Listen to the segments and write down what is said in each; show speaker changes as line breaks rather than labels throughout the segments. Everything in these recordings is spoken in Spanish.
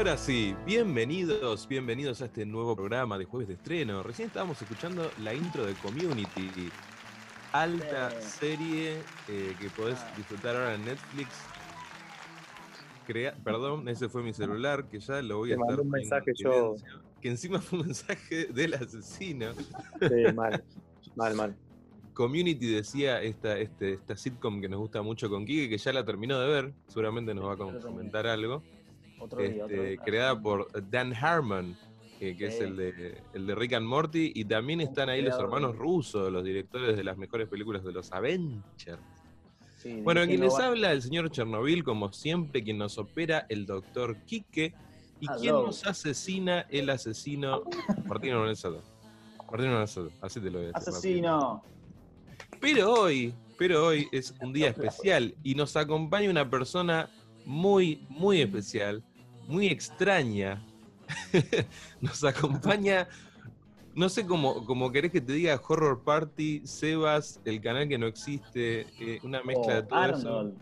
ahora sí, bienvenidos, bienvenidos a este nuevo programa de jueves de estreno. Recién estábamos escuchando la intro de Community, alta serie eh, que podés disfrutar ahora en Netflix. Crea- Perdón, ese fue mi celular, que ya lo voy a
Te
estar
mandé un mensaje yo.
Que encima fue un mensaje del asesino.
Sí, mal, mal, mal.
Community decía esta, este, esta sitcom que nos gusta mucho con Kike, que ya la terminó de ver, seguramente nos va a comentar algo.
Otro día, otro
este,
día.
creada por Dan Harmon, que, que es el de, el de Rick and Morty, y también están ahí los hermanos rusos, los directores de las mejores películas de los Avengers.
Sí,
Bueno, quien les
va-
habla el señor Chernobyl, como siempre, quien nos opera el doctor Quique, y
Hello.
quien nos asesina el asesino Martín Lorenzo. Martín Lorenzo, así te lo voy a decir. Martín.
Asesino.
Pero hoy, pero hoy es un día especial y nos acompaña una persona muy, muy especial, muy extraña. nos acompaña, no sé cómo, cómo querés que te diga Horror Party, Sebas, el canal que no existe, eh, una mezcla de
Oh,
todo eso.
Arnold.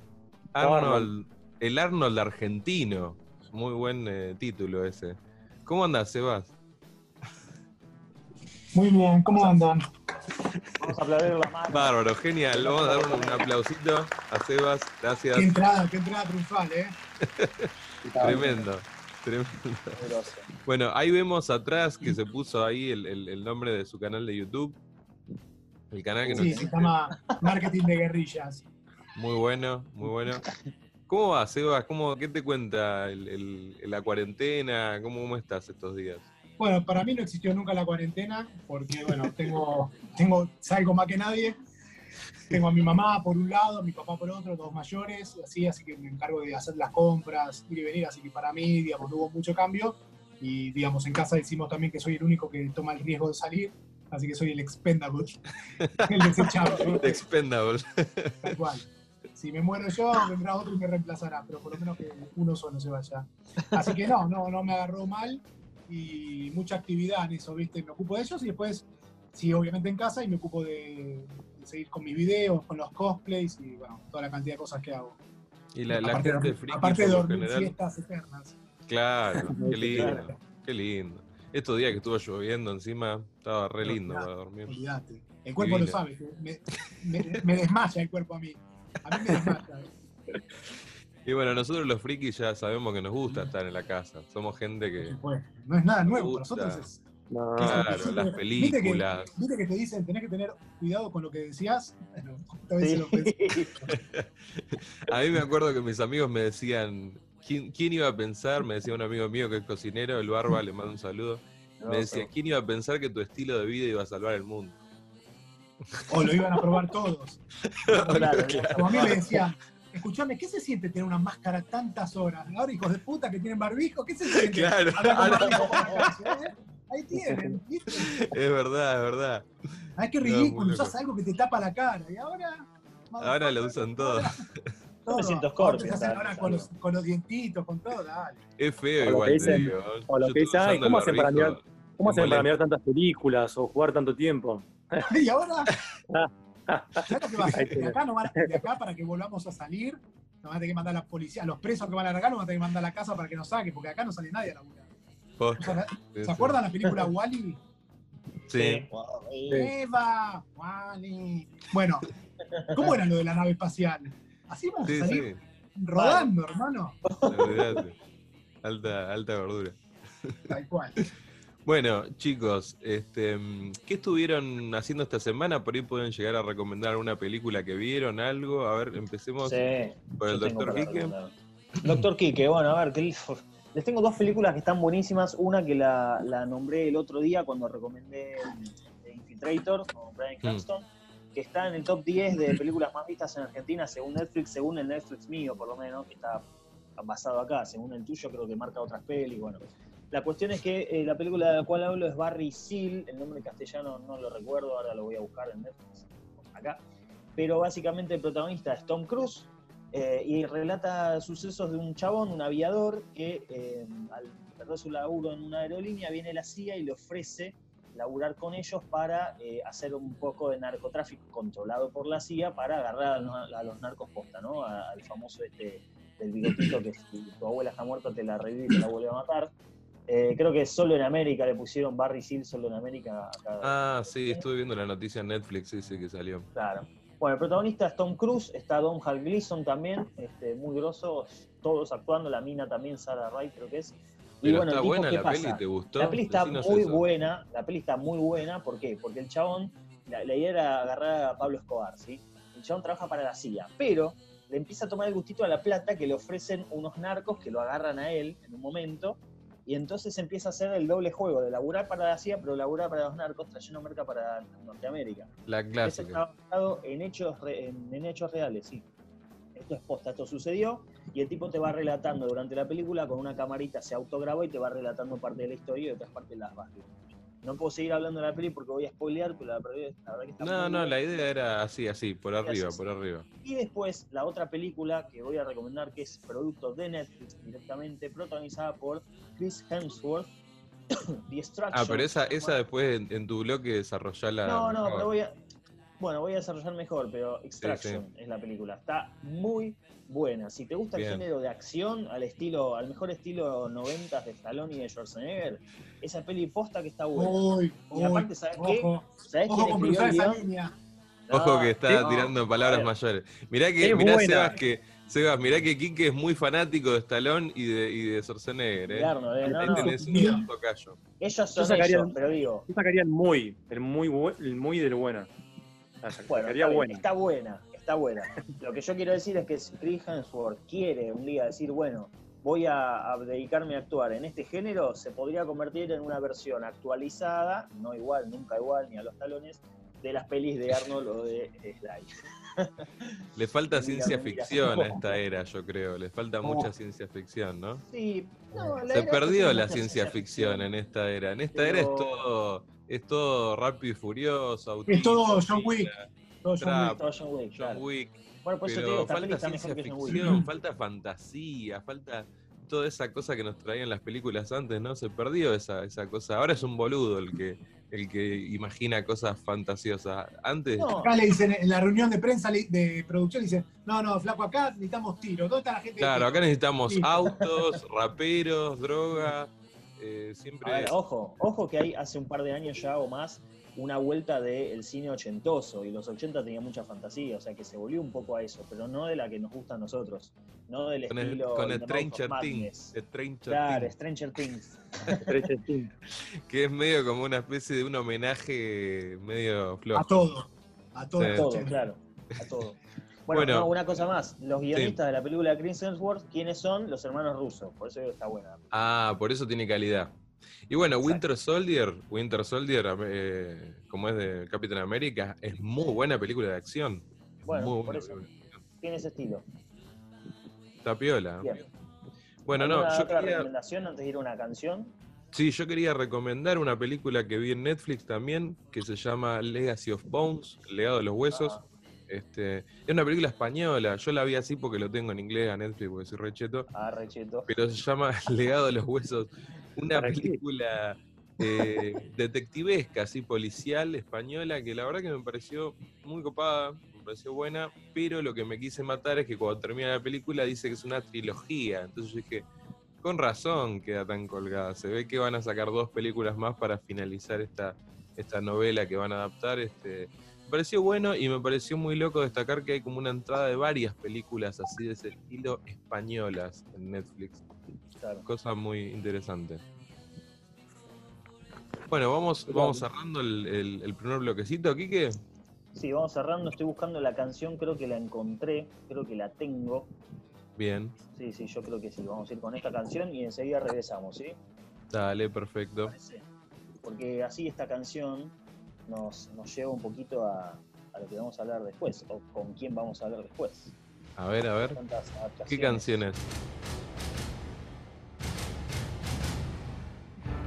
Arnold, el Arnold argentino. Muy buen eh, título ese. ¿Cómo andás, Sebas?
Muy bien, ¿cómo andan?
Vamos a aplaudir la mano.
Bárbaro, genial. Vamos a dar un, un aplausito a Sebas. Gracias.
Qué entrada, qué entrada triunfal, ¿eh?
Tremendo, tremendo. Bueno, ahí vemos atrás que se puso ahí el, el- el nombre de su canal de YouTube. El canal que no
Sí, se
existe.
llama Marketing de Guerrillas.
Muy bueno, muy bueno. ¿Cómo va, Sebas? ¿Cómo, ¿Qué te cuenta el- el- la cuarentena? ¿Cómo, ¿Cómo estás estos días?
Bueno, para mí no existió nunca la cuarentena, porque, bueno, tengo, tengo, salgo más que nadie. Tengo a mi mamá por un lado, a mi papá por otro, dos mayores, así, así que me encargo de hacer las compras, ir y venir, así que para mí, digamos, no hubo mucho cambio. Y, digamos, en casa decimos también que soy el único que toma el riesgo de salir, así que soy el expendable, el desechable.
Expendable.
Tal cual. Si me muero yo, vendrá otro y me reemplazará, pero por lo menos que uno solo se vaya. Así que no, no, no me agarró mal y mucha actividad en eso, ¿viste? Me ocupo de ellos y después, sí, obviamente en casa y me ocupo de, de seguir con mis videos, con los cosplays y bueno, toda la cantidad de cosas que hago.
Y la, la
aparte
gente
de,
friki
aparte de dormir
general.
siestas eternas.
Claro, qué lindo, qué lindo. Estos días que estuvo lloviendo encima, estaba re lindo para dormir.
El cuerpo
Divino.
lo sabe, me- me desmaya el cuerpo a mí. A mí me desmaya.
Y bueno, nosotros los frikis ya sabemos que nos gusta estar en la casa. Somos gente que.
No es nada nuevo, para
gusta.
nosotros es
No,
Claro, las películas.
Viste que, te dicen, tenés que tener cuidado con lo que decías. Bueno,
Sí.
lo.
A mí me acuerdo que mis amigos me decían. ¿Quién, quién iba a pensar? Me decía un amigo mío que es cocinero, el Barba, le mando un saludo. Me decía, ¿quién iba a pensar que tu estilo de vida iba a salvar el mundo?
O lo iban a probar todos.
Claro,
O a mí me decían, escuchame, ¿qué se siente tener una máscara tantas horas? Ahora, hijos de puta que tienen barbijo, ¿qué se siente?
Claro, ahora-
¿eh? Ahí tienen, ¿viste?
Es verdad, es verdad.
Ay, qué
No, muy
ridículo, usás algo que te tapa la cara. Y ahora.
Ahora lo usan todo.
Me siento
Ahora con los, con los dientitos, con todo, dale.
Es feo
O lo
igual, te digo.
o lo
Yo
que dicen, "Ay, ¿cómo hacen para mirar- ¿Cómo hacen para mirar tantas películas o jugar tanto tiempo?
Y ahora, ¿sabes lo que va a
Ahí
hacer? De acá, no van a- de acá para que volvamos a salir, nos van a tener que mandar a la policía, a los presos que van a largar, nos van a tener que mandar a la casa para que nos saquen, porque acá no sale nadie a laburar.
Posta.
¿Se
Sí, sí.
acuerdan la película Wally?
Sí.
Eva, Wally. Bueno, ¿cómo era lo de la nave espacial? Así vamos
Sí,
a salir
sí.
rodando, hermano.
Alta, alta gordura.
Tal cual.
Bueno, chicos, este, mm, ¿qué estuvieron haciendo esta semana? Por ahí pueden llegar a recomendar alguna película que vieron, algo. A ver, empecemos
Sí.
por el Doctor Quique.
Doctor Quique, bueno, a ver, que les tengo dos películas que están buenísimas. Una que la, la nombré el otro día cuando recomendé eh, Infiltrator con Brian
Mm.
Cranston, que está en el top 10 de películas más vistas en Argentina según Netflix, según el Netflix mío por lo menos, que está basado acá, según el tuyo creo que marca otras pelis, bueno. La cuestión es que eh, la película de la cual hablo es Barry Seal, el nombre castellano no lo recuerdo, ahora lo voy a buscar en Netflix, acá. Pero básicamente el protagonista es Tom Cruise, eh, y relata sucesos de un chabón, un aviador, que eh, al perder su laburo en una aerolínea viene la CIA y le ofrece laburar con ellos para eh, hacer un poco de narcotráfico controlado por la CIA para agarrar a, a los narcos posta, ¿no? Al famoso este del bigotito que si tu abuela está muerta te la revive y te la vuelve a matar. Eh, creo que solo en América le pusieron Barry Seal, solo en América. Acá,
Ah, sí, estuve viendo la noticia en Netflix, ese que salió.
Claro. Bueno, el protagonista es Tom Cruise, está Don Hal Gleason también, este, muy grosos, todos actuando, la mina también, Sarah Wright creo que es. Y bueno,
está
tipo,
buena
¿qué
la
pasa?
peli, ¿te gustó?
La peli está
Decinos
muy
eso.
buena, la peli está muy buena, ¿por qué? Porque el chabón, la, la idea era agarrar a Pablo Escobar, ¿sí? El chabón trabaja para la CIA, pero le empieza a tomar el gustito a la plata que le ofrecen unos narcos que lo agarran a él en un momento, y entonces empieza a hacer el doble juego de laburar para la CIA, pero laburar para los narcos, trayendo merca para Norteamérica.
La
Eso
clásica.
está basado en hechos, re- en, en hechos reales, sí. Esto es posta, esto sucedió y el tipo te va relatando durante la película con una camarita, se autograbó y te va relatando parte de la historia y otras partes las vas. No puedo seguir hablando de la peli porque voy a spoilear, pero la, peli- la verdad que está
No, no, la idea era así, así, por arriba,
así.
por arriba.
Y después la otra película que voy a recomendar, que es producto de Netflix directamente, protagonizada por Chris Hemsworth, The Extraction.
Ah, pero esa, esa después en, en tu bloque desarrollala.
No, no, pero voy a. Bueno, voy a desarrollar mejor, pero Extraction es la película. Está muy buena. Si te gusta
Bien.
el género de acción, al estilo, al mejor estilo 90 de Stallone y de Schwarzenegger, esa peli posta que está buena.
Uy,
Y aparte,
uy,
¿sabes qué?
ojo,
¿Sabés
ojo
quién escribió el
esa.
Ojo que está
no,
tirando palabras mayores. Mirá que, mirá. Sebas que, Sebas, mirá que Quique es muy fanático de Stallone y de, y de Schwarzenegger, ¿eh?
Arnold, eh, no,
Ahí
no.
tenés un tocayo.
Ellos son
sacaría-
ellos, pero digo,
Yo sacaría el muy, el muy, el muy del buena. La
Bueno, está,
buena.
está buena, está buena. Lo que yo quiero decir es que si Chris Hemsworth quiere un día decir, bueno, voy a, a dedicarme a actuar en este género, se podría convertir en una versión actualizada, no igual, nunca igual, ni a los talones, de las pelis de Arnold o de Sly.
Le falta
Mira,
ciencia
mira.
ficción a esta era, yo creo. Le falta
Oh.
mucha ciencia ficción, ¿no?
Sí, no, la
Se
era
perdió la ciencia ficción en esta era. En esta era es todo, es todo rápido y furioso.
Es todo John Wick. Todo John
Trap,
Wick.
John Wick,
John
claro.
Wick.
Bueno, por eso te
Pero
digo, esta peli
falta ciencia ficción, falta fantasía, falta toda esa cosa que nos traían las películas antes, ¿no? Se perdió esa, esa cosa. Ahora es un boludo el que, el que imagina cosas fantasiosas. Antes,
No,
Acá le dicen, en la reunión de prensa de producción, dicen, no, no, flaco, acá necesitamos tiro. ¿Dónde está la gente?
claro,
tiro?"
acá necesitamos
Sí.
autos, raperos, droga. Eh, siempre
A ver, ojo, ojo que hay hace un par de años ya o más una vuelta del cine ochentoso y los 80 tenía mucha fantasía, o sea que se volvió un poco a eso, pero no de la que nos gusta a nosotros, no del
con el,
estilo
con el
of
Stranger. Things. Stranger
Claro,
Things,
Stranger Things.
Stranger Things.
que es medio como una especie de un homenaje medio flojo.
A todo. A todo.
Sí.
A todo, claro, a todo. Bueno,
Bueno.
no, una cosa más, los guionistas de la película de Chris Hemsworth, ¿quiénes son? Los hermanos rusos, por eso está buena.
Ah, por eso tiene calidad. Y bueno,
Exacto.
Winter Soldier, Winter Soldier, eh, como es de Capitán América, es muy buena película de acción.
Bueno,
muy
por eso. Tiene ese estilo.
Está piola.
Bien.
Bueno, no,
¿Alguna
yo
otra
quería,
recomendación antes de ir a una canción?
sí, yo quería recomendar una película que vi en Netflix también, que se llama Legacy of Bones, legado de los huesos.
Ah,
Este, es una película española. Yo la vi así porque lo tengo en inglés a Netflix porque soy recheto.
Ah, recheto.
Pero se llama Legado de los Huesos. Una película eh, detectivesca, así policial, española, que la verdad que me pareció muy copada, me pareció buena, pero lo que me quise matar es que cuando termina la película dice que es una trilogía. Entonces yo dije, con razón queda tan colgada. Se ve que van a sacar dos películas más para finalizar esta, esta novela que van a adaptar. Este, me pareció bueno y me pareció muy loco destacar que hay como una entrada de varias películas así de ese estilo españolas en Netflix.
Claro.
Cosa muy interesante. Bueno, vamos, vamos cerrando el, el- el primer bloquecito, Quique.
Sí, vamos cerrando. Estoy buscando la canción, creo que la encontré, creo que la tengo.
Bien,
Sí, sí, yo creo que sí. Vamos a ir con esta canción y enseguida regresamos, ¿sí?
dale, perfecto.
Porque así esta canción nos, nos lleva un poquito a, a lo que vamos a hablar después, o con quién vamos a hablar después.
A ver, a ver. ¿Qué canciones?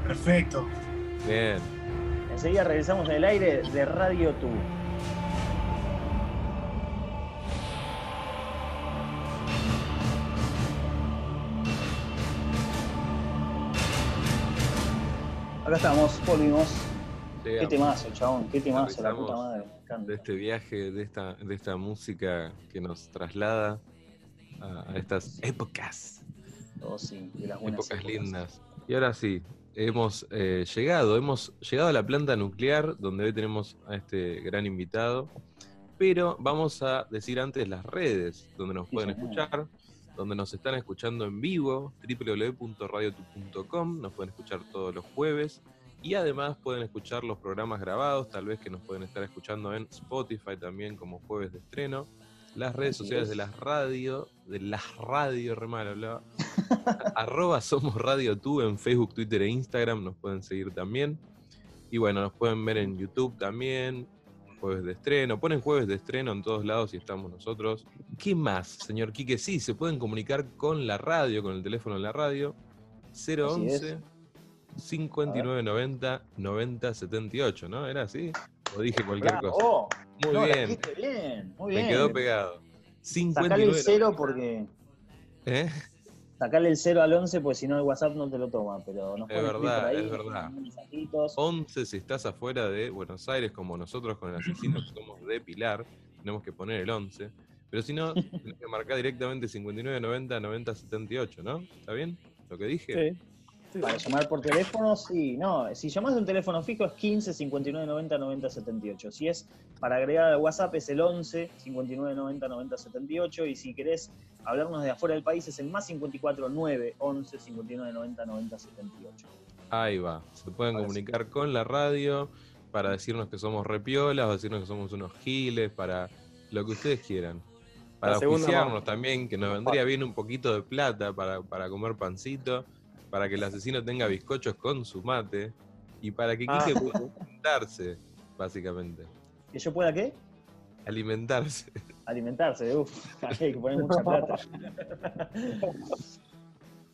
Perfecto.
Bien.
Enseguida regresamos en el aire de Radio Tú. Acá estamos, volvimos. Qué
Llegamos
temazo, chabón, qué temazo, la puta madre.
de este viaje, de esta, de esta música que nos traslada a, a estas épocas,
Oh, sí, de las
épocas
épocas.
lindas. Y ahora sí, hemos eh, llegado, hemos llegado a la planta nuclear, donde hoy tenemos a este gran invitado. Pero vamos a decir antes las redes donde nos
Sí,
pueden
señor.
escuchar, donde nos están escuchando en vivo, www.radiotu.com, nos pueden escuchar todos los jueves. Y además pueden escuchar los programas grabados, tal vez que nos pueden estar escuchando en Spotify también como jueves de estreno. Las redes
Así
sociales
es.
de las radio, de las radio, re mal hablaba. Arroba somos Radio Tú en Facebook, Twitter e Instagram, nos pueden seguir también. Y bueno, nos pueden ver en YouTube también, jueves de estreno. Ponen jueves de estreno en todos lados y estamos nosotros. ¿Qué más, señor Quique? Sí, se pueden comunicar con la radio, con el teléfono de la radio. 011 5990 9078, ¿no? ¿Era así? ¿O dije cualquier cosa?
¡Bravo!
Muy
No,
bien,
bien, muy
me
bien.
quedó pegado.
Sacale el
59
cero porque.
¿Eh?
Sacale el 0 al 11, pues si no el WhatsApp no te lo toma, pero nos
Es verdad,
por ahí,
es verdad.
mandan mensajitos.
11 si estás afuera de Buenos Aires, como nosotros con el asesino que somos de Pilar, tenemos que poner el 11. Pero si no, tenés que marcar directamente 5990 9078, ¿no? ¿Está bien? ¿Lo que dije?
Sí.
Para llamar por teléfono, sí, no, si llamas de un teléfono fijo es 15 59 90 90 78. Si es para agregar al WhatsApp es el 11 59 90 90 78 y si querés hablarnos de afuera del país es el más 54 9 11 59 90 90 78.
Ahí va. Se pueden
Ahora sí.
comunicar con la radio para decirnos que somos repiolas, o decirnos que somos unos giles, para lo que ustedes quieran. Para oficiarnos también, que nos vendría bien un poquito de plata para, para comer pancito, para que el asesino tenga bizcochos con su mate y para que
Ah,
Quique
sí,
pueda
sí.
alimentarse, básicamente.
¿Que yo pueda qué?
Alimentarse.
Alimentarse, uff, hay que poner mucha plata.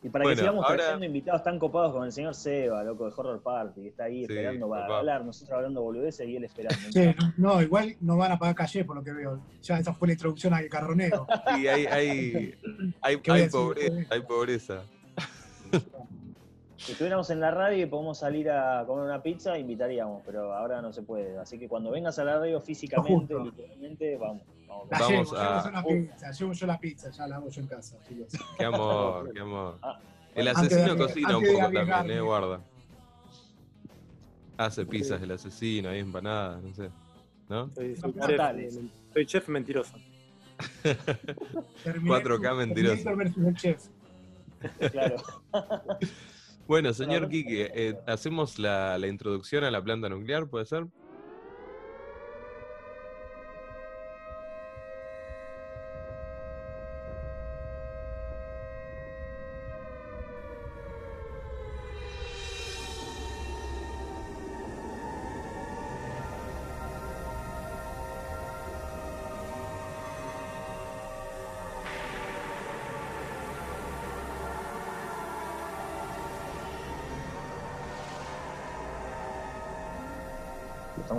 Y para
Bueno,
que sigamos
ahora-
trayendo invitados tan copados como el señor Seba, loco, de Horror Party, que está ahí
Sí,
esperando para
papá.
hablar, nosotros hablando boludeces y él esperando.
Sí, no, no, igual no van a pagar calle por lo que veo. Ya esa fue la introducción al carronero.
Y hay, hay, hay,
¿Qué voy a
hay pobreza, hay pobreza.
Si estuviéramos en la radio y podemos salir a comer una pizza, invitaríamos, pero ahora no se puede. Así que cuando vengas a la radio físicamente,
Justo.
literalmente, vamos. vamos.
La
Vamos
llevo,
a-
llevo yo la pizza, llevo yo la pizza, ya la hago yo en casa, chicos.
Qué amor, qué amor.
Ah,
El
de
asesino cocina un poco también, eh, guarda. Hace pizzas el asesino, ahí empanadas, no sé. ¿No?
Soy, chef, soy chef mentiroso.
Terminator-
4K mentiroso.
Terminator versus el chef.
claro.
Bueno, señor. Quique, eh, hacemos la, la introducción a la planta nuclear, ¿puede ser?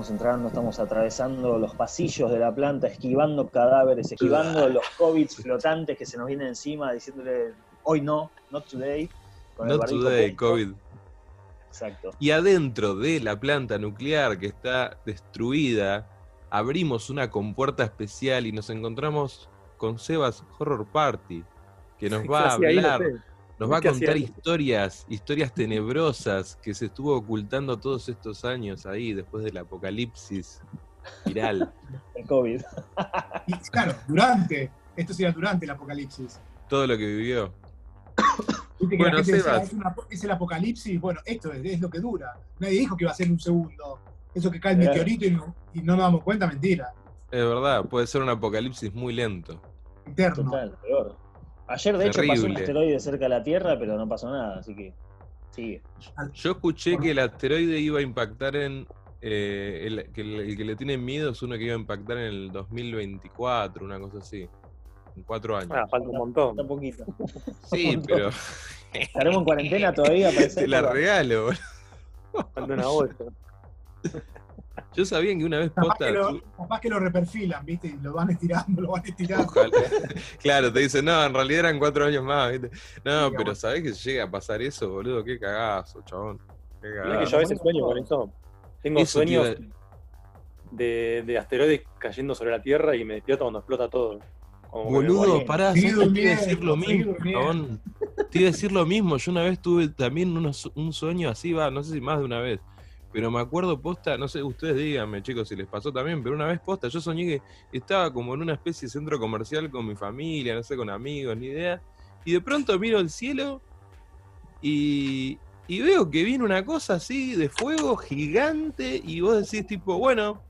Estamos entrando, estamos atravesando los pasillos de la planta, esquivando cadáveres, esquivando los COVID flotantes que se nos vienen encima, diciéndole hoy no, not today. con el
Not
barbijo
today. COVID.
Exacto.
Y adentro de la planta nuclear que está destruida, abrimos una compuerta especial y nos encontramos con Sebas Horror Party, que nos va a hablar. Nos va a
¿Qué hacía
contar historias, historias tenebrosas que se estuvo ocultando todos estos años ahí después del apocalipsis viral.
El COVID.
Y claro, durante, esto sería durante el apocalipsis.
Todo lo que vivió.
Viste que
Bueno,
gente decía,
Sebas.
es, una- es el apocalipsis, bueno, esto es, es lo que dura. Nadie dijo que iba a ser un segundo. Eso que cae el
Claro.
meteorito y no, y no nos damos cuenta, mentira.
Es verdad, puede ser un apocalipsis muy lento.
Eterno.
Total, peor. Ayer, de hecho, pasó un asteroide cerca de la Tierra, pero no pasó nada, así que sigue.
Yo escuché que el asteroide iba a impactar en. eh, el, que el, el que le tienen miedo es uno que iba a impactar en el 2024, una cosa así. En cuatro años.
Ah, falta un montón.
Un poquito.
sí, pero.
¿Estaremos en cuarentena todavía? Para esa
Te la regalo, boludo.
Falta una bolsa.
Yo sabía que una vez
Capaz
posta.
que, lo, capaz que lo reperfilan, ¿viste? Y lo van estirando, lo van estirando.
Ojalá. Claro, te dicen, no, en realidad eran cuatro años más, ¿viste? No,
Sí,
pero
bueno.
¿sabés que llega a pasar eso, boludo? Qué cagazo, chabón. Qué cagazo.
que yo a veces sueño con eso. Tengo
Eso
sueños de, de asteroides cayendo sobre la Tierra y me despierto cuando explota todo. Como
Boludo, pará,
Seguí
¿sabés que te iba a decir lo mismo, chabón? Te iba a decir lo mismo. Yo una vez tuve también unos- un sueño así, va, no sé si más de una vez. Pero me acuerdo posta, no sé, ustedes díganme, chicos, si les pasó también, pero una vez posta, yo soñé que estaba como en una especie de centro comercial con mi familia, no sé, con amigos, ni idea. Y de pronto miro el cielo y, y veo que viene una cosa así de fuego gigante y vos decís tipo, bueno,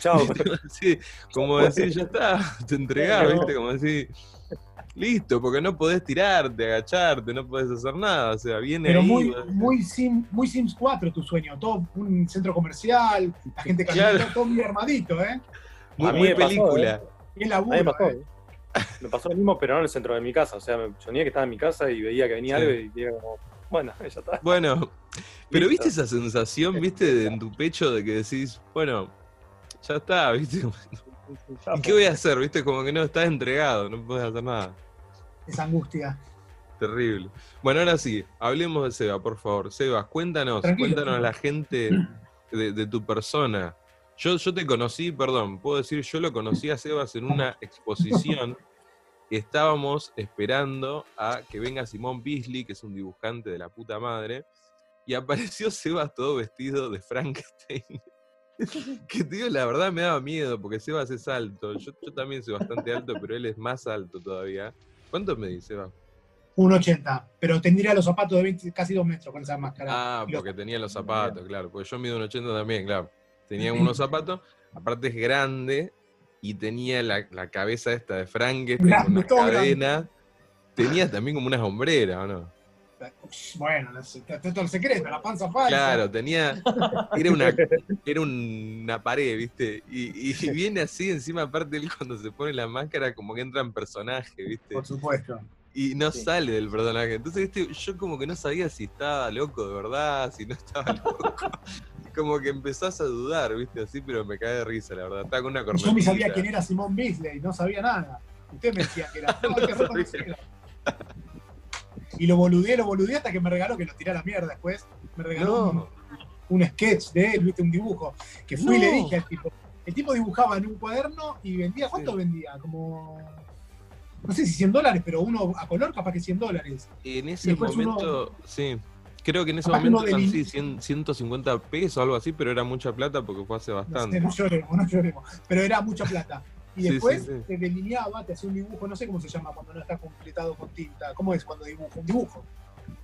Chao.
Como decir, ya está, te entregás, ¿viste? Como decir, listo, porque no podés tirarte, agacharte, no podés hacer nada, o sea, viene
Pero
ahí,
muy, muy, Sim- muy Sims 4 tu sueño. Todo un centro comercial, la gente
Claro.
caminando, todo muy armadito, ¿eh?
muy, muy película.
Y el
A mí
laburo,
me pasó.
¿eh?
Me pasó lo mismo, pero no en el centro de mi casa. O sea, me soñé que estaba en mi casa y veía que venía
Sí.
algo y diría como, bueno, ya está.
Bueno, pero
Listo.
viste esa sensación, viste, de- en tu pecho de que decís, bueno, ya está, viste, ¿y qué voy a hacer? Viste, como que no estás entregado, no podés hacer nada.
Esa angustia.
Terrible. Bueno, ahora sí, hablemos de Seba, por favor. Sebas, cuéntanos,
Tranquilo.
cuéntanos a la gente de, de tu persona. Yo, yo te conocí, perdón, puedo decir, yo lo conocí a Sebas en una exposición estábamos esperando a que venga Simón Beasley, que es un dibujante de la puta madre, y apareció Sebas todo vestido de Frankenstein. que tío, la verdad me daba miedo, porque Sebas es alto. Yo, yo también soy bastante alto, pero él es más alto todavía. ¿Cuánto me dice, Sebas?
1,80. Pero tendría los zapatos de 20 casi 2 metros con esa máscara.
Ah,
los-
porque tenía los zapatos, claro. Porque yo mido un 80 también, claro. Tenía unos zapatos, aparte es grande, y tenía la, la cabeza esta de Frankenstein con una
todo grande.
cadena. Tenía también como unas hombreras, ¿o no?
Bueno, no sé, todo el secreto, la panza falsa.
Claro, tenía. Era una, era una pared, ¿viste? Y, y viene así, encima, aparte, él cuando se pone la máscara, como que entra en personaje, ¿viste?
Por supuesto.
Y no
Sí.
sale del personaje. Entonces, ¿viste? yo como que no sabía si estaba loco de verdad, si no estaba loco. como que empezás a dudar, ¿viste? Así, pero me cae de risa, la verdad. Estaba con una cornetita.
Yo ni sabía quién era Simón Beasley, no sabía nada. Usted me decía que era. No, reconocerlo. Y lo boludeé, lo boludeé hasta que me regaló, que lo tiré a la mierda después. Me regaló
No.
un, un sketch de él, ¿viste? un dibujo. Que fui y le dije al tipo. El tipo dibujaba en un cuaderno y vendía. ¿Cuánto vendía? Como. No sé si 100 dólares, pero uno a color, capaz que 100 dólares.
En ese
uno-
momento, sí. Creo que en ese momento eran sí, 100, 150 pesos o algo así, pero era mucha plata porque fue hace bastante.
no lloremos, no lloremos. Pero era mucha plata. Y después
sí, sí.
te delineaba, te hacía un dibujo, no sé cómo se llama cuando no está completado con tinta. ¿Cómo es cuando dibujo? Un dibujo.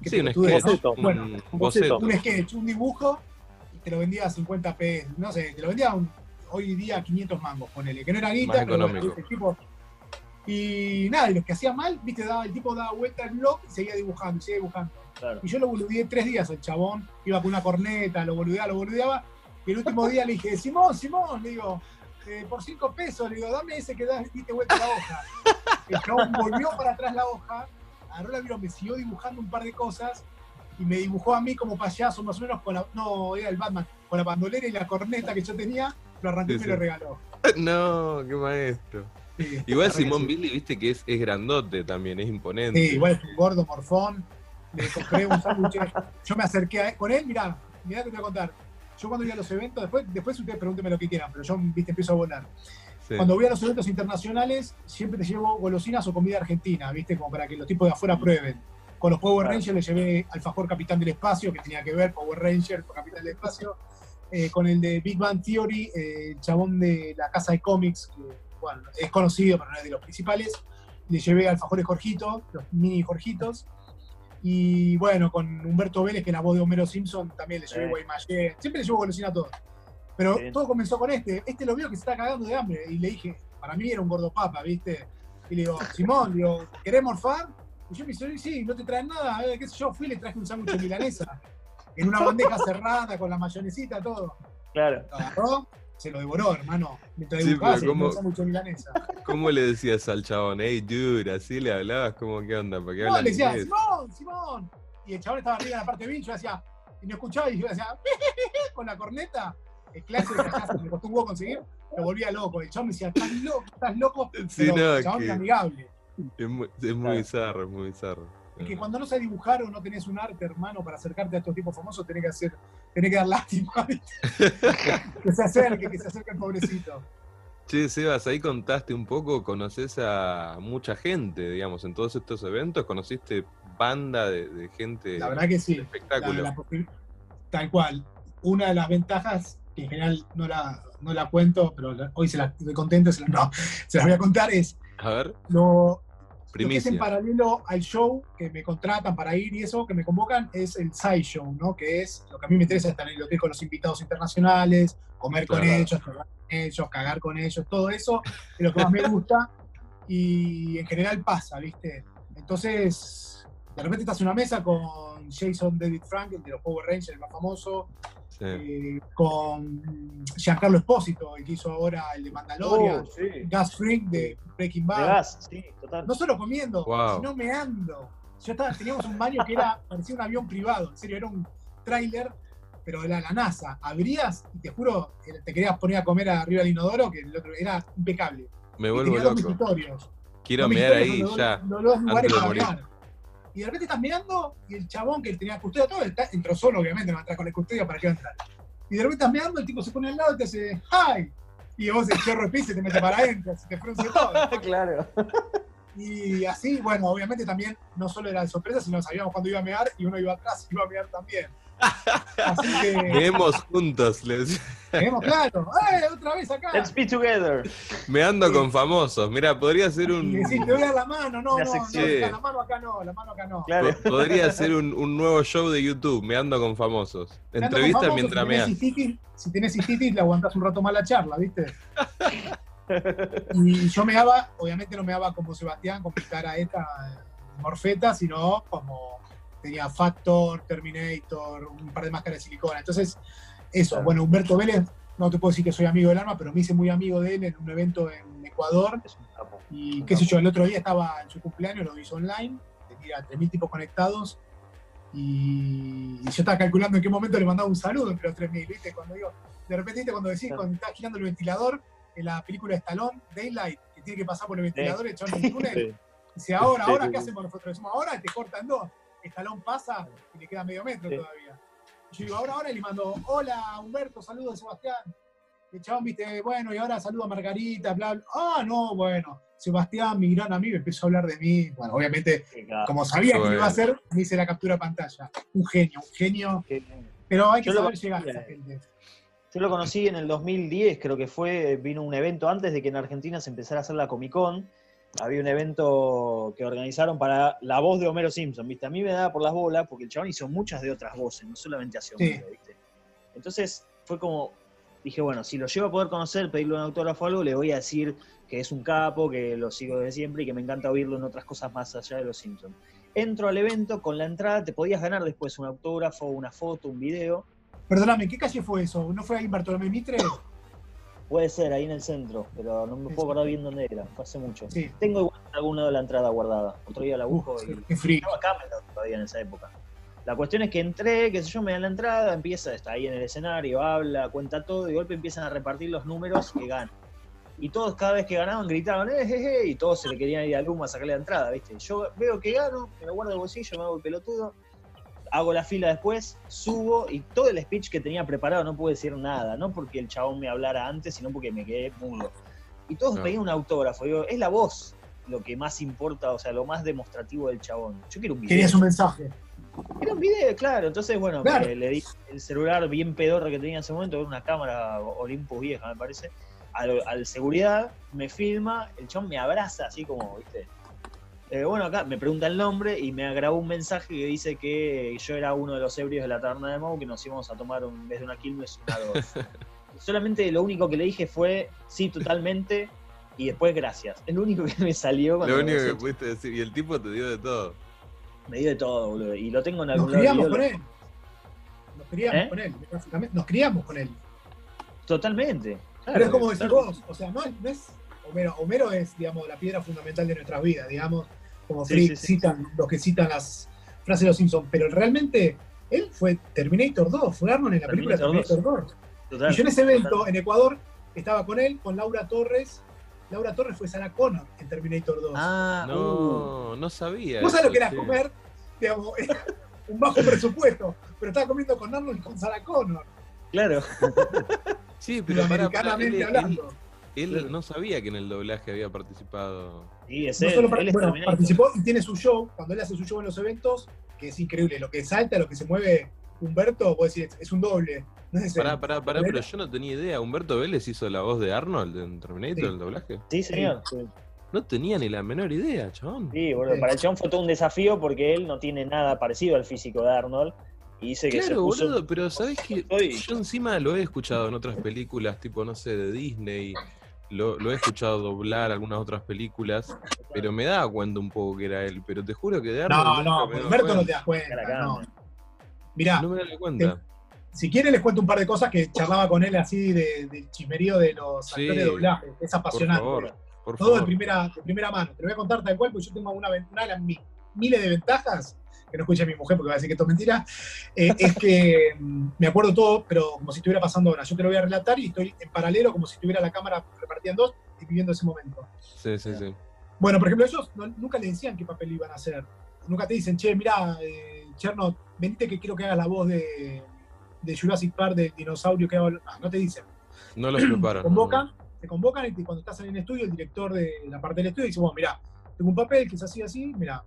¿Qué
Sí, un sketch,
Bueno,
un
boceto.
un sketch, un dibujo, y te lo vendía a 50 pesos, no sé, te lo vendía un- hoy día 500 mangos, ponele, que no era guita,
Más
pero bueno, el tipo- y nada, y los que hacía mal, viste, daba, el tipo daba vuelta al blog y seguía dibujando, y seguía dibujando.
Claro.
Y yo lo boludeé tres días el chabón, iba con una corneta, lo boludeaba, lo boludeaba, y el último día le dije, Simón, Simón, le digo, eh, por cinco pesos, le digo, dame ese que das, diste vuelta la hoja. El chabón volvió para atrás la hoja, agarró la virome, me siguió dibujando un par de cosas, y me dibujó a mí como payaso, más o menos con la, no, era el Batman, con la bandolera y la corneta que yo tenía, lo arrancó
Sí,
y me lo regaló.
No, qué maestro.
Sí,
Igual Simón Billy, viste que es, es grandote también, es imponente.
Sí, igual es un gordo morfón. Le compré un sándwich. Yo me acerqué a él, con él, mirá, mirá que te voy a contar. Yo cuando iba a los eventos, después, después ustedes pregúntenme lo que quieran, pero yo viste, empiezo a volar.
Sí.
Cuando voy a los eventos internacionales, siempre te llevo golosinas o comida argentina, ¿viste? Como para que los tipos de afuera prueben. Con los Power
Claro.
Rangers le llevé alfajor Capitán del Espacio, que tenía que ver Power Ranger con Capitán del Espacio. Eh, con el de Big Bang Theory, eh, el chabón de la casa de cómics, que bueno, es conocido, pero no es de los principales. Le llevé alfajores Jorgito, los mini Jorgitos. Y bueno, con Humberto Vélez, que es la voz de Homero Simpson, también le llevé. Guaymallén. Siempre le llevo golosina a todos. Pero
Bien.
todo comenzó con este. Este lo vio que se está cagando de hambre. Y le dije, para mí era un gordo papa, ¿viste? Y le digo, Simón, digo, ¿querés morfar? Y yo me dice, sí, no te traen nada. Eh, ¿Qué sé yo? Fui y le traje un sándwich de milanesa. En una bandeja cerrada, con la mayonesita, todo.
Claro.
Lo agarró, se lo devoró, hermano. Mientras
Sí, pero ¿cómo-
sándwich de milanesa.
¿Cómo le decías al chabón? Hey, dude, así le hablabas, ¿cómo qué onda? ¿Para qué
No, le decía,
inglés?
Simón, Simón. Y el chabón estaba arriba en la parte B, y yo decía, y no escuchaba, y yo decía, con la corneta. El clásico que acá me costó un huevo conseguir, lo volvía loco. El chabón me decía, estás loco, estás loco.
Sí,
Pero
no,
el chabón
que-
era amigable.
Es muy, es muy bizarro, es muy bizarro.
Es que cuando no sabes dibujar o no tenés un arte, hermano, para acercarte a estos tipos famosos, tenés que hacer, tenés que dar lástima, que se acerque, que se acerque el pobrecito.
Che, Sebas, ahí contaste un poco, conoces a mucha gente, digamos, en todos estos eventos, conociste banda de, de gente
La verdad que sí. La-
espectáculo.
la tal cual. Una de las ventajas, que en general no la, no la cuento, pero hoy se la estoy contento, se la, no, se las voy a contar, es
A ver,
lo, lo que es
primicia.
en paralelo al show, que me contratan para ir y eso, que me convocan, es el side show, ¿no? Que es lo que a mí me interesa, estar en el hotel con los invitados internacionales, comer con ellos, cagar con ellos, cagar con ellos, todo eso es lo que más me gusta y en general pasa, ¿viste? Entonces, de repente estás en una mesa con Jason David Frank, el de los Power Rangers, el más famoso,
Sí.
eh, con Giancarlo Espósito, el que hizo ahora el de Mandalorian,
Oh, sí.
Gus Fring de Breaking
De
Bad
gas, sí, total.
no solo comiendo,
Wow.
sino meando. Yo estaba, teníamos un baño que era, parecía un avión privado, en serio, era un tráiler, pero de la, la NASA. Abrías y te juro, eh, te querías poner a comer arriba del inodoro, que el otro era impecable.
Me vuelvo loco. Quiero mear ahí
los-
ya.
Los dos lugares
de
para
morir.
mear. Y de repente estás meando y el chabón que tenía custodia todo, está- entró solo, obviamente, no entrar con la custodia para qué va a entrar. Y de repente estás meando, el tipo se pone al lado y te hace ¡Hi! Y vos el chorro de pis se te mete para adentro, se te frunce todo.
claro.
Y así, bueno, obviamente también no solo era de sorpresa, sino sabíamos cuándo iba a mear y uno iba atrás y iba a mear también. Así que,
Meemos juntos, le decía.
tenemos claro, ¡eh! Otra vez acá.
Let's be together.
Me ando con famosos. Mira, podría ser
Y
un.
decís, te voy a dar la mano, no,
La
no, no, la mano acá no, la mano acá no.
Claro.
Podría ser un, un nuevo show de YouTube, me ando con famosos.
Ando con
Entrevista
famosos,
mientras
si tenés
meas.
cistitis- Si tenés cistitis, le aguantás un rato más la charla, ¿viste? Y yo meaba, obviamente no meaba como Sebastián, con mi cara esta eh, morfeta, sino como tenía Factor, Terminator, un par de máscaras de silicona. Entonces, eso, bueno, Humberto Vélez, no te puedo decir que soy amigo del alma, pero me hice muy amigo de él en un evento en Ecuador.
Un.
Y qué sé yo, el otro día estaba en su cumpleaños, lo hizo online, tenía 3.000 tipos conectados. Y, yo estaba calculando en qué momento le mandaba un saludo entre los 3.000, ¿viste? Cuando digo, de repente, ¿viste? Cuando decís, cuando estás girando el ventilador, en la película de Stallone, Daylight, que tiene que pasar por el ventilador, en el túnel, dice, ahora, ahora, ¿qué hacemos nosotros? Decimos, ahora te cortan dos. Stallone pasa y le queda medio metro
Sí.
todavía. Y yo digo, ahora, ahora, y le mando, hola, Humberto, saludos de Sebastián. El chabón, viste, bueno, y ahora saludo a Margarita, bla, bla. Ah, no, bueno, Sebastián, mi gran amigo, empezó a hablar de mí. Bueno, obviamente, como sabía que iba a hacer, me hice la captura pantalla. Un genio, un genio. Pero hay que
Yo
saber llegar a esa gente.
Yo lo conocí en el 2010, creo que fue, vino un evento antes de que en Argentina se empezara a hacer la Comic Con. Había un evento que organizaron para la voz de Homero Simpson, ¿viste? A mí me daba por las bolas porque el chabón hizo muchas de otras voces, no solamente
Sí.
Homero, ¿viste? Entonces fue como, dije, bueno, si lo llevo a poder conocer, pedirle un autógrafo o algo, le voy a decir que es un capo, que lo sigo desde siempre y que me encanta oírlo en otras cosas más allá de los Simpsons. Entro al evento, con la entrada te podías ganar después un autógrafo, una foto, un video.
Perdóname, ¿qué calle fue eso? ¿No fue ahí en Bartolomé Mitre?
Puede ser, ahí en el centro, pero no me puedo acordar bien dónde era, fue hace mucho.
Sí.
Tengo igual algún lado de la entrada guardada. Otro día la busco
Uf,
y. Estaba Camelot todavía en esa época. La cuestión es que entré, qué sé yo, me dan la entrada, empieza, está ahí en el escenario, habla, cuenta todo, y de golpe empiezan a repartir los números que ganan. Y todos cada vez que ganaban gritaban, eh, eh, eh", y todos se le querían ir al humo a sacarle la entrada, ¿viste? Yo veo que gano, me lo guardo el bolsillo, me hago el pelotudo, hago la fila después, subo y todo el speech que tenía preparado no pude decir nada, no porque el chabón me hablara antes, sino porque me quedé mudo. Y todos
No.
pedían un autógrafo, digo, es la voz lo que más importa, o sea, lo más demostrativo del chabón. Yo quiero un video.
Querías un mensaje.
Era un video, claro. Entonces, bueno,
Claro.
le di el celular bien pedorro que tenía en ese momento, era una cámara Olympus vieja, me parece. Al, al seguridad me filma, el chabón me abraza así como, ¿viste? Eh, bueno, acá me pregunta el nombre y me grabó un mensaje que dice que yo era uno de los ebrios de la taberna de Mau, que nos íbamos a tomar un, en vez de una Quilmes una dos. Solamente lo único que le dije fue sí, totalmente, y después gracias. Es lo único que me salió cuando
Lo único que pudiste decir. Y el tipo te dio de todo.
me dio de todo, boludo. Y lo tengo en
Nos
algún lado.
criamos con
lo-
él. Nos criamos
¿Eh?
con él, básicamente. Nos criamos con él.
Totalmente.
Pero es como decir
claro.
vos, o sea, no, es- no es Homero. Homero es, digamos, la piedra fundamental de nuestras vidas, digamos, como
Sí,
Frick
sí, sí.
citan, los que citan las frases de los Simpsons, pero realmente él fue Terminator 2, fue Arnold en la película
Terminator
Terminator 2.
Total,
Y yo en ese evento,
total.
en Ecuador, estaba con él, con Laura Torres. Laura Torres fue Sarah Connor en Terminator 2.
Ah, uh,
No, no sabía.
¿Vos sabés lo que era
sí.
comer? Digamos, un bajo presupuesto, pero estaba comiendo con Arnold y con Sarah Connor,
claro.
Sí, pero para,
americanamente hablando.
él, no sabía que en el doblaje había participado.
Sí, es
No
él,
solo
él es
bueno, participó y tiene su show, cuando él hace su show en los eventos, que es increíble, lo que salta, lo que se mueve Humberto, vos decís, es un doble. No es
Pará,
él.
pará, pará, pero yo no tenía idea. ¿Humberto Vélez hizo la voz de Arnold en Terminator,
Sí.
el doblaje?
Sí, señor. Sí,
No tenía ni la menor idea, chabón.
boludo.
Sí.
Para el chabón fue todo un desafío porque él no tiene nada parecido al físico de Arnold. Y dice que se
Claro,
puso.
boludo, pero ¿sabés que Yo encima lo he escuchado en otras películas, tipo, no sé, de Disney. Lo, lo he escuchado doblar algunas otras películas, pero me daba cuenta un poco que era él. Pero te juro que de Arnold.
No, no,
daba
Humberto no te das cuenta. No. Mirá,
No me daba cuenta.
si quieren les cuento un par de cosas que charlaba con él así de- del chismerío de los
Sí.
actores de doblaje. Es
Por
apasionante.
favor, por
Todo de primera, de primera mano. Te lo voy a contar tal cual, porque yo tengo una, ven- una de las mi- miles de ventajas, que no escuche mi mujer porque va a decir que esto es mentira, eh, es que mm, me acuerdo todo, pero como si estuviera pasando ahora. Yo te lo voy a relatar y estoy en paralelo, como si tuviera la cámara repartida en dos y viviendo ese momento.
Sí, sí, sí.
Bueno, por ejemplo, ellos no- nunca le decían qué papel iban a hacer. Nunca te dicen, che, mirá, eh, Cherno, venite que quiero que hagas la voz de, de Jurassic Park, del dinosaurio que hago. Ah, no te dicen.
No los preparan.
Te convocan, te convocan y te- cuando estás en el estudio, el director de la parte del estudio dice, bueno, mira, tengo un papel que es así, así, mira,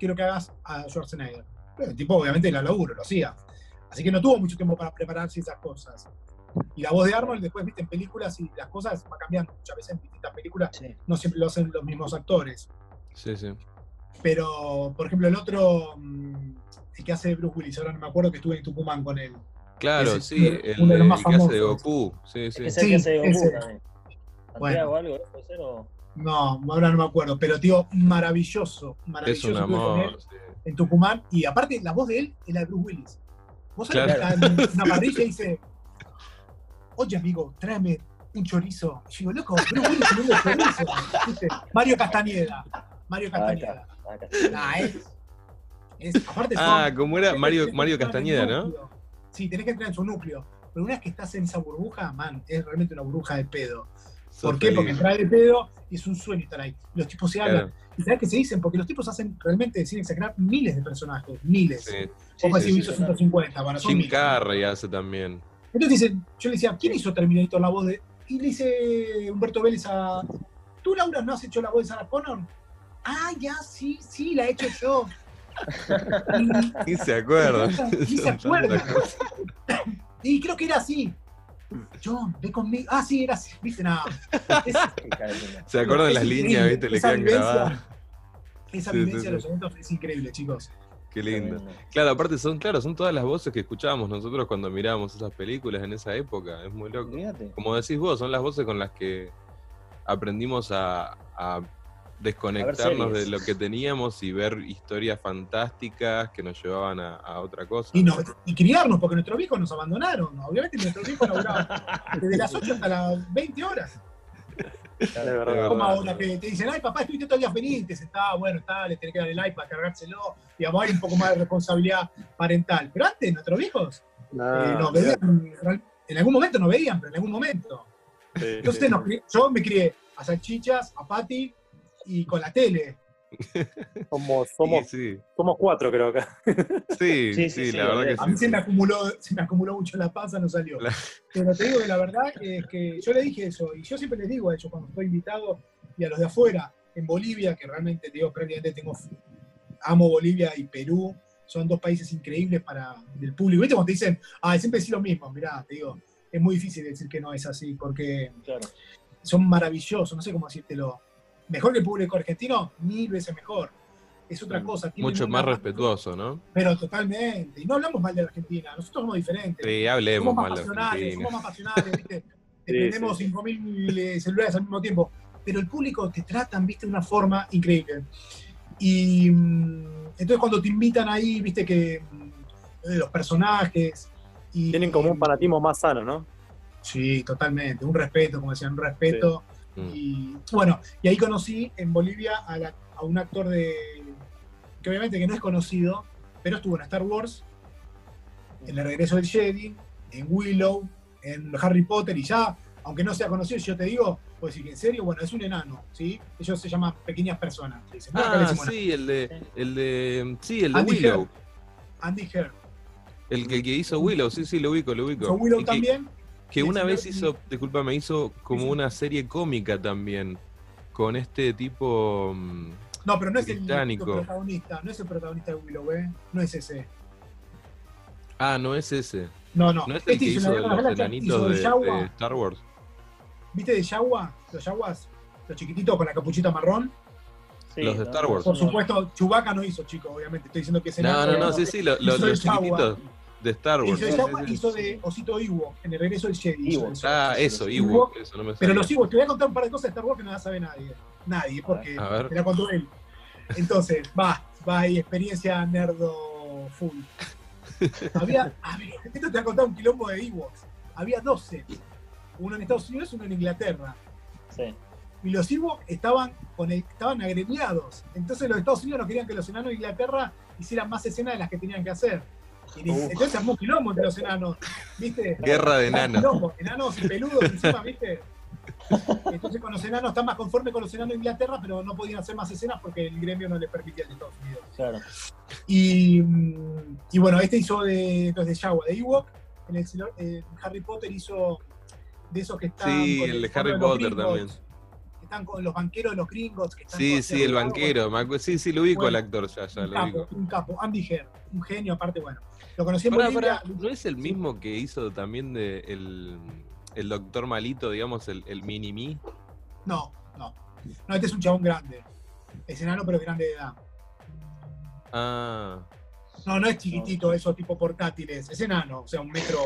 quiero que hagas a Schwarzenegger. Bueno, el tipo obviamente la laburo, lo hacía. Así que no tuvo mucho tiempo para prepararse esas cosas. Y la voz de Arnold después, viste, en películas y las cosas va cambiando muchas veces en distintas películas,
Sí.
no siempre lo hacen los mismos actores.
Sí, sí.
Pero, por ejemplo, el otro, mm, el que hace Bruce Willis, ahora no me acuerdo que estuve en Tucumán con él.
Claro,
Ese,
sí.
uno-
El,
uno de los
el
más
que hace de
famosos.
Goku. Sí, sí.
Es el
Sí,
que hace de Goku
ese.
también.
Bueno.
Algo. ¿Puede ser o-
No, ahora no me acuerdo, pero tío, maravilloso,
Es
maravilloso.
un
con él.
amor. sí.
en Tucumán, y aparte la voz de él es la de Bruce Willis. Vos sabés
Claro.
que está en una parrilla y dice, oye amigo, tráeme un chorizo. Y yo digo, loco, Bruce Willis comiendo chorizo. ¿Viste? Mario Castañeda. Mario
Ah,
Castañeda. Nah, es, es- aparte son-
Ah, como era Mario,
tenés
Mario Castañeda, ¿no?
Sí, tenés que entrar en su núcleo. Pero una vez que estás en esa burbuja, man, es realmente una burbuja de pedo. ¿Por qué?
feliz.
Porque entrar de pedo y es un sueño estar ahí. Los tipos se hablan.
Claro,
¿Y sabes qué se dicen? Porque los tipos hacen realmente, sin exagerar, miles de personajes. Miles.
sí.
Vos
sí, sí,
hizo
total.
150, bueno, son
Jim. Carrey hace también.
Entonces dicen, yo le decía, ¿quién hizo Terminator la voz de.? Y le dice Humberto Vélez a. ¿Tú, Laura, no has hecho la voz de Sarah Connor? Ah, ya, sí, sí, la he hecho yo.
Ni se acuerda.
Ni se acuerda. Y creo que era así. John, ve conmigo. Ah, sí, era así. Viste, nada.
De.
Se acuerdan
Es
las líneas, ¿viste? Le
Esa
quedan
vivencia-
grabadas.
esa
Sí,
vivencia
sí,
de los eventos es increíble, chicos.
Qué lindo. Claro, aparte son, claro, son todas las voces que escuchábamos nosotros cuando mirábamos esas películas en esa época. Es muy loco. Como decís vos, son las voces con las que aprendimos a, a desconectarnos de lo que teníamos y ver historias fantásticas que nos llevaban a, a otra cosa.
Y, no, y criarnos, porque nuestros viejos nos abandonaron. Obviamente nuestros viejos laburaban desde las 8 hasta las 20 horas.
Es verdad.
verdad.
Como ahora que te dicen, ay papá, estuviste todo el día feliz, te sentaba, bueno, está, le tenés que dar el iPad, cargárselo, digamos, hay un poco más de responsabilidad parental. Pero antes, nuestros viejos eh, nos veían, en algún momento nos veían, pero en algún momento.
sí,
Entonces
sí.
nos yo me crié a salchichas, a Pati y con la tele.
Somos, somos,
Sí,
somos cuatro, creo acá.
sí, sí,
Sí, sí,
sí,
sí,
la verdad que
A mí
sí.
se me acumuló, se me acumuló mucho la panza, no salió.
La-
Pero te digo que la verdad es que yo le dije eso, y yo siempre les digo a ellos cuando estoy invitado y a los de afuera, en Bolivia, que realmente te digo, prácticamente tengo, amo Bolivia y Perú, son dos países increíbles para el público. ¿Viste cuando te dicen, ah, siempre decís lo mismo? Mirá, te digo, es muy difícil decir que no es así, porque
Claro.
son maravillosos, no sé cómo decírtelo. Mejor que el público argentino, mil veces mejor. Es otra
Mm,
cosa.
Mucho más respetuoso, ¿no?
Pero totalmente. Y no hablamos mal de la Argentina, nosotros somos diferentes.
Sí, hablemos
somos más
mal
pasionales, somos más pasionales, ¿viste? Te
Sí,
prendemos
sí.
5.000 eh, celulares al mismo tiempo. Pero el público te tratan, ¿viste? De una forma increíble. Y mm, entonces cuando te invitan ahí, ¿viste? Que mm, los personajes. Y,
Tienen como un fanatismo más sano, ¿no?
Sí, totalmente. Un respeto, como decían, un respeto.
Mm.
Y bueno, y ahí conocí en Bolivia a, la- a un actor de que obviamente que no es conocido, pero estuvo en Star Wars, en El Regreso del Jedi, en Willow, en Harry Potter y ya, aunque no sea conocido, yo te digo, puedo decir que en serio, bueno, es un enano, ¿sí? Ellos se llaman pequeñas personas. dicen.
Ah, sí, el de, el de, sí, el de
Andy
Willow.
Heard. Andy Heard.
El que, el que hizo Willow, sí, sí, lo ubico, lo ubico.
Hizo Willow
Y
también.
Que una vez hizo, disculpa, me hizo como una serie cómica también, con este tipo... mm,
No, pero no es el protagonista, no es el protagonista de Willow, ¿eh? No es ese.
Ah, no es ese.
No, no.
¿No es el
Este
que hizo de los
hizo
enanitos de, Star Wars?
¿Viste de Yawa? Los Yawas, los chiquititos con la capuchita marrón.
Sí,
Los de
no,
Star
no,
Wars.
Por
no.
supuesto, Chewbacca no hizo, chico, obviamente. Estoy diciendo que es
No, no, no,
pero
sí, sí, lo- lo-
Hizo
los
de Yawa.
chiquititos de Star Wars.
Hizo hizo de Osito Ewok, en el regreso del Jedi.
Ewok.
eso.
Ah, eso. Ewok, eso no me
Pero los Ewoks, te voy a contar un par de cosas de Star Wars que no las sabe nadie. Nadie, porque
A ver.
me la contó él. Entonces, va, va ahí, experiencia nerdo full. Había, había- esto te voy a contar un quilombo de Ewoks. Había 12. Uno en Estados Unidos y uno en Inglaterra.
Sí.
y los Ewoks estaban, con el- estaban agremiados. Entonces los Estados Unidos no querían que los enanos de Inglaterra hicieran más escenas de las que tenían que hacer. Y entonces armó quilombo entre los enanos, ¿viste?
Guerra de enanos.
quilombo, Enanos y peludos encima, ¿viste? Entonces con los enanos están más conformes con los enanos de Inglaterra, pero no podían hacer más escenas porque el gremio no les permitía en Estados Unidos.
Claro.
Y, mm, y bueno, este hizo de, entonces de Yawa, de Ewok. En el, en Harry Potter hizo de esos que están.
Sí,
con
el de
fondo
Harry
los
Potter también.
que Están con los banqueros de los gringos. Que están
Sí, sí, el banquero. Sí, sí, lo ubico
Bueno,
al actor, ya, ya
Un
lo
capo,
ubico.
un capo, Andy Heard, un genio aparte, bueno. Lo conocí en
Pará,
Bolivia.
pará, ¿No es el mismo que hizo también de el, el doctor malito, digamos, el, el mini-me?
No, no. No, este es un chabón grande. Es enano, pero grande de edad.
Ah,
No, no es chiquitito, esos tipo portátiles. Es enano, o sea, un metro,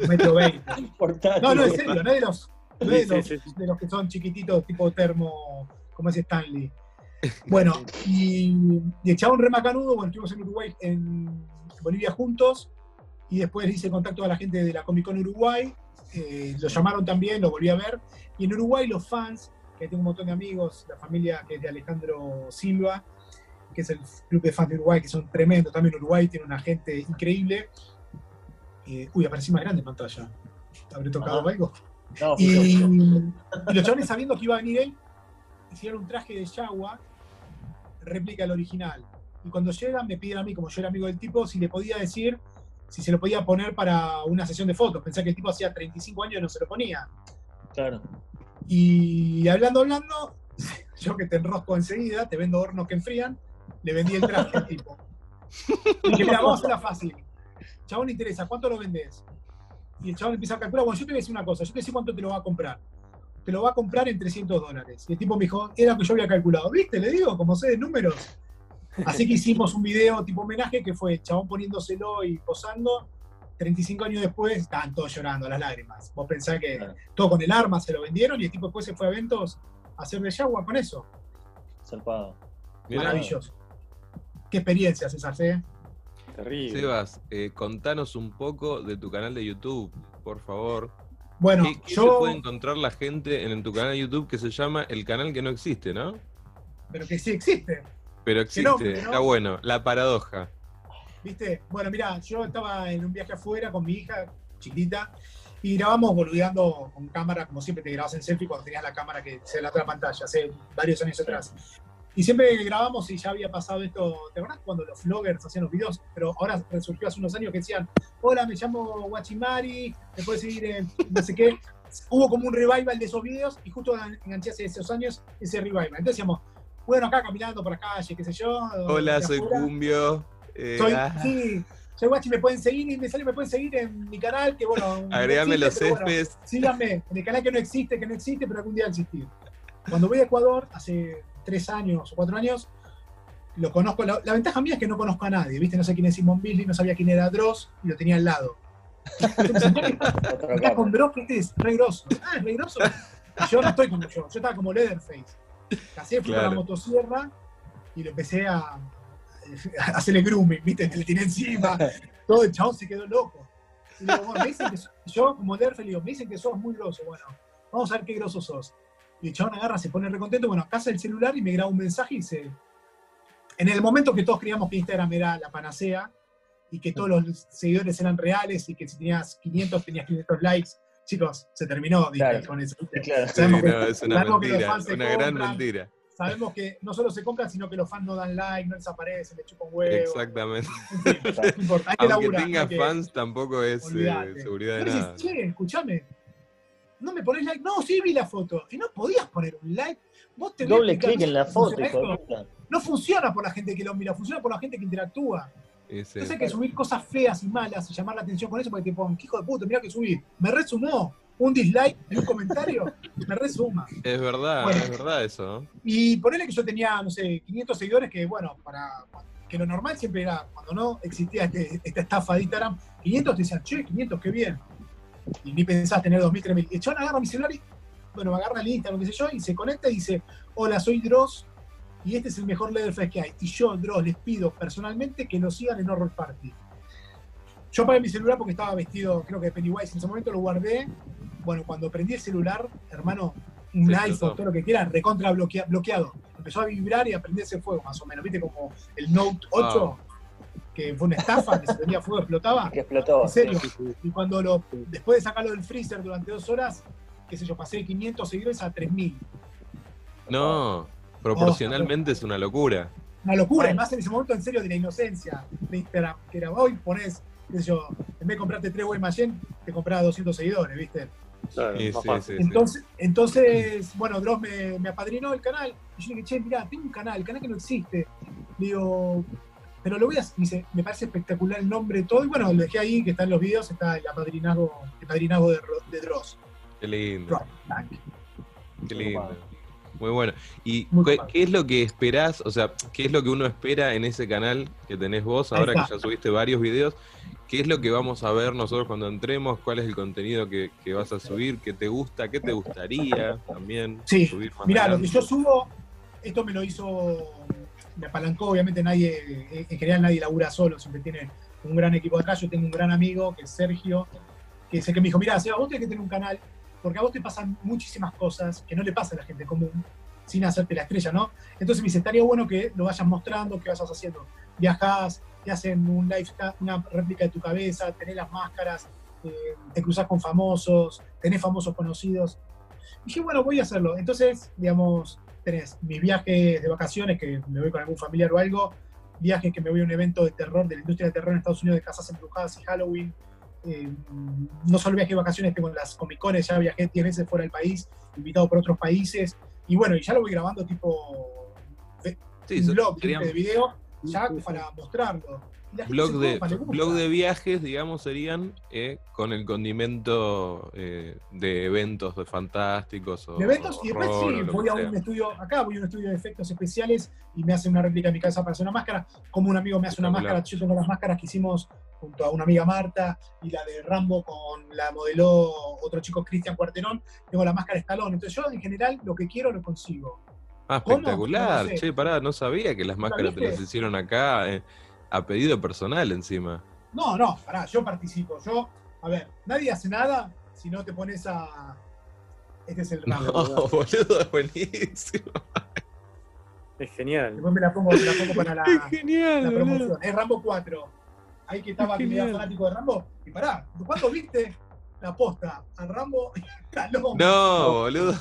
un metro veinte. No, no, en serio, no es de los, no es de los,
sí, sí.
de los que son chiquitos, tipo termo, como es Stanley. Bueno, y, y el chabón re macanudo, bueno, estuvimos en Uruguay, en Bolivia juntos, y después hice contacto a la gente de la Comic Con Uruguay, eh, lo llamaron también, lo volví a ver, y en Uruguay los fans, que tengo un montón de amigos, la familia que es de Alejandro Silva, que es el club de fans de Uruguay, que son tremendos, también Uruguay tiene una gente increíble. Eh, uy, aparecí más grande en pantalla. ¿Habré tocado
Ah.
algo?
No,
Y, y los chavales sabiendo que iba a venir él, hicieron un traje de Yawa, réplica del original. Y cuando llegan me piden a mí, como yo era amigo del tipo, si le podía decir si se lo podía poner para una sesión de fotos. Pensé que el tipo hacía 35 años y no se lo ponía.
claro.
Y hablando, hablando, yo que te enrosco enseguida, te vendo hornos que enfrían, le vendí el traje al tipo. Y dije, mira, vamos a hacerla fácil. Chabón le interesa, ¿cuánto lo vendés? Y el chabón empieza a calcular, bueno, yo te voy a decir una cosa, yo te voy a decir cuánto te lo va a comprar. Te lo va a comprar en 300 dólares. Y el tipo me dijo, era lo que yo había calculado. ¿Viste? Le digo, como sé de números. Así que hicimos un video tipo homenaje que fue chabón poniéndoselo y posando. 35 años después estaban todos llorando las lágrimas. Vos pensás que
Claro.
todo con el arma se lo vendieron y el tipo después se fue a eventos a hacer de Yagua con eso.
Zarpado.
Maravilloso. Qué experiencias esas, ¿eh?
Terrible.
Sebas, eh, contanos un poco de tu canal de YouTube, por favor.
Bueno,
¿Qué, qué se puede encontrar la gente en, tu canal de YouTube que se llama El Canal que no existe, ¿no?
pero que sí existe,
Pero
no,
existe, está bueno, la paradoja.
¿viste? Bueno, mira, yo estaba en un viaje afuera con mi hija chiquita y grabamos boludeando con cámara, como siempre te grabas en selfie cuando tenías la cámara que se la otra pantalla, hace varios años atrás. Y siempre grabamos y ya había pasado esto, ¿te acuerdas cuando los vloggers hacían los videos? Pero ahora resurgió hace unos años que decían, hola, me llamo Guachimari, me puedes seguir en no sé qué. Hubo como un revival de esos videos y justo enganché hace esos años ese revival. Entonces decíamos, bueno, acá caminando por la calle, qué sé yo.
Hola, soy
afuera.
Cumbio. eh,
Soy,
ah,
sí, soy Guachi, me pueden seguir y me sale, me pueden seguir en mi canal, que bueno. no
Agregame los
existe, pero bueno,
céspedes.
síganme, en el canal que no existe, que no existe, pero algún día existir. Cuando voy a Ecuador, hace tres años o cuatro años, lo conozco. La, la ventaja mía es que no conozco a nadie, ¿viste? No sé quién es Simon Beasley, no sabía quién era Dross y lo tenía al lado. Entonces, Acá con Dross, ¿qué es? Re grosso. Ah, es re grosso. Y yo no estoy como yo, yo estaba como Leatherface. Casé, fui con
Claro.
la motosierra y lo empecé a, a hacerle grooming, ¿viste? Le tiré encima. Todo el chabón se quedó loco. Y le digo, bueno, me dicen que so- yo, como le digo, me dicen que sos muy grosso. Bueno, vamos a ver qué grosso sos. Y el chabón agarra, se pone recontento. Bueno, casa el celular y me graba un mensaje y dice. En el momento que todos creíamos que Instagram era la panacea y que todos los seguidores eran reales y que si tenías 500 tenías 500 likes, chicos, se terminó.
Claro.
con eso.
Claro.
Sí,
Sabemos que-
no, es una
sabemos que los
mentira,
fans se
una gran
compran.
mentira.
Sabemos que no solo se compran, sino que los fans no dan like, no desaparecen, le chupan huevo.
Exactamente.
No hay que
Aunque
laburar,
tengas
hay que-
fans, tampoco es eh, seguridad de nada.
che, escúchame, no me pones like. No, sí vi la foto. Y no podías poner un like. Vos
Doble clic en
¿no
la foto.
No funciona por la gente que lo mira, funciona por la gente que interactúa.
Sí.
Entonces hay que subir cosas feas y malas y llamar la atención con eso porque te pongan, "¿Qué hijo de puta, mira que subí. Me resumó un dislike y un comentario, me resuma.
Es verdad,
Bueno.
es verdad eso.
Y ponele que yo tenía, no sé, 500 seguidores, que bueno, para que lo normal siempre era, cuando no existía este- esta estafa de Instagram, 500 te decían, che, 500, qué bien. Y ni pensás tener 2.000, 3.000. Y chabón agarra mi celular y, bueno, agarra el Instagram, qué sé yo, y se conecta y dice, hola, soy Dross, y este es el mejor Leatherface que hay. Y yo, Dross, les pido personalmente que lo sigan en Horror Party. Yo apagué mi celular porque estaba vestido, creo que de Pennywise, en ese momento lo guardé. Bueno, cuando prendí el celular, hermano, un iPhone, todo lo que quiera, recontra bloquea- bloqueado. Empezó a vibrar y a prenderse fuego, más o menos. ¿Viste? Como el Note 8, que fue una estafa, que se prendía fuego, explotaba.
Que explotó.
En serio. Y cuando lo, después de sacarlo del freezer durante dos horas, qué sé yo, pasé de 500 seguidores a 3000.
No, proporcionalmente es una locura.
Una locura,
Bueno.
y más en ese momento, en serio, de la inocencia de Instagram, que era hoy pones, qué sé yo, en vez de comprarte 3 Guaymallén, te compraba 200 seguidores, ¿viste?
Claro,
Sí, sí,
fácil.
sí.
Entonces, entonces bueno, Dross me, me apadrinó el canal. Y yo le dije, che, mirá, tengo un canal, el canal que no existe. Digo, pero lo voy a. Me dice, me parece espectacular el nombre, todo. Y bueno, lo dejé ahí, que está en los videos, está el apadrinazgo, el padrinazgo de, de Dross.
Qué lindo, qué lindo. Muy bueno. ¿Y
Muy
qué, es lo que esperás? O sea, ¿qué es lo que uno espera en ese canal que tenés vos ahora que ya subiste varios videos? ¿Qué es lo que vamos a ver nosotros cuando entremos? ¿Cuál es el contenido que, que vas a subir? ¿Qué te gusta? ¿Qué te gustaría también
Sí,
subir más
Mirá, lo que yo subo, esto me lo hizo, me apalancó, obviamente nadie, en general nadie labura solo, siempre tiene un gran equipo de acá. Yo tengo un gran amigo que es Sergio, que es el que me dijo, mirá, Seba, vos tenés que tener un canal, porque a vos te pasan muchísimas cosas que no le pasa a la gente común, sin hacerte la estrella, ¿no? Entonces me dice, estaría bueno que lo vayas mostrando, que vayas haciendo. Viajás, te hacen un live, una réplica de tu cabeza, tenés las máscaras, eh, te cruzás con famosos, tenés famosos conocidos. Dije, bueno, voy a hacerlo. Entonces, digamos, tenés mis viajes de vacaciones, que me voy con algún familiar o algo, viajes que me voy a un evento de terror, de la industria de terror en Estados Unidos, de casas embrujadas y Halloween. Eh, no solo viajes de vacaciones, tengo las Comic Cones, ya viajé 10 veces fuera del país, invitado por otros países. Y bueno, y ya lo voy grabando tipo
Sí,
blog ¿viste? de video, ya para mostrarlo. La
blog de, blog de viajes, digamos, serían eh, con el condimento eh, de eventos de fantásticos o
de eventos y después
horror,
sí,
o
voy a
sea.
un estudio, acá voy a un estudio de efectos especiales y me hace una réplica de mi casa para hacer una máscara, como un amigo me hace una máscara, yo tengo las máscaras que hicimos junto a una amiga Marta y la de Rambo con la modeló otro chico Cristian Cuarterón, tengo la máscara Estalón, entonces yo en general lo que quiero lo consigo.
Ah, espectacular.
No sé.
Che, pará, no sabía que las
¿No
máscaras te
viste?
las hicieron acá eh, a pedido personal encima.
No, no, pará, yo participo, yo, a ver, nadie hace nada si no te pones a. Este es el
No,
Rambo.
boludo, es buenísimo.
Es genial.
Después me la pongo, me la pongo para la,
Es genial,
la
boludo.
promoción. Es Rambo 4. Ahí que estaba que era
genial.
fanático de Rambo. Y pará, ¿cuándo viste la posta a Rambo y Stallone?
No, boludo.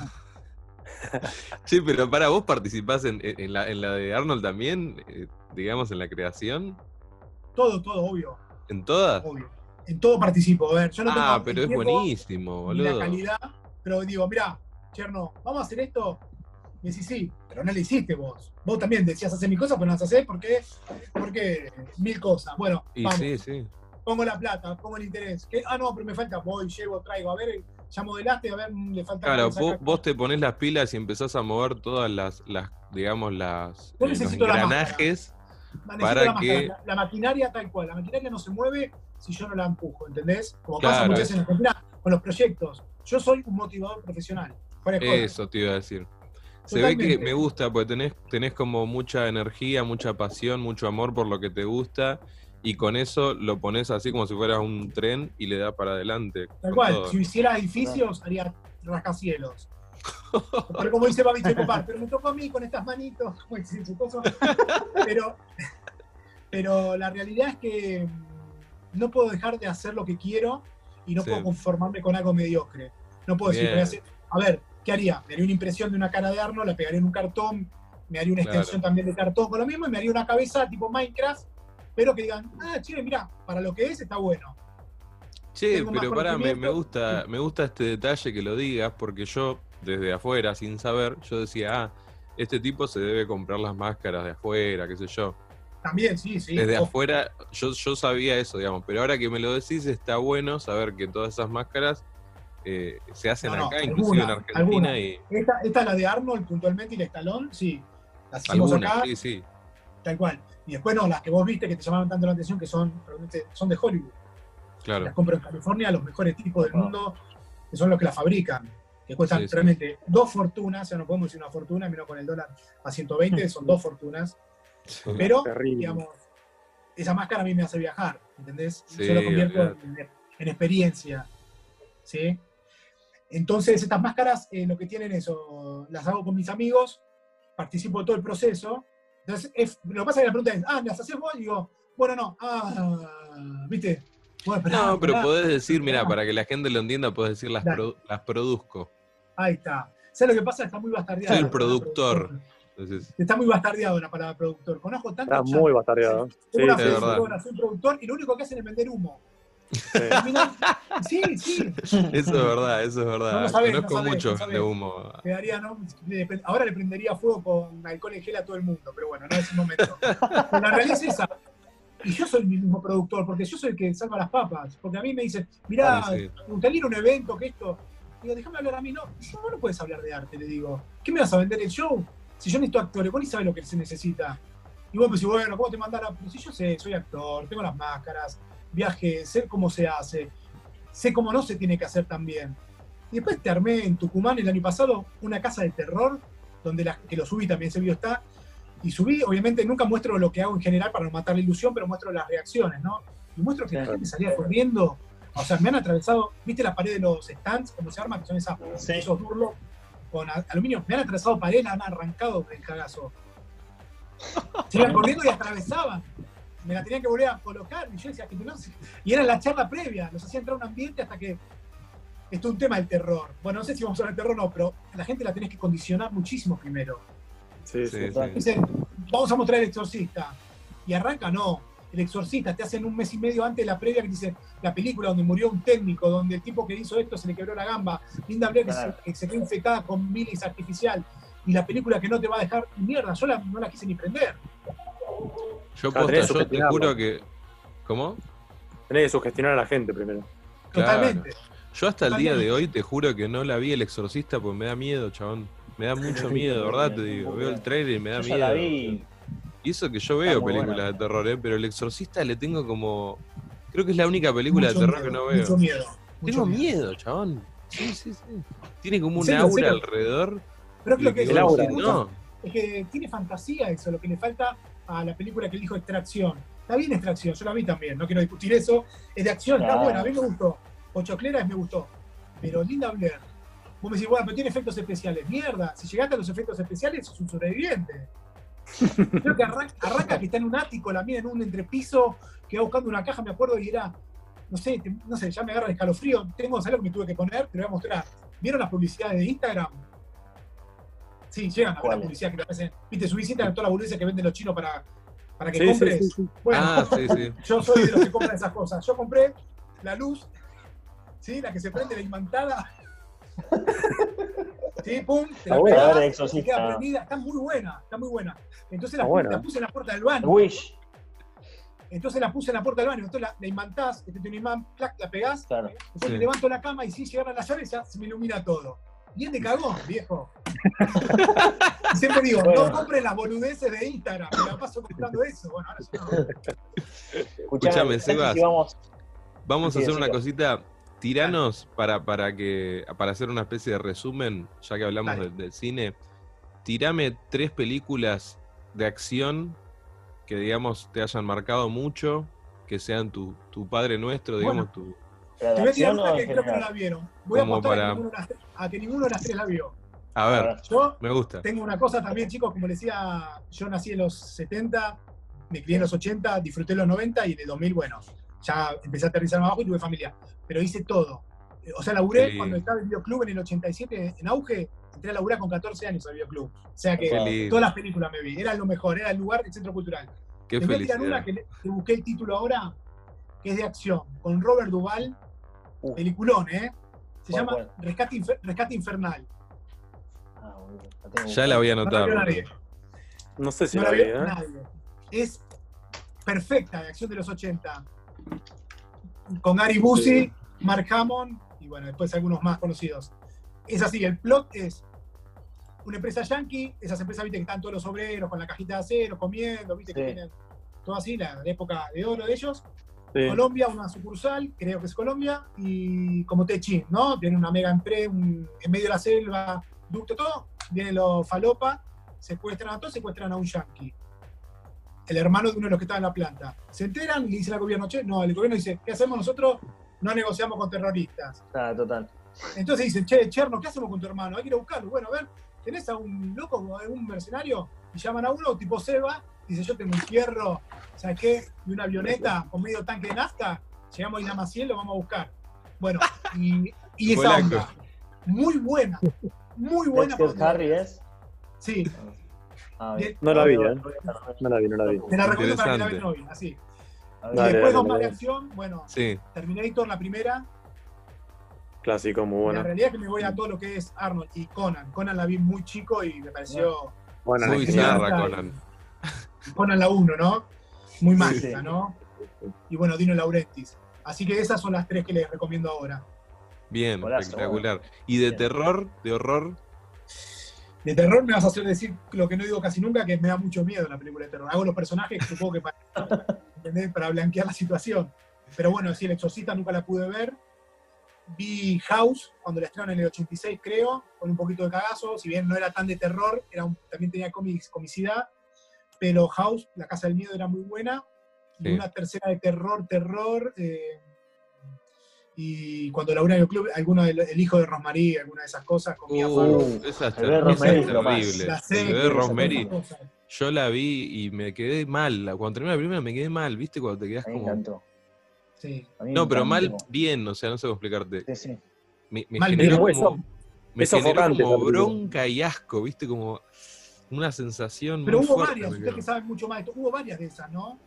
Sí, pero para vos participás en, en la, en la de Arnold también, eh, digamos, en la creación,
Todo, todo, obvio.
en todas.
obvio. En todo participo. A ver, yo no tengo
Ah, pero es buenísimo,
ni la
boludo.
calidad, pero digo, mirá, Cherno, vamos a hacer esto. Me decís, sí, pero no le hiciste vos. Vos también decías hacer mis cosas, pero no las haces porque, porque mil cosas. Bueno,
Y
vamos,
sí, sí.
pongo la plata, pongo el interés. ¿Qué? Ah, no, pero me falta, voy, llevo, traigo. A ver, ya modelaste, a ver, le falta.
Claro, vos, vos te pones las pilas y empezás a mover todas las, las digamos, las, eh, los
la
engranajes. para
la, máscara.
que-
La, la maquinaria tal cual. La maquinaria no se mueve si yo no la empujo, ¿entendés? Como
Claro,
pasa muchas veces en Argentina con los proyectos. Yo soy un motivador profesional.
Eso te iba a decir. Se ve que me gusta, porque tenés, tenés como mucha energía, mucha pasión, mucho amor por lo que te gusta, y con eso lo pones así como si fuera un tren y le da para adelante.
Tal cual,
todo.
si hiciera edificios, haría rascacielos. Pero como dice Babi Checopar, pero me tocó a mí con estas manitos. Pero, pero la realidad es que mm, no puedo dejar de hacer lo que quiero y no
Sí.
puedo conformarme con algo mediocre. No puedo decir,
Bien.
voy a, hacer- a ver, ¿qué haría? Me haría una impresión de una cara de Arnold, la pegaría en un cartón, me haría una
Claro.
extensión también de cartón con lo mismo y me haría una cabeza tipo Minecraft, pero que digan, ah, che, mira, para lo que es está bueno.
Che,
tengo
pero pará, me, me gusta, me gusta este detalle que lo digas, porque yo, desde afuera, sin saber, yo decía, ah, este tipo se debe comprar las máscaras de afuera, qué sé yo.
También, sí, sí.
Desde
ojo.
afuera, yo, yo sabía eso, digamos, pero ahora que me lo decís, está bueno saber que todas esas máscaras eh, se hacen
No, no,
acá, inclusive en Argentina,
alguna.
y
Esta, esta es la de Arnold puntualmente y la de Stallone, sí. Las hicimos acá,
sí, sí,
tal cual. Y después no, las que vos viste que te llamaron tanto la atención, que son, realmente son de Hollywood.
claro.
Las compro en California, los mejores tipos del mundo, que son los que las fabrican. Que cuestan
Sí, sí.
realmente dos fortunas, o sea, no podemos decir una fortuna, menos con el dólar a 120, son dos fortunas. Pero,
Terrible.
digamos, esa máscara a mí me hace viajar, ¿entendés?
Sí,
Yo lo convierto en experiencia. ¿sí? Entonces, estas máscaras eh, lo que tienen eso, las hago con mis amigos, participo de todo el proceso. Entonces, es- lo que pasa es que la pregunta es, ah, ¿las haces vos? Y digo, bueno, no, ah, ¿viste? Bueno,
No, pero
esperá.
podés decir, mira, para que la gente lo entienda, podés decir las, las produzco.
Ahí está. ¿Sabes lo que pasa? Está muy bastardeado.
Soy el productor. Entonces,
Está muy bastardeado la palabra productor. Conozco tanto.
Está muy bastardeado. Sí,
Tengo una
sí, es verdad.
soy productor y lo único que hacen es vender humo.
Sí.
Sí, sí.
eso es verdad, eso es verdad.
No lo sabés, no
Conozco
sabés,
mucho
no sabés.
de humo.
Quedaría, ¿no? Le- Ahora le prendería fuego con alcohol en gel a todo el mundo, pero bueno, no es el momento. Pero la realidad es esa. Y yo soy mi mismo productor, porque yo soy el que salva las papas. Porque a mí me dicen, mirá,
Sí, sí.
ir a un evento, que esto. Digo, déjame hablar a mí. No, no, no puedes hablar de arte, le digo. ¿Qué me vas a vender el show? Si yo necesito actores, vos ni sabes lo que se necesita. Y vos me decís, bueno, ¿cómo te mandara? Pero si yo sé, soy actor, tengo las máscaras, viaje, sé cómo se hace, sé cómo no se tiene que hacer también. Y después te armé en Tucumán el año pasado una casa de terror, donde la, que lo subí también, ese video está. Y subí, obviamente nunca muestro lo que hago en general para no matar la ilusión, pero muestro las reacciones, ¿no? Y muestro que la gente salía corriendo. O sea, me han atravesado, ¿viste la pared de los stands? ¿Cómo se arma? Que son esas,
Sí.
esos durlos con aluminio. Me han atravesado pared, la han arrancado del cagazo. Se iban corriendo y atravesaban. Me la tenían que volver a colocar. Y yo decía que no sé. Y era la charla previa. Los hacía entrar a un ambiente hasta que. Esto es un tema del terror. Bueno, no sé si vamos a hablar del terror o no, pero a la gente la tenés que condicionar muchísimo primero.
Sí, sí.
Sí,
total.
sí.
Dicen, vamos a mostrar el exorcista. Y arranca, no. El exorcista, te hacen un mes y medio antes de la previa que dice la película donde murió un técnico, donde el tipo que hizo esto se le quebró la gamba, Linda Blair que
Claro.
se, que se quedó infectada con bilis artificial, y la película que no te va a dejar mierda, yo la- no la quise ni prender.
Yo
Claro,
posta, yo te juro que. ¿Cómo?
Tenés que sugestionar a la gente primero.
Claro.
Totalmente.
Yo hasta el día de hoy te juro que no la vi el exorcista porque me da miedo, chabón. Me da mucho miedo, de verdad te digo. Veo el trailer y me da
Yo ya
miedo.
la vi.
Y eso que yo veo películas
buena.
de terror, ¿eh? pero el exorcista le tengo como. Creo que es la única película
Mucho
de terror
miedo,
que no veo.
Mucho miedo. mucho
Tengo miedo, chabón. Sí, sí, sí. Tiene como
¿En
un aura
serio?
alrededor.
Pero creo que
que
es,
El aura.
no.
es que tiene fantasía eso, lo que le falta a la película que él dijo Extracción. Está bien Extracción, yo la vi también, no quiero discutir eso. Es de acción, está buena, a mí me gustó. Pochoclera me gustó. Pero Linda Blair, vos me decís, bueno, pero tiene efectos especiales. Mierda, si llegaste a los efectos especiales, sos un sobreviviente. Creo que arranca, arranca que está en un ático, la mía en un entrepiso, que va buscando una caja, me acuerdo, y era, no sé, te- no sé, ya me agarra el escalofrío. Tengo, ¿sabes lo que me tuve que poner? Te lo voy a mostrar. ¿Vieron las publicidades de Instagram? Sí, llegan a ver la
¿Cuáles?
publicidad que te hacen. Viste, subís Instagram todas las boludeces que venden los chinos para, para que
Sí, sí,
compres.
sí, sí.
Bueno,
Ah, sí, sí.
yo soy de los que compran esas cosas. Yo compré la luz, ¿sí? La que se prende la imantada. ¿Sí? Pum, te la
Ah, bueno.
pegás,
Exorcista.
queda. Está muy buena, está muy buena. Entonces la, puse-
buena.
la puse en la puerta del baño.
Wish,
Entonces la puse en la puerta del baño. Entonces la, la imantás, este tiene un imán, plac, la pegás.
claro.
Después
Sí.
levanto la cama y sin llegar a las ya se me ilumina todo. Bien de cagón, viejo. Siempre digo,
Bueno.
no compren las boludeces de Instagram, me la paso comprando eso. Bueno, ahora ya no.
Escuchame,
¿sabes
Sebas.
vamos-
Vamos a hacer una cosita. Tiranos para, para que para hacer una especie de resumen, ya que hablamos del cine. Tirame tres películas de acción que digamos te hayan marcado mucho, que sean tu, tu padre nuestro, digamos, tu.
¿Pero
Te voy a tirar una que
en
creo que no la vieron. Voy a apostar a,
para-
que ninguno de las tres, a que ninguno de las tres la vio.
A
A
ver.
Yo
me gusta.
tengo una cosa también, chicos, como les decía, yo nací en los 70, me crié en los 80, disfruté los 90 y en el 2000, bueno, ya empecé a aterrizar más abajo y tuve familia. Pero hice todo. O sea, laburé
Qué
cuando estaba el videoclub en el 87 en auge, entré a laburar con 14 años al videoclub. O sea que
Qué
todas las películas me vi, era lo mejor, era el lugar del centro cultural.
Qué
Les voy a tirar
felicidad.
una que, le- que busqué el título ahora, que es de acción, con Robert Duvall,
Uh.
peliculón, ¿eh? Se
¿Cuál,
llama
cuál?
Rescate, Infer- Rescate Infernal.
Ah, boludo, la tengo
Ya la voy a
No
anotar.
nadie.
No sé si
No
la
la
vi, ¿eh?
nadie. Es perfecta de acción de los 80. Con Gary Busey, Mark Hammond y bueno, después algunos más conocidos. Es así, el plot es una empresa yankee, esas empresas, viste, que están todos los obreros con la cajita de acero, comiendo, viste, que tienen todo así, la, la época de oro de ellos.
Sí.
Colombia, una sucursal, creo que es Colombia, y como Techin, ¿no? Tiene una mega empresa, un- en medio de la selva, ducto, todo, vienen los falopa, secuestran a todos, secuestran a un yankee. El hermano de uno de los que estaba en la planta. Se enteran y le dice al gobierno, che, no, el gobierno dice, ¿qué hacemos nosotros? No negociamos con terroristas.
Ah, total.
Entonces dicen, che, Cherno, ¿qué hacemos con tu hermano? Hay que ir a buscarlo. Bueno, a ver, ¿tenés a un loco, a un mercenario? Y llaman a uno, tipo Seba, dice, yo tengo un fierro, ¿sabes qué? Y una avioneta con medio tanque de nafta, llegamos a Isla Maciel, lo vamos a buscar. Bueno, y, y esa
Polaco.
onda. Muy buena, muy buena. Para-
Harry es.
Sí,
Ah.
No la vi, ¿eh? No la vi, no la vi.
te la recomiendo para que la veas novia, así.
a
Y
Dale,
después dos más de acción, bueno,
Sí,
Terminator la primera,
Clásico, muy
la
bueno.
realidad es que me voy a todo lo que es Arnold y Conan. Conan la vi muy chico y me pareció
Bueno,
muy
Genial.
Conan.
Conan la 1, ¿no? Muy
Sí,
mágica,
sí.
¿no? Y bueno, Dino Laurentiis. Así que esas son las tres que les recomiendo ahora.
Bien, espectacular. ¿Y de
Bien.
terror, de horror?
De terror me vas a hacer decir lo que no digo casi nunca, que me da mucho miedo la película de terror. Hago los personajes, supongo que para, ¿entendés? para blanquear la situación. Pero bueno, sí, El Exorcista nunca la pude ver. Vi House cuando la estrenaron en el 86, creo, con un poquito de cagazo. Si bien no era tan de terror, era un- también tenía comics, comicidad. Pero House, La Casa del Miedo, era muy buena. Y una tercera de terror, terror. eh, y cuando laburé en el club, alguno del el hijo de Rosemary, alguna de esas cosas, Farrow.
Uh, esa es, terrible.
La
El
sé,
bebé
esas
Rosemary, yo la vi y me quedé mal. Cuando terminé la primera me quedé mal, ¿viste? Cuando te quedas
mí me
como...
encantó.
Sí.
No, pero mal bien, o sea, no sé cómo explicarte.
Sí, sí.
Me, me
Mal
generó
bien.
como, me generó como bronca y asco, ¿viste? Como una sensación
Pero
muy
hubo
fuerte.
varias, ustedes que saben mucho más de esto, hubo varias de esas, ¿no?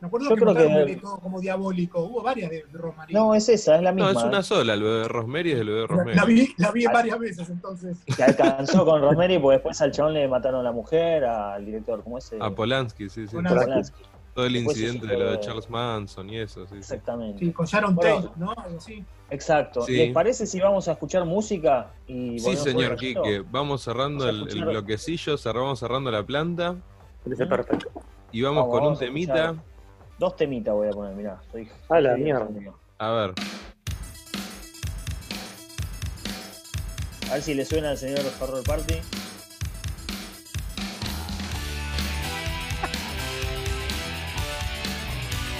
Me acuerdo
Yo
que
creo
todo como diabólico, hubo varias de Rosemary.
No, es esa, es la
No,
misma.
es una
¿eh?
sola, el bebé de Rosemary es el bebé de
la,
Rosemary.
la vi, la vi varias veces entonces.
Que alcanzó con Rosemary porque después al chabón le mataron a la mujer, al director, ¿cómo es?
A Polanski, sí, sí.
Una-
Polanski.
Todo el
después
incidente de lo de Charles Manson y eso, sí. sí.
Exactamente.
Sí, con Sharon
Bueno.
Tate, ¿no? Algo así.
Exacto.
Sí.
¿Les parece si vamos a escuchar música? Y
Sí, señor? Quique. Vamos cerrando
Vamos
el, bloquecillo, cerramos cerrando la planta
Parece perfecto.
y vamos,
Vamos,
con
vamos
un temita.
Dos temitas voy a poner, mirá. Estoy,
A la mierda.
A ver.
A ver si le suena al señor Horror Party.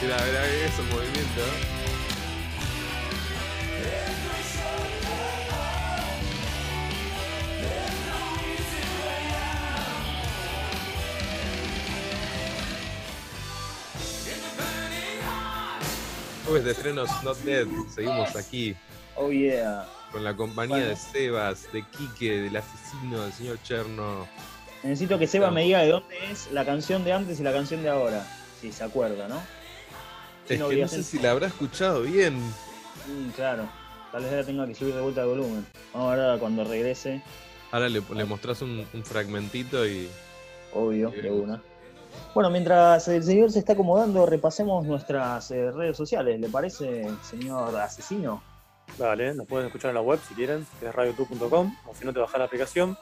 Mira, mira esos movimientos. Jueves ¿eh? de estrenos Not Dead, seguimos aquí.
Oh yeah.
Con la compañía de Sebas, de Quique, del asesino, del señor Cherno.
Necesito que
Sebas
me diga de dónde es la canción de antes y la canción de ahora, si se acuerda, ¿no?
Es
no
que no sé si la habrá escuchado bien.
Mm, claro. Tal vez ahora tenga que subir de vuelta el volumen. Ahora cuando regrese.
Ahora le, le mostrás un, un fragmentito y.
Obvio, de una. Bueno, mientras el señor se está acomodando, repasemos nuestras eh, redes sociales. ¿Le parece, señor asesino?
Dale, nos pueden escuchar en la web si quieren, que es radiotube.com, o si no te bajas la aplicación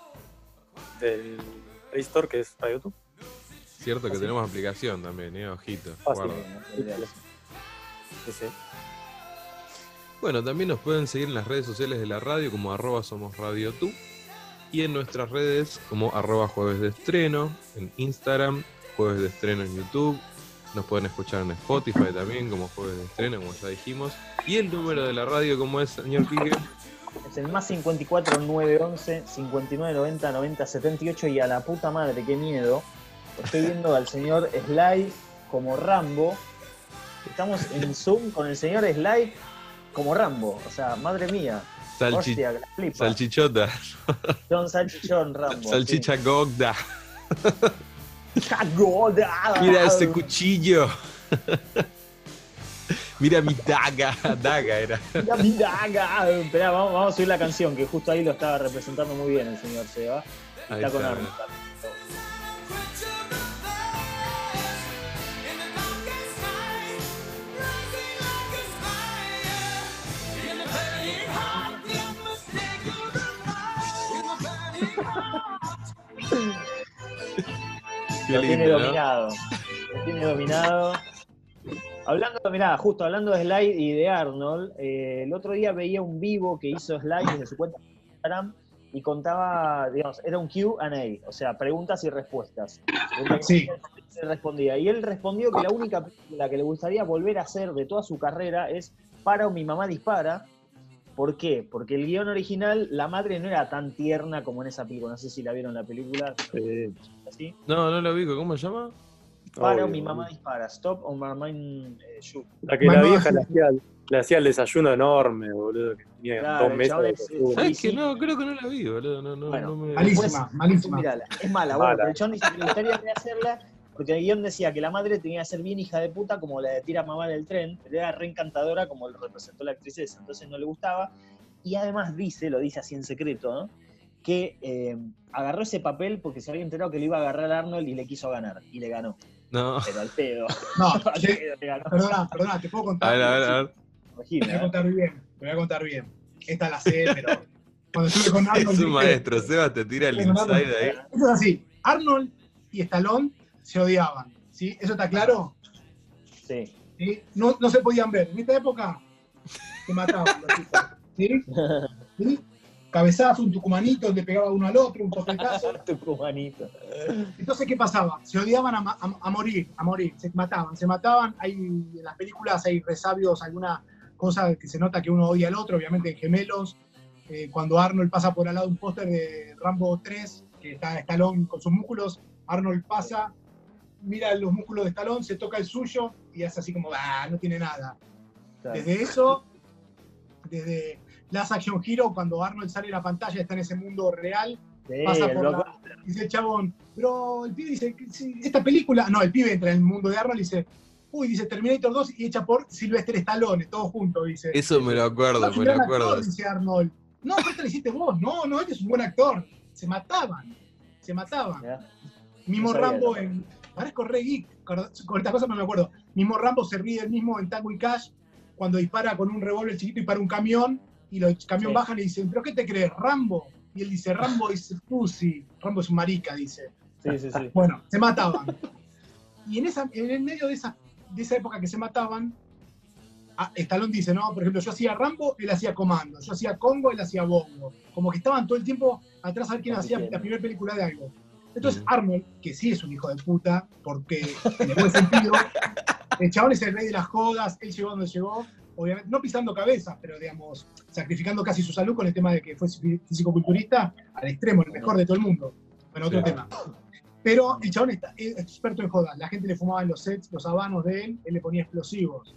del Play Store, que es RadioTube.
Cierto que
Así.
tenemos aplicación también, eh, ojito.
Fácil.
guarda.
Sí, sí.
Bueno, también nos pueden seguir en las redes sociales de la radio como arroba somos radio tú y en nuestras redes como arroba jueves de estreno, en Instagram, jueves de estreno en YouTube, nos pueden escuchar en Spotify también como jueves de estreno, como ya dijimos, y el número de la radio como es, señor Quique,
Es el más 54 911 59 90 90 78 y a la puta madre, qué miedo. Estoy viendo al señor Sly como Rambo. Estamos en Zoom con el señor Sly como Rambo. O sea, madre mía.
salchi-
Hostia, la
salchichota,
John Salchichón Rambo.
salchicha gogda,
sí. Cagoda.
mira ese cuchillo, mira mi daga, daga era.
Mira mi daga. Esperá, vamos, vamos a subir la canción, que justo ahí lo estaba representando muy bien el señor Seba.
Ahí
está con
está. Qué
Lo tiene dominado. Lo tiene dominado. Hablando, mirá, justo hablando de Slide y de Arnold, eh, el otro día veía un vivo que hizo Slide desde su cuenta de Instagram y contaba, digamos, era un QA, o sea, preguntas y respuestas.
Sí.
Se respondía. Y él respondió que la única película que le gustaría volver a hacer de toda su carrera es Para o mi mamá dispara. ¿Por qué? Porque el guion original, la madre no era tan tierna como en esa película. No sé si la vieron la película.
Sí.
Así.
No, no lo ubico, ¿cómo se llama?
Para o
Obvio.
mi mamá dispara. Stop o my mind eh, shoot.
La que
Mamá,
la vieja
sí.
le hacía, le hacía el desayuno enorme, boludo, que tenía
Claro,
dos meses.
¿Sabes
sí.
que no? Creo que no la vi, boludo. No, no,
Bueno,
no me...
Malísima, malísima.
Mírala, es mala,
Mala.
bueno, pero dice que le gustaría rehacerla porque el guion decía que la madre tenía que ser bien hija de puta como la de Tira Mamá del tren, pero era re encantadora como lo representó la actriz esa, entonces no le gustaba. Y además dice, lo dice así en secreto, ¿no? que eh, agarró ese papel porque se había enterado que le iba a agarrar a Arnold y le quiso ganar, y le ganó,
No.
pero al pedo.
No,
al pedo le ganó.
perdona, perdona, te puedo
A
contar.
ver, a ver, a ver.
Te
Imagina,
voy a
¿eh?
contar bien, te voy a contar bien. Esta la sé, pero cuando estuve con Arnold.
Es un
dije,
maestro, Seba te tira el inside ahí.
Esto es así, Arnold y Stallone se odiaban, ¿sí? ¿Eso está claro?
Sí.
¿Sí? No, no se podían ver. En esta época se mataban los tipos, ¿sí? ¿Sí? Cabezazo, un tucumanito, le pegaba uno al otro, un topetazo.
Tucumanito.
Entonces, ¿qué pasaba? Se odiaban a, a- a morir, a morir, se mataban, se mataban. Hay, en las películas hay resabios, alguna cosa que se nota que uno odia al otro, obviamente en gemelos. Eh, cuando Arnold pasa por al lado un póster de Rambo 3, que está Stallone con sus músculos, Arnold pasa, mira los músculos de Stallone, se toca el suyo y hace así como, ah, no tiene nada.
Claro.
Desde eso, desde Last Action Hero, cuando Arnold sale a la pantalla, está en ese mundo real,
Sí,
pasa
el
por la, dice el chabón, pero el pibe dice, esta película, no, el pibe entra en el mundo de Arnold y dice, uy, dice Terminator 2 y hecha por Sylvester Stallone, todos juntos, dice.
Eso me lo acuerdo,
"Sos un
me lo acuerdo.
actor", dice Arnold. No, pero te lo hiciste vos, no, no, él es un buen actor. Se mataban, se mataban.
Mirá.
Mismo
No
Rambo en. Parezco re geek, con estas cosas no me acuerdo. Mismo Rambo se ríe el mismo en Tango y Cash cuando dispara con un revólver chiquito y para un camión y los camión
Sí.
bajan y dicen, ¿pero qué te crees, Rambo? Y él dice, Rambo es pussy. Rambo es un marica, dice.
Sí, sí, sí.
Bueno, se mataban. Y en, esa, en el medio de esa, de esa época que se mataban, ah, Stallone dice, no, por ejemplo, yo hacía Rambo, él hacía Comando, yo hacía Congo, él hacía Bongo. Como que estaban todo el tiempo atrás a ver quién hacía la primera película de algo. Entonces. Arnold, que sí es un hijo de puta, porque en el buen sentido, el chabón es el rey de las jodas, él llegó donde llegó, obviamente, no pisando cabezas, pero digamos, sacrificando casi su salud con el tema de que fue físico-culturista al extremo, el mejor de todo el mundo. Bueno, otro tema. Pero el chabón está es experto en jodas. La gente le fumaba en los sets, los habanos de él, él le ponía explosivos.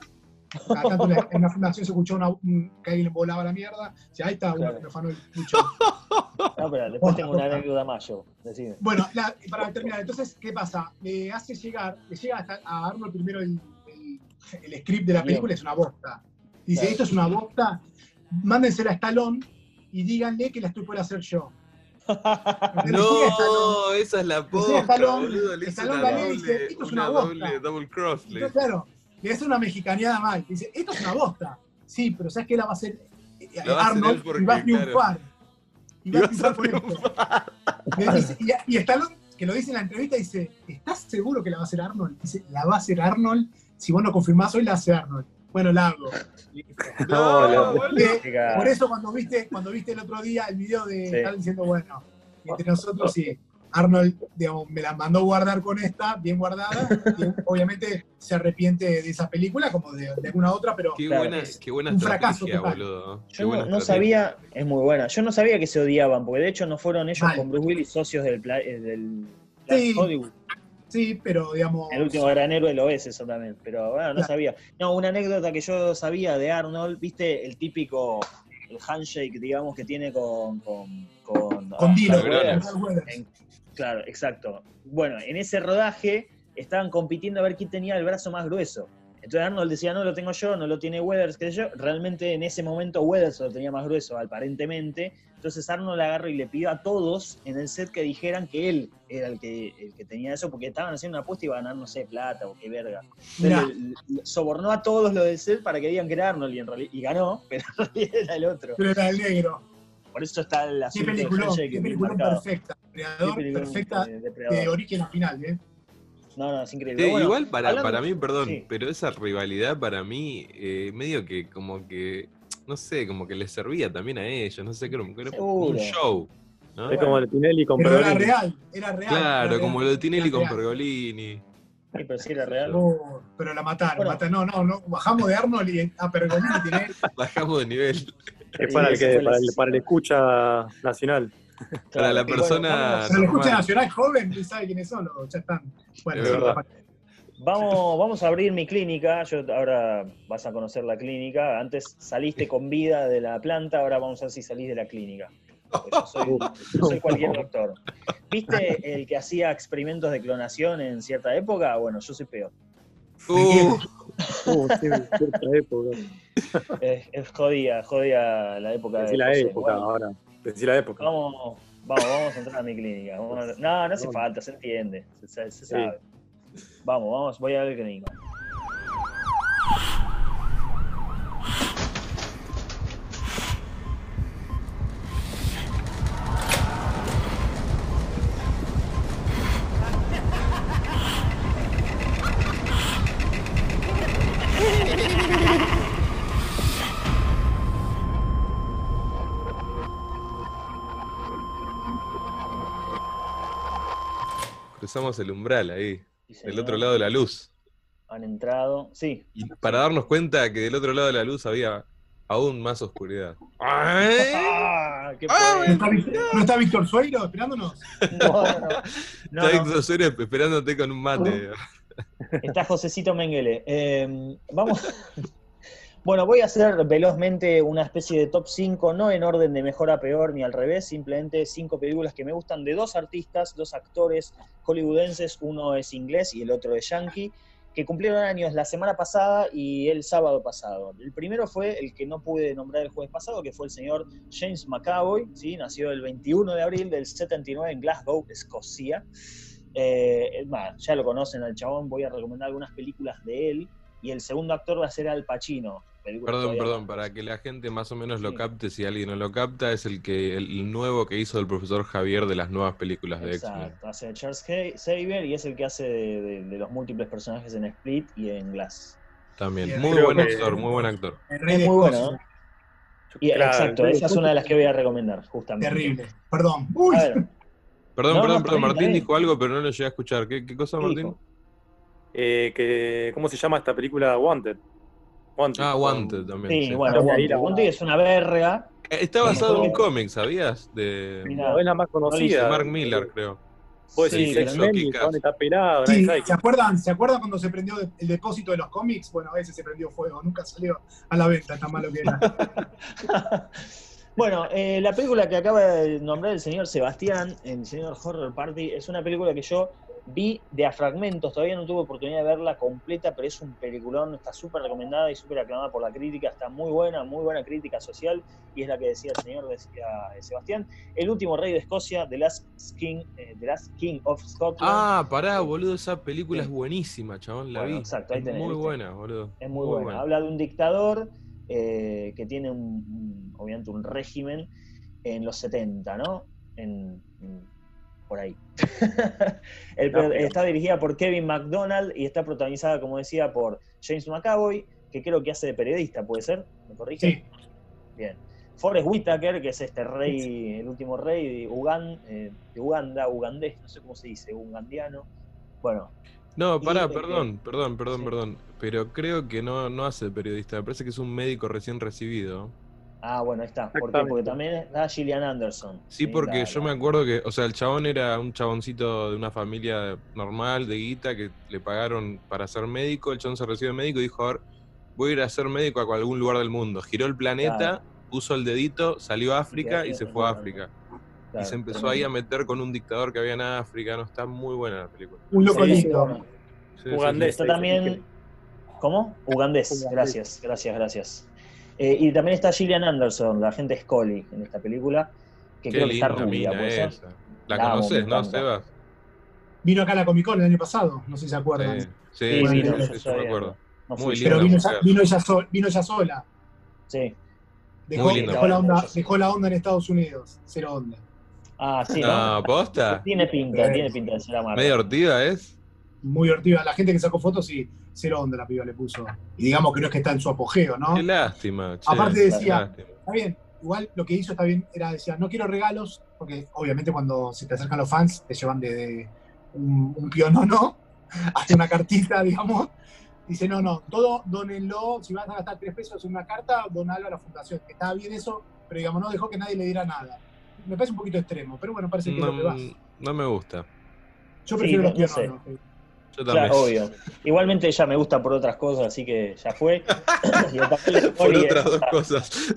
Cada tanto en la- fundación se escuchó una- un- que alguien le volaba la mierda. Dice, ahí está uno
Claro.
me afanó el pucho.
No, pero después tengo una anécdota más yo. Decime.
Bueno, la- para terminar, entonces, ¿qué pasa? Le hace llegar, le llega hasta a Arnold primero el, el- el script de la película, es una bosta. Dice,
Claro.
esto es una bosta, mándensela a Stallone y díganle que la estoy por hacer yo.
No, esa es la posta,
Stallone,
boludo. Le
Stallone la lee y dice,
doble,
"Esto es
una
una bosta".
doble double cross.
Entonces, claro, le hace una mexicaneada mal. Dice, esto es una bosta. Sí, pero ¿sabes qué la va a hacer eh,
a
Arnold?
porque,
y va a triunfar. Y va a triunfar con esto. Y, y Stallone, que lo dice en la entrevista, dice, ¿estás seguro que la va a hacer Arnold? Dice, la va a hacer Arnold. Si vos no confirmás hoy, la hace Arnold. Bueno, la hago.
No.
Eh, por eso cuando viste, cuando viste el otro día el video de
Sí.
Stallone diciendo, bueno, entre nosotros sí, Arnold digamos, me la mandó guardar con esta, bien guardada, y obviamente se arrepiente de esa película como de, de alguna otra, pero
Qué
Claro,
buena,
es
qué buena
un fracaso
estrategia,
total.
boludo. Qué
Yo
buena
no, sabía, es muy buena. Yo no sabía que se odiaban, porque de hecho no fueron ellos
Mal.
con Bruce Willis socios del, pla- eh, del
Sí.
Hollywood.
sí, pero digamos...
El último gran héroe lo es eso también, pero bueno, no
Claro.
sabía. No, una anécdota que yo sabía de Arnold, viste el típico el handshake, digamos, que tiene con con con,
con
ah,
Weathers.
En- claro, exacto. Bueno, en ese rodaje estaban compitiendo a ver quién tenía el brazo más grueso. Entonces Arnold decía, no lo tengo yo, no lo tiene Weathers, qué sé yo. Realmente en ese momento Weathers lo tenía más grueso, aparentemente. Entonces Arnold agarró y le pidió a todos en el set que dijeran que él era el que, el que tenía eso, porque estaban haciendo una apuesta y iba a ganar, no sé, plata o qué verga. Entonces,
Mirá.
le- le- sobornó a todos los del set para que digan que era Arnold y, en realidad, y ganó, pero en realidad era el otro.
Pero era el negro.
Por eso está el
Qué
asunto del
peliculón,
handshake
qué peliculón perfecta.
Qué
Creador perfecta
de-
de origen a final, ¿eh?
No, no, es increíble.
Sí,
Pero bueno,
igual para,
hablando-
para mí, perdón,
sí.
pero esa rivalidad para mí, eh, medio que como que, no sé, como que les servía también a ellos, no sé, que era era un show. ¿no?
Es como el Tinelli con
Pero era
Pergolini.
real, era real.
Claro,
era
como lo de Tinelli
era
con
real.
Pergolini.
Sí, pero sí era real.
Oh, pero la mataron,
Bueno.
mataron. No, no, no. Bajamos de Arnold y a Pergolini tiene.
Bajamos de nivel.
Es para el, que, para, el, para el escucha nacional.
Para la
bueno,
persona-
Pero la escucha nacional joven, sabe quiénes son, ya están. Bueno,
Es
sí,
verdad.
Vamos, vamos a abrir mi clínica. Yo ahora vas a conocer la clínica. Antes saliste con vida de la planta, ahora vamos a ver si salís de la clínica. Porque Yo soy, yo soy cualquier doctor. ¿Viste el que hacía experimentos de clonación en cierta época? Bueno, yo soy peor.
Uh,
Uh, sí, época.
Es, es jodida, jodida la época
Decí
de
la
José.
época
Bueno,
ahora. Decí la época.
Vamos, vamos, vamos a entrar a mi clínica. Vamos a- No, no hace falta, se entiende. Se, se- se
Sí.
sabe. Vamos, vamos, voy a ver clínica.
Cruzamos el umbral ahí,
Sí,
del otro lado de la luz.
Han entrado. Sí,
Y para darnos cuenta que del otro lado de la luz había aún más oscuridad. ¡Ay!
¡Ah! ¡Qué
¡Ah!
¿No está,
poder!
Vic- ¿No está Víctor Sueiro esperándonos?
No, no, no. No,
Está
no.
Héctor Suárez esperándote con un mate.
Está Josecito Mengele. Eh, vamos. Bueno, voy a hacer velozmente una especie de top 5, no en orden de mejor a peor ni al revés, simplemente cinco películas que me gustan de dos artistas, dos actores hollywoodenses, uno es inglés y el otro es yankee, que cumplieron años la semana pasada y el sábado pasado. El primero fue el que no pude nombrar el jueves pasado, que fue el señor James McAvoy, ¿sí? nació el 21 de abril del 79 en Glasgow, Escocia. Eh, ya lo conocen al chabón, voy a recomendar algunas películas de él. Y el segundo actor va a ser Al Pacino. Película
Perdón,
todavía
perdón, para que la gente más o menos lo
Sí.
capte, si alguien no lo capta, es el que el nuevo que hizo el profesor Javier de las nuevas películas de X-Men.
Exacto, hace de Charles Xa- Xavier y es el que hace de, de- de los múltiples personajes en Split y en Glass.
También. Muy buen
que-
actor, muy buen actor.
Es muy bueno,
Escocia.
¿no? Y,
Claro,
exacto, esa es una de las que voy a recomendar, justamente.
Terrible. Perdón. Uy,
ver,
Perdón,
No,
perdón,
no,
perdón. Martín
bien.
dijo algo, pero no lo llegué a escuchar. ¿Qué, qué cosa,
¿qué
Martín?
Eh, que, ¿Cómo se llama esta película? Wanted. Wanted.
Ah, Wanted también.
Sí,
sí.
bueno,
ahí
Wanted.
la-
Wanted es una verga.
Eh, Está basado en un cómic, ¿sabías? De,
Mirá.
No, es la más conocida.
Mark Millar, creo.
Vos
Sí,
chabón está pelado,
Sí, ¿se acuerdan, ¿se acuerdan cuando se prendió el depósito de los cómics? Bueno, ese se prendió fuego, nunca salió a la venta, tan malo que era.
Bueno, eh, la película que acaba de nombrar el señor Sebastián, el señor Horror Party, es una película que yo vi de a fragmentos, todavía no tuve oportunidad de verla completa, pero es un peliculón, está súper recomendada y súper aclamada por la crítica, está muy buena, muy buena crítica social, y es la que decía el señor decía, eh, Sebastián, el último rey de Escocia, The Last King, eh, The Last King of Scotland.
Ah, pará, boludo, esa película es buenísima, chabón, la
Bueno,
vi.
exacto, ahí
Es
tenés,
muy
¿viste?
buena, boludo.
Es muy, buena. Habla de un dictador eh, que tiene un, un- obviamente un régimen en los 70, ¿no? En, en- por ahí. El está dirigida por Kevin McDonald y está protagonizada, como decía, por James McAvoy, que creo que hace de periodista, ¿puede ser? ¿Me corrige?
Sí,
Bien. Forrest Whitaker, que es este rey, el último rey de, Ugan- eh, de Uganda, ugandés, no sé cómo se dice, ugandiano. Bueno,
No, pará,
Y, eh,
perdón, perdón, perdón,
sí.
perdón. Pero creo que no, no hace de periodista, me parece que es un médico recién recibido.
Ah, bueno, ahí está. ¿Por qué? Porque también está Gillian Anderson.
Sí, porque
la-
yo
la-
me acuerdo que, o sea, el chabón era un chaboncito de una familia normal, de guita, que le pagaron para ser médico. El chabón se recibe de médico y dijo, a ver, voy a ir a ser médico a algún lugar del mundo. Giró el planeta,
Claro.
puso el dedito, salió a África
Y
se fue a. África.
Claro,
y se empezó
tremendo.
ahí a meter con un dictador que había en África. No, está muy buena la película.
un loco
Sí,
lindo.
bueno.
Sí, sí,
Ugandés.
Está también.
que-
¿Cómo? Ugandés.
Ugandés.
Gracias, gracias, gracias. Eh, y también está Gillian Anderson, la agente Scully, en esta película, que
Qué
creo que está rubia,
mina
¿puede ser?
esa. La
La
conoces, ¿no. Sebas?
Vino acá a la Comic Con el año pasado, no sé si se acuerdan.
Sí, sí,
Sí,
sí,
vino,
sí,
yo
sí,
sabía.
me acuerdo.
No
Muy
fui
linda
Pero vino,
mujer.
ella, vino, ella sol- vino ella sola.
Sí.
Dejó,
Muy linda
dejó la onda, dejó la onda en Estados Unidos. Cero onda.
Ah, sí, ¿no?
No, ¿posta?
Tiene pinta,
Sí.
tiene pinta de ser amarga.
¿Medio ortiva es?
Muy divertida. La gente que sacó fotos, sí, cero onda la piba le puso. Y digamos que no es que está en su apogeo, ¿no?
Qué lástima. che,
Aparte decía-. Está bien. Igual lo que hizo está bien, era decía, no quiero regalos, porque obviamente cuando se te acercan los fans, te llevan desde un, un pionono hasta una cartita, digamos. Dice, no, no, todo donenlo, si vas a gastar tres pesos en una carta, donalo a la fundación. Que estaba bien eso, pero digamos, no dejó que nadie le diera nada. Me parece un poquito extremo, pero bueno, parece que es lo que va.
No, no me gusta.
Yo prefiero
no-
los
no sé.
Yo también.
Claro, obvio. Igualmente ella me gusta por otras cosas, así que ya fue.
Por otras dos cosas.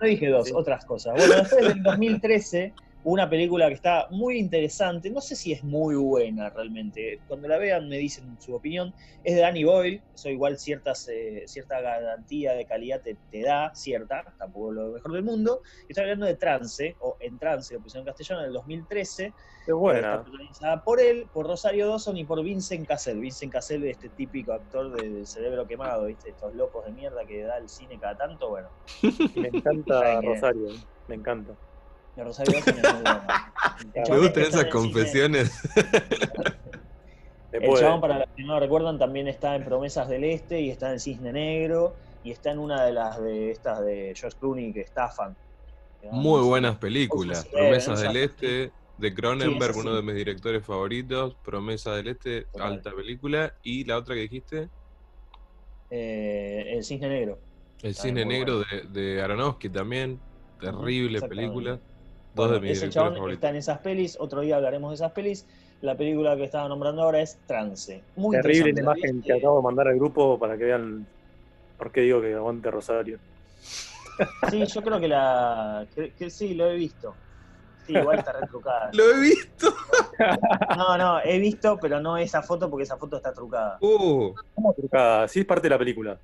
No dije dos, otras cosas. Bueno, después del 2013, una película que está muy interesante, no sé si es muy buena realmente, cuando la vean me dicen su opinión, es de Danny Boyle, eso igual ciertas, eh, cierta garantía de calidad te, te da, cierta, tampoco lo mejor del mundo, y estoy hablando de Trance, o En Trance, lo pusieron en castellano, en el 2013,
Es
Está
buena.
protagonizada por él, por Rosario Dawson y por Vincent Cassel. Vincent Cassel es este típico actor de- del cerebro quemado, ¿viste? Estos locos de mierda que da el cine cada tanto, bueno.
Me encanta Rosario. Me encanta.
De Rosario Dawson es muy bueno. El
Me gustan esas confesiones.
El chabón, para los que no lo recuerdan, también está en Promesas del Este y está en Cisne Negro y está en una de las de estas de George Clooney que estafan.
Muy buenas películas.
Sí,
Promesas
esa-
del Este, de Cronenberg,
Sí,
uno de mis directores favoritos. Promesa del Este,
Total.
alta película. Y la otra que dijiste,
Eh, el Cisne Negro.
El
muy
Negro de, de Aronofsky también. Terrible película. Dos
Bueno,
de mis
ese chabón
favoritos.
está en esas pelis, otro día hablaremos de esas pelis. La película que estaba nombrando ahora es Trance. Muy
terrible la
interesante. ¿La
imagen que acabo de mandar al grupo para que vean por qué digo que aguante Rosario.
Sí, yo creo que la. Que, que sí, lo he visto. Sí, igual está retrucada.
Lo he visto.
No, no, he visto, pero no esa foto porque esa foto está trucada.
Uh.
¿Cómo trucada? Sí, es parte de la película.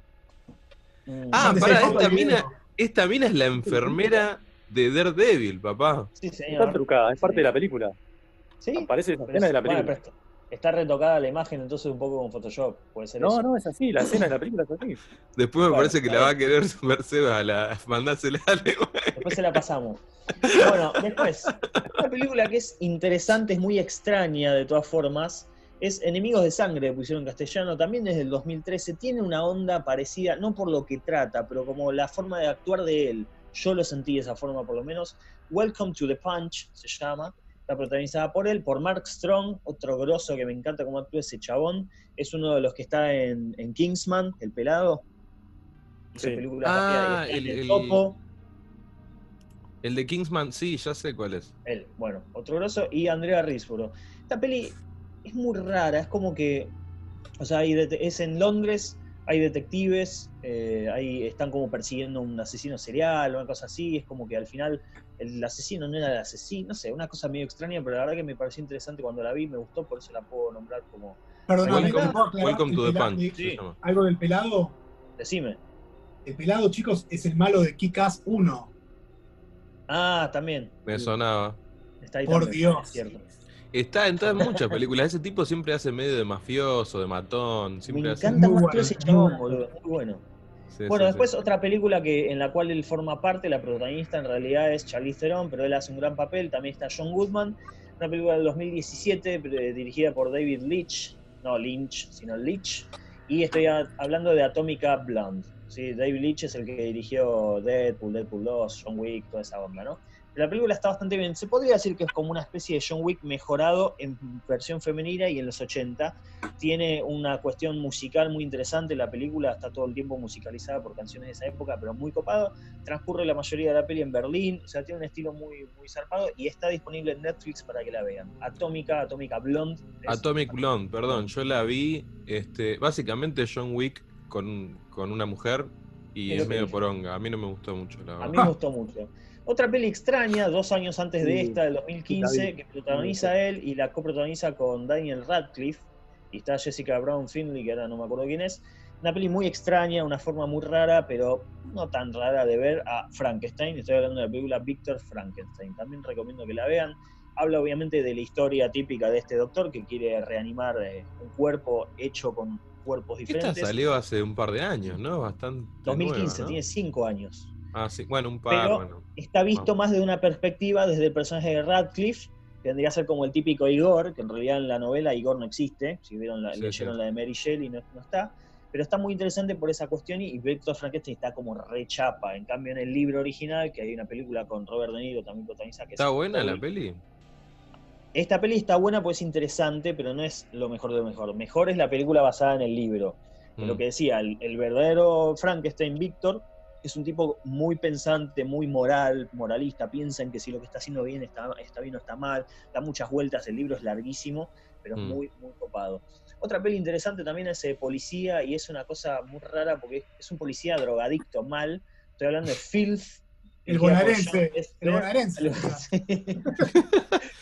Mm.
Ah,
foto
esta mina, esta mina es la enfermera de Daredevil, papá.
Sí,
Está
señor.
trucada, es parte de la película.
Sí.
Aparece esa escena de la
bueno,
película.
está, está retocada la imagen, entonces un poco con Photoshop. Puede ser
No,
eso.
no, es así, la escena de la película es así.
Después me
Bueno,
parece que
está
la va a querer Mercedes a la mandásela. güey.
Después se la pasamos. Bueno, después, una película que es interesante, es muy extraña de todas formas, es Enemigos de Sangre, que pusieron en castellano, también desde el 2013. Tiene una onda parecida, no por lo que trata, pero como la forma de actuar de él. Yo lo sentí de esa forma por lo menos. Welcome to the Punch se llama. Está protagonizada por él, por Mark Strong, otro grosso que me encanta cómo actúa ese chabón. Es uno de los que está en, en Kingsman, el pelado.
Sí.
películas
Ah, el-
el
el-
topo.
El de Kingsman, sí, ya sé cuál es.
Él, bueno, otro grosso, y Andrea Risborough. Esta peli es muy rara, es como que, o sea, es en Londres, hay detectives, eh, ahí están como persiguiendo un asesino serial, una cosa así, es como que al final el asesino no era el asesino, no sé, una cosa medio extraña, pero la verdad que me pareció interesante cuando la vi, me gustó, por eso la puedo nombrar como,
Perdóname,
Welcome,
¿te puedo aclarar
welcome
el
to the
pelado-
punch.
Sí.
Algo del pelado.
decime.
El pelado, chicos, es el malo de Kick-Ass 1.
Ah, también,
Me sonaba.
está ahí
Por
también,
Dios.
es cierto.
Está en todas muchas películas. Ese tipo siempre hace medio de mafioso, de matón. Siempre
Me
hace.
encanta mucho
bueno,
ese chabón, boludo, muy bueno.
Sí,
Bueno,
sí,
después
sí.
otra película que, en la cual él forma parte, la protagonista en realidad es Charlize Theron, pero él hace un gran papel, también está John Goodman, una película del 2017 eh, dirigida por David Leitch, no Lynch, sino Leitch, y estoy a- hablando de Atomica Blonde. ¿sí? David Leitch es el que dirigió Deadpool, Deadpool 2, John Wick, toda esa onda, ¿no? La película está bastante bien. Se podría decir que es como una especie de John Wick mejorado en versión femenina y en los 80. Tiene una cuestión musical muy interesante. La película está todo el tiempo musicalizada por canciones de esa época, pero muy copado. Transcurre la mayoría de la peli en Berlín. O sea, tiene un estilo muy, muy zarpado y está disponible en Netflix para que la vean. Atómica, Atómica Blonde.
Atomic Blonde, perdón. Yo la vi. Este, básicamente John Wick con, con una mujer y
Es
medio
dije.
poronga. A mí no me gustó mucho, la
A
verdad.
mí me gustó mucho. Otra peli extraña, dos años antes de
Sí,
esta, del
la
2015,
vi.
que protagoniza él y la coprotagoniza con Daniel Radcliffe. Y está Jessica Brown Finley, que ahora no me acuerdo quién es. Una peli muy extraña, una forma muy rara, pero no tan rara de ver a Frankenstein. Estoy hablando de la película Victor Frankenstein. También recomiendo que la vean. Habla obviamente de la historia típica de este doctor que quiere reanimar eh, un cuerpo hecho con cuerpos
Esta
diferentes.
salió hace un par de años, ¿no? Bastante.
2015,
nueva, ¿no?
tiene cinco años.
Ah, sí. Bueno, un par,
Pero-
bueno.
está visto
Ah.
más de una perspectiva desde el personaje de Radcliffe, que vendría a ser como el típico Igor, que en realidad en la novela Igor no existe, si vieron la,
Sí,
leyeron
sí.
la de Mary Shelley no, no está, pero está muy interesante por esa cuestión y, Victor Frankenstein está como rechapa, en cambio en el libro original, que hay una película con Robert De Niro también que es
¿Está buena la peli?
Esta peli está buena porque es interesante, pero no es lo mejor de lo mejor. Mejor es la película basada en el libro. Lo
Mm.
que decía, el, el verdadero Frankenstein Víctor es un tipo muy pensante, muy moral, moralista, piensa en que si lo que está haciendo bien está, está bien o está mal, da muchas vueltas, el libro es larguísimo, pero es
Mm.
muy, muy copado. Otra peli interesante también es eh, Policía, y es una cosa muy rara porque es un policía drogadicto mal, estoy hablando de Filth.
El bonaerense, el bonaerense.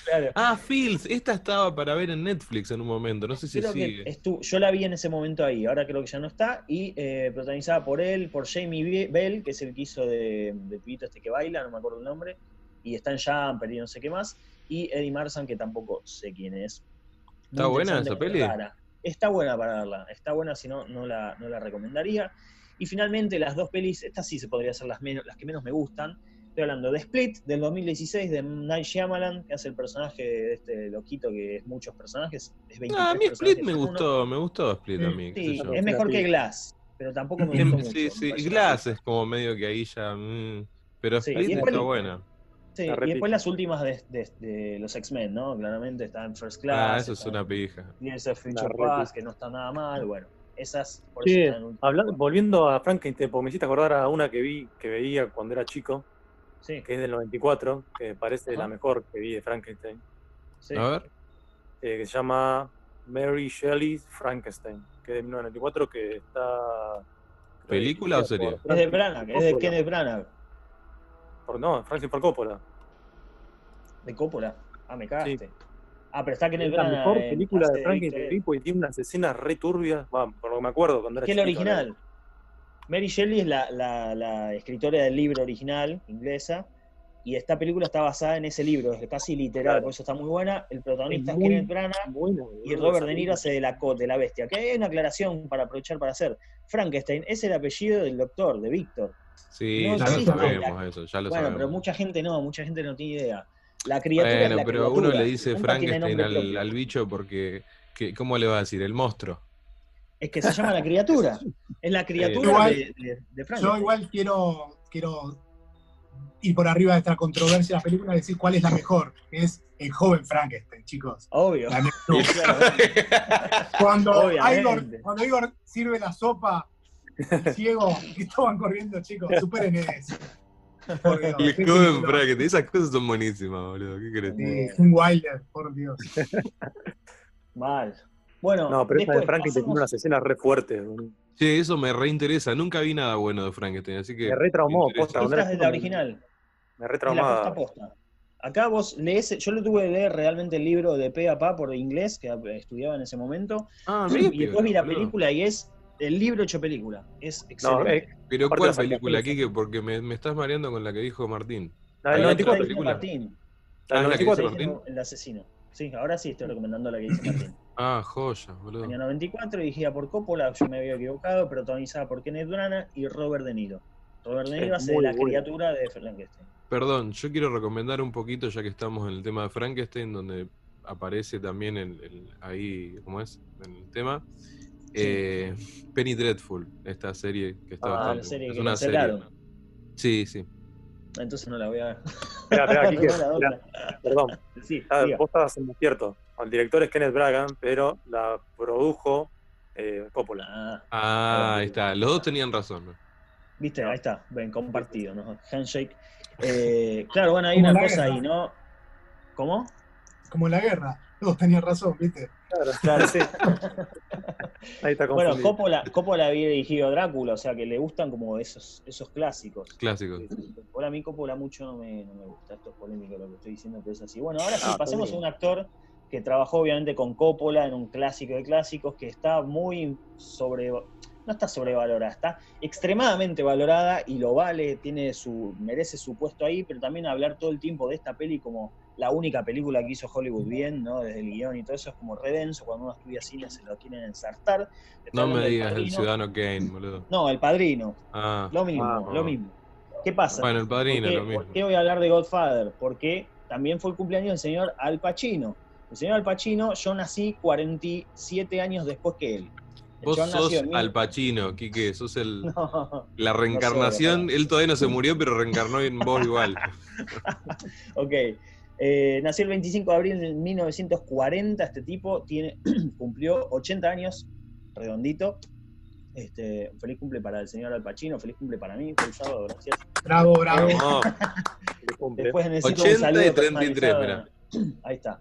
claro.
Ah, Fields. Esta estaba para ver en Netflix en un momento. No sé si
Creo
sigue.
estu- yo la vi en ese momento ahí, ahora creo que ya no está, y eh, protagonizada por él, por Jamie Be- Bell, que es el que hizo de, de pibito este que baila, no me acuerdo el nombre, y está en Jumper y no sé qué más, y Eddie Marsan, que tampoco sé quién es. Muy
¿Está buena esa peli?
rara. Está buena para verla, está buena, si no, no la, no la recomendaría. Y finalmente las dos pelis, estas sí se podría ser las, menos, las que menos me gustan. Estoy hablando de Split, del 2016, de Night Shyamalan, que hace el personaje de este loquito que es muchos personajes. Es 23
Ah, a mí Split me gustó, me gustó Split a mí.
Sí, es mejor que Glass, pero tampoco me gustó mucho.
Sí, sí. Glass es como medio que ahí ya. mm, Pero
Sí,
Split
y
está buena.
Sí,
La
y después las últimas de, de- de los X-Men, ¿no? Claramente está en First Class.
Ah, eso es una pija.
Years of Future. Past, que no está nada mal. Bueno, esas por eso están en
volviendo a Frankenstein, porque me hiciste acordar a una que vi, que veía cuando era chico,
Sí,
que es del 94, que parece
Ajá.
la mejor que vi de Frankenstein,
sí.
A ver.
eh, que se llama Mary Shelley's Frankenstein, que es de 1994, que está...
¿Película o serie?
por
Es de Branagh, es de. Kenneth Branagh,
Por- no, Francis Ford Coppola.
de Coppola. Ah, me cagaste. Ah, pero está Kenneth
Es la
Branagh.
mejor
en-
película de Frankenstein que
Víctor.
vi porque tiene unas escenas re turbias, va, por lo que me acuerdo cuando era
que es la original. Mary Shelley es la, la- la escritora del libro original, inglesa, y esta película está basada en ese libro, es casi literal,
Claro.
por eso está muy buena. El protagonista
Es
Kenneth Branagh
Buena,
y Robert De Niro hace de la, de la bestia. Que hay una aclaración para aprovechar para hacer. Frankenstein es el apellido del doctor, de Víctor.
Sí,
No
ya lo sabemos eso, ya lo
Bueno,
sabemos.
pero mucha gente no, mucha gente no tiene idea. La criatura es
Bueno,
la
pero
criatura,
uno le dice Frankenstein al, bicho porque. que- ¿Cómo le va a decir? El monstruo.
Es que se llama la criatura. Es la criatura
Igual-
de, de, de
Yo
Frankenstein.
igual quiero, quiero ir por arriba de esta controversia de la película y decir cuál es la mejor, que es el joven Frankenstein, chicos.
Obvio.
La. Cuando. Igor, cuando Igor sirve la sopa, ciego, que estaban corriendo, chicos, superen eso.
El. Bracket, esas cosas son buenísimas, boludo. ¿Qué crees?
Sí, Jim Wilder, por Dios.
Mal. Bueno,
No, pero esa de Frankenstein tiene unas escenas re fuertes. boludo.
Che, eso me reinteresa. Nunca vi nada bueno de Frankenstein, así que.
Me retraumó, posta,
es de la
me-
original.
Me
de la posta
retraumaba.
posta. Acá vos lees, yo lo tuve que leer realmente el libro de pe a pa por inglés, que estudiaba en ese momento,
Ah, mirá,
y después vi la película y es el libro hecho película. Es
No,
excelente.
Pero
Aparte
¿cuál película, Kike? Porque me, me estás mareando con la que dijo Martín.
la del
otra
94.
dice
película.
Martín.
La del
Ah, la que
94.
dice Martín.
El asesino. Sí, ahora sí estoy recomendando la que dice Martín.
Ah, joya, boludo.
Año 94, dirigida por Coppola, yo me había equivocado, protagonizada por Kenneth Branagh y Robert De Niro. Robert De Niro hace la criatura de Frankenstein.
Perdón, yo quiero recomendar un poquito, ya que estamos en el tema de Frankenstein, donde aparece también el, el- ahí, ¿cómo es? En el tema. Eh, Penny Dreadful, esta serie que está
Ah,
bastante
la serie
buena.
que
Es una serie. Sí, sí.
Entonces no la voy a ver.
Espera, espera, Quique,
No,
perdón.
Sí,
Ah, vos estabas en cierto. El director es Kenneth Bragan, pero la produjo eh, Coppola.
Ah,
Ah, ahí está. Los dos tenían razón. ¿no?
Viste, ahí está, ven, compartido, ¿no? Handshake. Eh, claro, bueno, hay una cosa
guerra.
ahí, ¿no? ¿Cómo?
Como en la guerra. Todos tenían razón, ¿viste?
Claro,
Claro.
sí. Ahí está
Bueno. Coppola, Coppola había dirigido Drácula, o sea que le gustan como esos, esos clásicos.
Clásicos.
Por a mí Coppola mucho no me, no me gusta, esto es polémico lo que estoy diciendo, pero es así. Bueno, ahora sí,
Ah,
pasemos a un actor que trabajó obviamente con Coppola en un clásico de clásicos, que está muy sobre... No está sobrevalorada, está extremadamente valorada y lo vale, tiene su, merece su puesto ahí, pero también hablar todo el tiempo de esta peli como la única película que hizo Hollywood bien, ¿no? Desde el guion y todo eso es como redenso, cuando uno estudia cine se lo quieren ensartar.
No me digas el. Ciudadano Kane, boludo.
No, el padrino,
Ah,
lo mismo,
Ah,
lo mismo. ¿Qué pasa?
bueno, el padrino,
¿Por qué,
lo mismo.
por qué voy a hablar de Godfather? Porque también fue el cumpleaños del señor Al Pacino. El señor Al Pacino, yo nací 47 años después que él.
Vos sos
mil-
Al Pacino, Quique, sos el,
No,
la reencarnación. Él todavía no se murió, pero reencarnó en vos igual.
ok. Eh, nació el 25 de abril de 1940. Este tipo tiene, cumplió 80 años, redondito. Este, feliz cumple para el señor Al Pacino, feliz cumple para mí, feliz sábado, gracias.
Bravo, bravo.
No.
Después necesito
80
un saludo
y 33,
personalizado. Ahí está.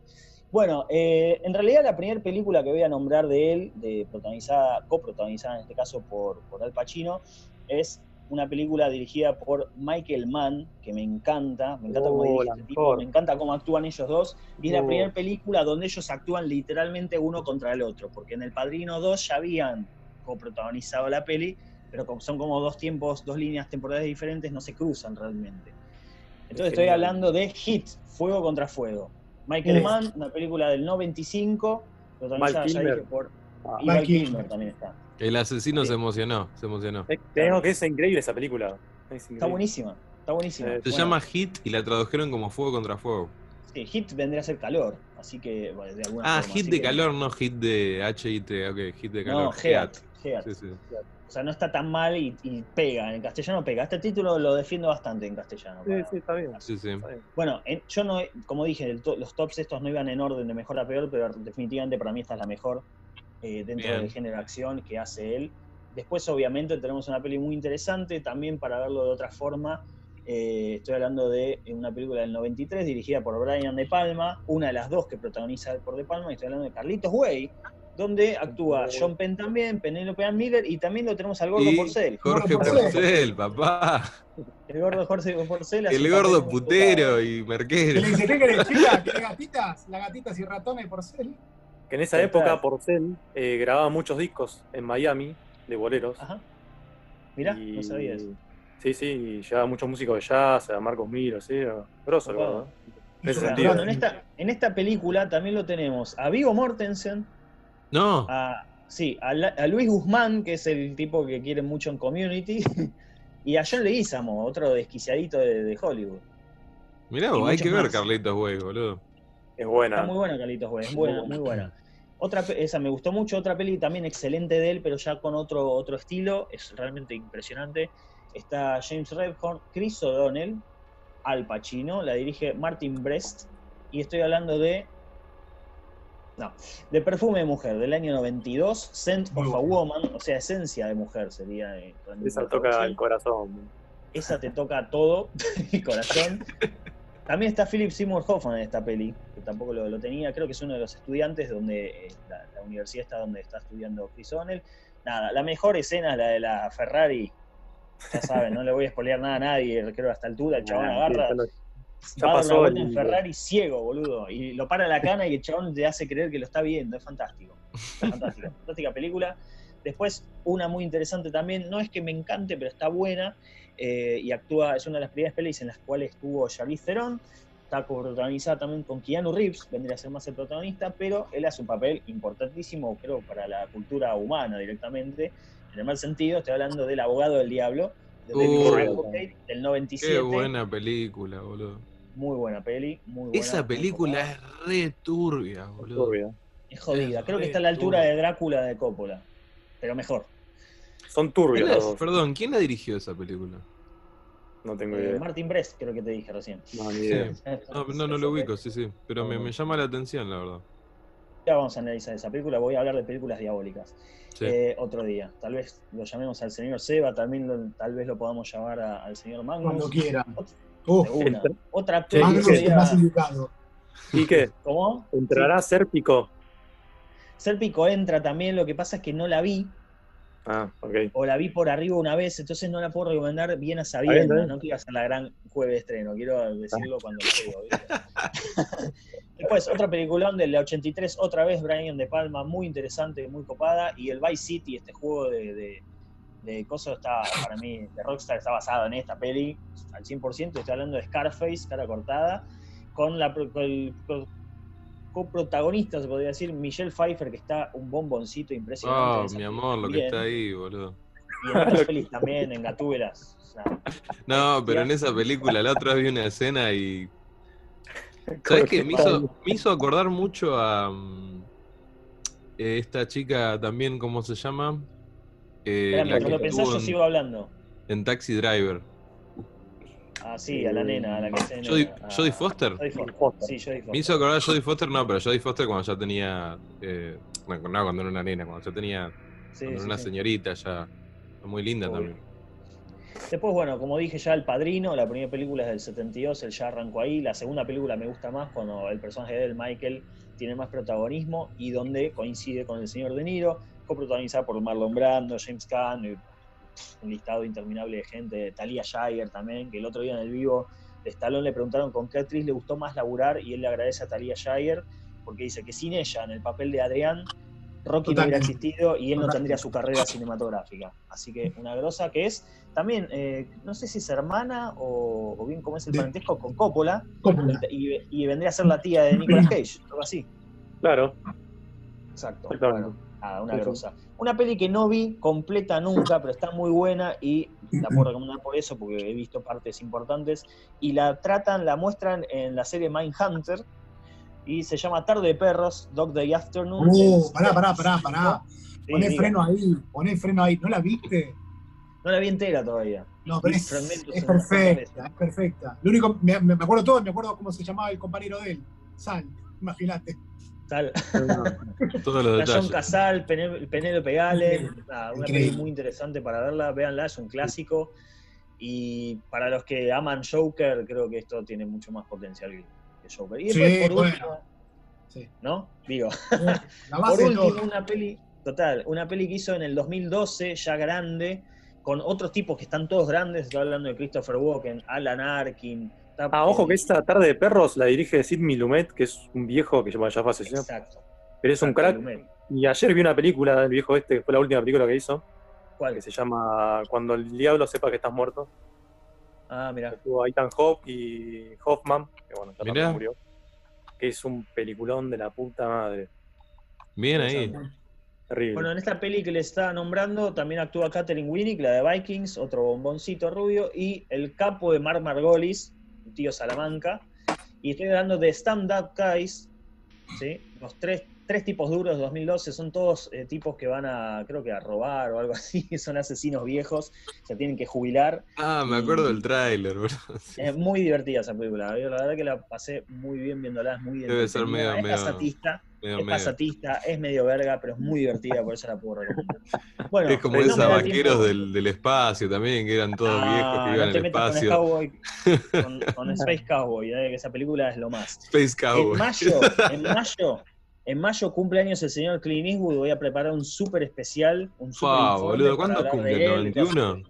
Bueno, eh, en realidad la primera película que voy a nombrar de él, de protagonizada, coprotagonizada en este caso por, por Al Pacino, es una película dirigida por Michael Mann, que me encanta, me encanta cómo
Oh,
dirige este tipo, me encanta cómo actúan ellos dos, y es la
Oh.
primera película donde ellos actúan literalmente uno contra el otro, porque en El Padrino 2 ya habían coprotagonizado la peli, pero como son como dos tiempos, dos líneas temporales diferentes, no se cruzan realmente. Entonces estoy hablando de Hit, Fuego contra Fuego. Michael. Mann, una película del 95, protagonizada
Val
ya dije por...
Ah.
Y Kilmer
Kilmer.
también está.
El asesino
Sí.
se emocionó, se emocionó.
Eh, Tenemos que es increíble esa película. Es
Está buenísima, está buenísima.
Eh,
Se
Bueno,
llama Hit y la tradujeron como Fuego contra Fuego.
sí, Hit vendría a ser calor, así que bueno, de alguna
Ah,
forma,
hit de
que-
calor, no hit de H-I-T. Ok, hit de calor.
No, Heat. Heat.
Sí, sí.
O sea, no está tan mal y, y pega, en castellano pega. Este título lo defiendo bastante en castellano.
Sí,
para-
sí, está bien.
sí, sí.
Está bien.
Bueno, en- yo no, como dije, to- los tops estos no iban en orden de mejor a peor, pero definitivamente para mí esta es la mejor eh, dentro
Bien.
del género de acción que hace él. Después, obviamente, tenemos una peli muy interesante, también para verlo de otra forma. eh, estoy hablando de una película del 93 dirigida por Brian De Palma, una de las dos que protagoniza por De Palma, y estoy hablando de Carlitos Way, donde actúa John Penn también, Penélope Ann Miller, y también lo tenemos al gordo
Y
Porcel.
Jorge
Gordo Porcel.
Porcel, papá.
El gordo Jorge Porcel.
El gordo putero y
¿Qué
merquero.
le dice? ¿Qué querés, chica? ¿Querés gatitas? Las gatitas y ratones por ser.
Que en esa
Total.
época Porcel eh, grababa muchos discos en Miami de boleros.
Ajá. Mirá,
Y-
no sabías.
Sí, sí, y llevaba muchos músicos de jazz, a Marcos Miro, sí, grosso, ¿eh? En ese sentido.
En esta, en esta película también lo tenemos a Vigo Mortensen,
No,
a, sí, a, La- a Luis Guzmán, que es el tipo que quieren mucho en Community, y a John Leguizamo, otro desquiciadito de, de Hollywood.
mirá, vos, hay que ver. Carlitos Way, boludo.
Es buena.
Está muy buena Carlitos Way, es buena, muy buena. Otra, esa me gustó mucho, otra peli también excelente de él, pero ya con otro, otro estilo, es realmente impresionante. Está James Redhorn, Chris O'Donnell, Al Pacino, la dirige Martin Brest, y estoy hablando de. No, de Perfume de Mujer, del año 92, Scent of a. Woman, o sea, Esencia de Mujer sería. eh,
Esa toca el corazón.
esa te toca todo, el corazón. También está Philip Seymour Hoffman en esta peli, que tampoco lo, lo tenía, creo que es uno de los estudiantes donde eh, la, la universidad está donde está estudiando Chris O'Neill. Nada, la mejor escena es la de la Ferrari. Ya saben, no le voy a spoilear nada a nadie, creo a esta altura, el chabón
Ah,
agarra,
sí, ya
va a
pasó
en Ferrari ciego, boludo. Y lo para la cana y el chabón te hace creer que lo está viendo. Es fantástico. Fantástica. Fantástica película. Después, una muy interesante también. No es que me encante, pero está buena. Eh, y actúa, es una de las primeras pelis en las cuales estuvo Charlize Theron. Está protagonizada también con Keanu Reeves, vendría a ser más el protagonista, pero él hace un papel importantísimo, creo, para la cultura humana directamente. En el mal sentido, estoy hablando del abogado del diablo, de. Advocate, del 97.
Qué buena película, boludo.
Muy buena peli, muy buena.
Esa película es re turbia, boludo.
Es jodida.
es
Creo que está a la altura
turbia.
de Drácula de Coppola. Pero mejor.
Son turbios
¿Quién
los
la-
dos.
Perdón, ¿quién la dirigió esa película?
No tengo
Eh,
idea.
Martin Brest, creo que te dije recién.
No, ni
Sí.
idea.
No, no, no lo ubico, sí, sí. Pero me, me llama la atención, la verdad.
Ya vamos a analizar esa película. Voy a hablar de películas diabólicas.
Sí.
Eh, otro día. Tal vez lo llamemos al señor Seba, también lo- tal vez lo podamos llamar a- al señor Magnus.
Cuando quieran.
De
Uf,
una. Otra
más indicado.
¿Y qué?
¿Cómo?
¿Entrará Sérpico?
Serpico entra también, lo que pasa es que no la vi,
Ah, ok.
o la vi por arriba una vez, entonces no la puedo recomendar bien a
bien,
sabiendas,
bien.
no quiero hacer la gran jueves de estreno, quiero decirlo cuando lo digo. ¿viste? Después, otra peliculón del 83, otra vez Brian De Palma, muy interesante, muy copada, y el Vice City, este juego de, de, de coso está, para mí, de Rockstar está basado en esta peli, al 100%, estoy hablando de Scarface, cara cortada, con la con el coprotagonista, se podría decir, Michelle Pfeiffer, que está un bomboncito impresionante.
Oh, mi amor, lo que está ahí, boludo.
Y en otras pelis también, en Gatúbelas.
No, pero en esa película la otra vez vi una escena y. ¿Sabes qué? Me hizo, me hizo acordar mucho a. mm, eh, esta chica también, ¿cómo se llama? Eh,
Espérame,
la que
cuando pensás yo sigo hablando.
en Taxi Driver.
Ah, sí, a la nena, a la que se
Jodie, Jodie Foster.
Jodie Foster.
Foster.
Sí, Jodie Foster.
Me hizo acordar a Jodie Foster, no, pero Jodie Foster cuando ya tenía. eh, no, no, cuando era una nena, cuando ya tenía.
Sí,
cuando era
sí,
una
sí.
señorita ya. Muy linda también.
Después, bueno, como dije ya, El Padrino, la primera película es del 72, él ya arrancó ahí. La segunda película me gusta más cuando el personaje de él, Michael, tiene más protagonismo y donde coincide con el señor De Niro, coprotagonizada por Marlon Brando, James Caan, un listado interminable de gente, Talia Shire también, que el otro día en el vivo de Stallone le preguntaron con qué actriz le gustó más laburar y él le agradece a Talia Shire porque dice que sin ella, en el papel de Adrián, Rocky no hubiera existido y él no tendría su carrera cinematográfica. Así que una grosa que es también, eh, no sé si es hermana o, o bien cómo es el parentesco con Coppola,
Coppola.
y, y vendría a ser la tía de Nicolas Cage, algo así.
Claro.
Exacto.
Exactamente.
Bueno, nada, una
Sí, sí.
grosa. Una peli que no vi completa nunca, pero está muy buena y la puedo recomendar por eso, porque he visto partes importantes. Y la tratan, la muestran en la serie Mindhunter y se llama Tarde de Perros, Dog Day Afternoon.
Uh, pará, pará, pará, pará.
Sí,
Poné
diga.
freno ahí, poné freno ahí. ¿No la viste?
No la vi entera todavía.
No, pero es, es perfecta, es perfecta. Lo único, me, me acuerdo todo, me acuerdo cómo se llamaba el compañero de él. Sal, imagínate.
Tal.
Todos los detalles.
Casal, Pené- Penélope Gale, nada, una
Increíble.
peli muy interesante para verla, véanla, es un clásico. Y para los que aman Joker, creo que esto tiene mucho más potencial que Joker. Y
Sí,
después, por
bueno.
último,
Sí.
¿no? Digo,
La
por último,
todo.
una peli, total, una peli que hizo en el 2012, ya grande, con otros tipos que están todos grandes, estoy hablando de Christopher Walken, Alan Arkin. Está-
Ah, ojo que esta tarde de perros la dirige Sidney Lumet, que es un viejo que ya ya fue asesinado.
Exacto.
Pero es un crack.
Lumet.
Y ayer vi una película del viejo este, que fue la última película que hizo,
¿Cuál?
que se llama Cuando el diablo sepa que estás muerto.
Ah, mira.
Estuvo Ethan Hawke y Hoffman, que bueno, ya
Mirá.
también murió. Que es un peliculón de la puta madre.
Bien ahí.
Terrible.
Bueno, en esta peli que les estaba nombrando también actúa Catherine Winnick, la de Vikings, otro bomboncito rubio, y el capo de Mark Margolis, un tío Salamanca. Y estoy hablando de Stand Up Guys, ¿sí? Los tres, tres tipos duros de 2012 son todos eh, tipos que van a, creo que a robar o algo así, son asesinos viejos, se tienen que jubilar.
Ah, me acuerdo del tráiler. Sí.
Es muy divertida esa película, la verdad que la pasé muy bien viéndola, es muy
Debe ser medio-
es
medio- medio,
Es
medio.
pasatista, es medio verga, pero es muy divertida, por eso la puedo recomendar. Bueno,
Es como
no
esos
da
vaqueros del, del espacio también, que eran todos viejos
Ah,
que iban
no te
al
con,
espacio.
Cowboy, con, con Space Cowboy, eh, esa película es lo más.
Space
En
Cowboy.
mayo, en mayo, en mayo cumple años el señor Clint Eastwood. Voy a preparar un súper especial. Un super informe
boludo, ¿cuándo cumple?
él.
¿91?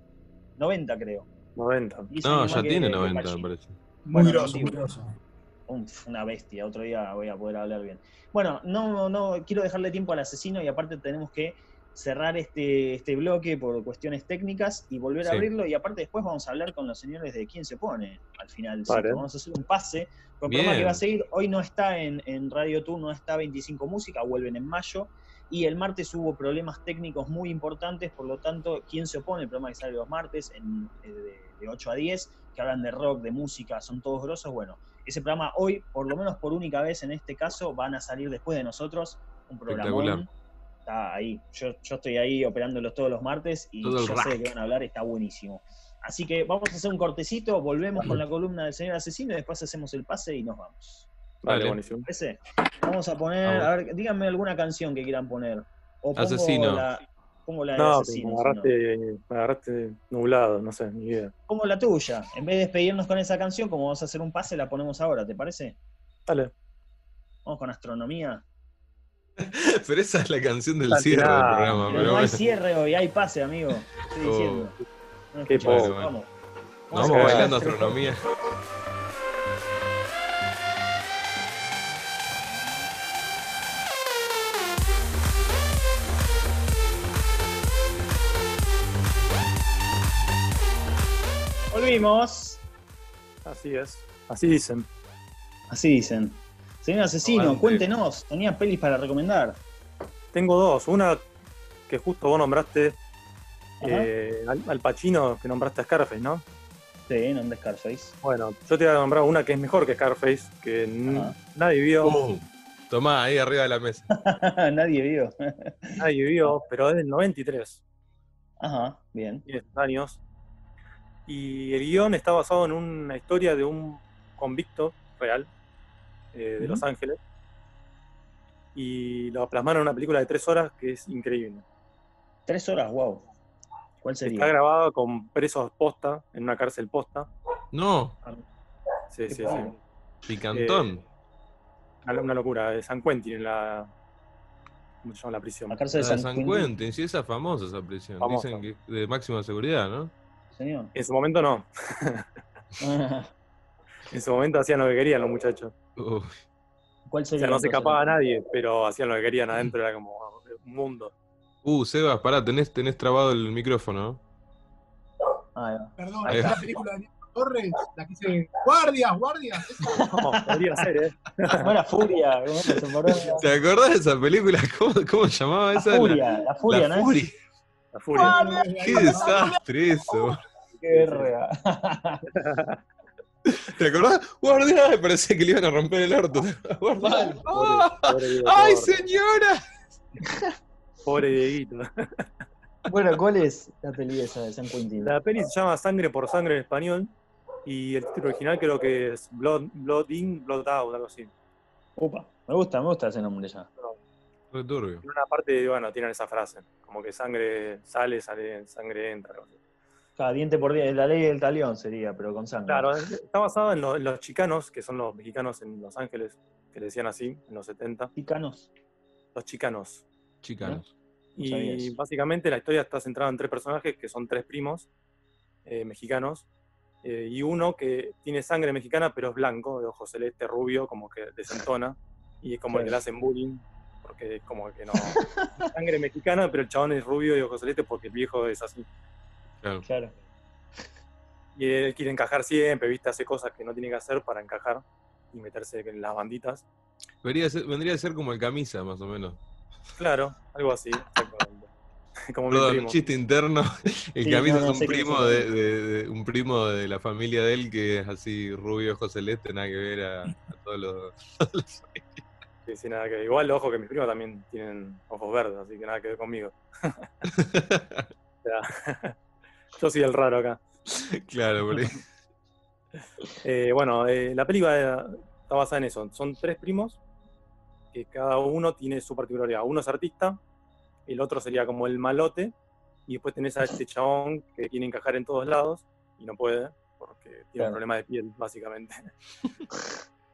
90, creo.
90.
Diez
No, ya tiene
que
90, me parece.
Muy
Bueno,
grosso,
no
muy grosso.
Uf, una bestia, otro día voy a poder hablar bien. Bueno, no, no quiero dejarle tiempo al asesino y aparte tenemos que cerrar este, este bloque por cuestiones técnicas y volver a
Sí.
abrirlo y aparte después vamos a hablar con los señores de quién se pone al final.
Vale.
Vamos a hacer un pase con programa que va a seguir. Hoy no está en, en Radio Tour, no está 25 Música, vuelven en mayo. Y el martes hubo problemas técnicos muy importantes, por lo tanto, ¿quién se opone? El programa que sale los martes en, eh, de, de 8 a 10, que hablan de rock, de música, son todos grosos. Bueno, ese programa hoy, por lo menos por única vez en este caso, van a salir después de nosotros. Un.
Espectacular.
Está ahí. Yo, yo estoy ahí operándolos todos los martes y
Todo
yo sé de qué van a hablar, está buenísimo. Así que vamos a hacer un cortecito, volvemos con la columna del señor asesino y después hacemos el pase y nos vamos.
Vale, buenísimo.
Vamos a poner,
Vamos.
a ver, díganme alguna canción que quieran poner. O pongo
Asesino.
La, pongo la de
No,
asesino.
me
no.
agarraste, me agarraste nublado, no sé, ni idea.
Pongo la tuya. En vez de despedirnos con esa canción, como vamos a hacer un pase, la ponemos ahora, ¿te parece?
Dale.
Vamos con astronomía.
Pero esa es la canción del cierre del programa.
Pero
Pero
no hay cierre hoy, hay pase, amigo. Estoy
Oh.
diciendo. No
Qué
pobre.
Vamos. Vamos
vamos bailando astronomía.
Volvimos.
Así es. Así dicen.
Así dicen. Señor asesino, cuéntenos. Tenía pelis para recomendar.
Tengo dos. Una que justo vos nombraste eh, al, al Pacino, que nombraste a Scarface, ¿no?
Sí, nombre Scarface.
Bueno, yo te voy a nombrar una que es mejor que Scarface, que nadie vio,
Pum. Tomá, ahí arriba de la mesa.
Nadie vio.
nadie vio, pero es del 93,
Ajá, bien.
10 años. Y el guion está basado en una historia de un convicto real eh, de. Los Ángeles. Y lo plasmaron en una película de tres horas que es increíble.
Tres horas, wow. ¿Cuál
Está
sería?
grabada con presos posta, en una cárcel posta.
No,
Sí,
Qué
sí, sí.
padre.
picantón.
Una, una locura. De San Quentin en la. ¿Cómo se llama la prisión?
La cárcel de San,
San
Quentin.
Quentin, sí, esa es famosa esa prisión.
Famosa.
Dicen que de máxima seguridad, ¿no?
Señor.
En su momento no. En su momento hacían lo que querían los muchachos.
Uf,
¿Cuál
O sea, no se escapaba nadie, pero hacían lo que querían adentro, era como un mundo.
Uh, Sebas, pará, tenés, tenés trabado el micrófono.
Ahí va.
Perdón,
Ahí va.
la película de Nico Torres, la que dice guardias, guardias.
No, podría ser, ¿eh?
¿Cómo era Furia? ¿Cómo se separó?
¿Te acordás de esa película? ¿Cómo, cómo se llamaba
La
esa?
Furia, la Furia,
la
¿no? es?
Furia.
La furia.
Qué desastre eso.
Qué verga.
¿Te acordás? Guardia, me parecía que le iban a romper el orto. Guardia.
Pobre-
¡Ah!
pobre Diego
¡Ay, señora!
Pobre Dieguito.
Bueno, ¿cuál es la peli esa de San Quentin?
La peli se llama Sangre por Sangre en español y el título original creo que es Blood, Blood In, Blood Out, algo así.
Upa, me gusta, me gusta ese nombre ya.
En una parte, bueno, tienen esa frase, como que sangre sale, sale, sangre entra.
Cada diente por diente, la ley del talión sería, pero con sangre.
Claro, está basado en, lo- en los chicanos, que son los mexicanos en Los Ángeles, que le decían así, en los 70.
Picanos.
Los chicanos.
Chicanos.
Y básicamente la historia está centrada en tres personajes que son tres primos eh, mexicanos. eh, y uno que tiene sangre mexicana, pero es blanco, de ojos celeste, rubio, como que desentona. Y es como el que le hacen bullying, porque es como que no. sangre mexicana, pero el chabón es rubio y ojos celeste porque el viejo es así.
Claro.
Claro.
Y él quiere encajar siempre, ¿viste? Hace cosas que no tiene que hacer para encajar y meterse en las banditas.
Vendría a ser, vendría a ser como el camisa, más o menos.
Claro, algo así, exactamente. Como
Perdón,
primo.
chiste interno. El
Sí,
camisa
no, no,
es un primo
un-
de, de- de- un primo de la familia de él que es así rubio, ojos celeste, nada que ver a, a todos los.
Sí, sí, nada que ver. Igual, ojo, que mis primos también tienen ojos verdes, así que nada que ver conmigo. Yo soy el raro acá.
claro, por ahí.
Eh, bueno, eh, la película está basada en eso. Son tres primos que cada uno tiene su particularidad. Uno es artista, el otro sería como el malote, y después tenés a este chabón que quiere encajar en todos lados y no puede, porque tiene
Claro.
un problema de piel, básicamente.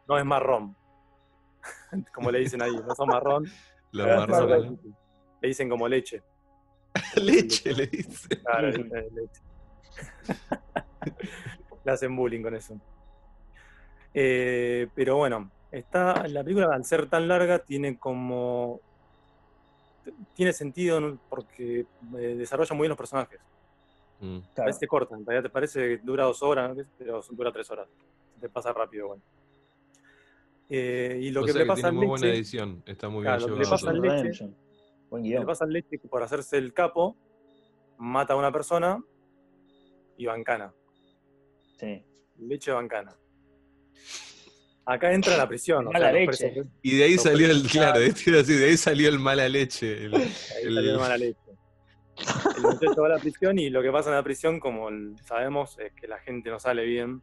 no es marrón, como le dicen ahí, no son marrón,
Los
le dicen como leche.
Leche, le dice.
Claro, le dicen leche. Le hacen bullying con eso. Eh, pero bueno, está, la película al ser tan larga tiene como... Tiene sentido porque eh, desarrolla muy bien los personajes.
Mm.
A
Claro.
veces te cortan, en realidad te parece que dura dos horas, ¿no? pero dura tres horas. Te pasa rápido, bueno. Eh, y lo
O
que
sea
le
que
pasa
tiene
al
muy buena
leche,
edición. Está muy
Claro,
bien
lo que le pasa al leche-.
Buen
le
guion.
pasa al leche que por hacerse el capo, mata a una persona y bancana.
Sí.
Leche bancana. Acá entra en la prisión. o sea,
leche.
presos-
Y de ahí salió el, claro, de, ahí salió el mala leche. el-
ahí
el-
salió de mala leche. El muchacho va a la prisión y lo que pasa en la prisión, como el- sabemos, es que la gente no sale bien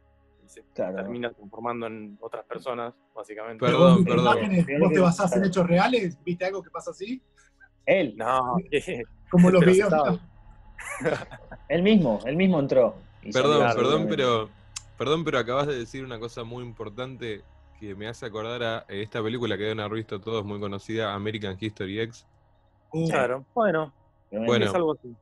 se
Claro.
termina transformando en otras personas, básicamente.
Perdón,
Vos, ¿viste
perdón.
imágenes? ¿Vos te basás en hechos reales? ¿Viste algo que pasa así?
Él,
No.
Como los
Pero
videos.
él mismo, él mismo entró.
Perdón,
salió,
perdón, pero perdón, pero acabas de decir una cosa muy importante que me hace acordar a eh, esta película que deben haber visto todos, muy conocida, American History X.
Uh,
Claro, bueno,
Obviamente.
es algo así.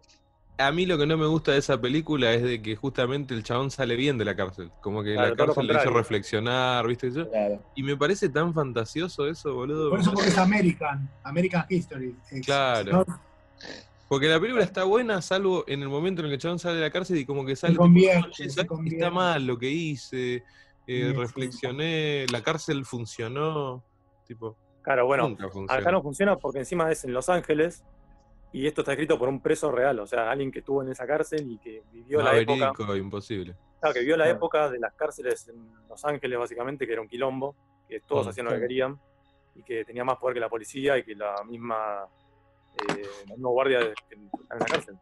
A mí lo que no me gusta de esa película es de que justamente el chabón sale bien de la cárcel. Como que
Claro,
la cárcel le hizo reflexionar, ¿viste?
Claro.
Y me parece tan fantasioso eso, boludo.
Por eso porque es American, American History. Es-
Claro.
¿no?
Porque la película está buena, salvo en el momento en el que el chabón sale de la cárcel y como que sale. tipo,
convierte.
Está mal lo que hice, eh,
Sí, sí.
reflexioné, la cárcel funcionó. Tipo,
Claro, bueno, acá no funciona porque encima es en Los Ángeles y esto está escrito por un preso real, o sea, alguien que estuvo en esa cárcel y que vivió la época,
imposible.
claro, que vivió la
Claro.
época de las cárceles en Los Ángeles, básicamente, que era un quilombo, que todos
Mm.
hacían lo que querían y que tenía más poder que la policía y que la misma, eh, el mismo guardia de- que está en la cárcel.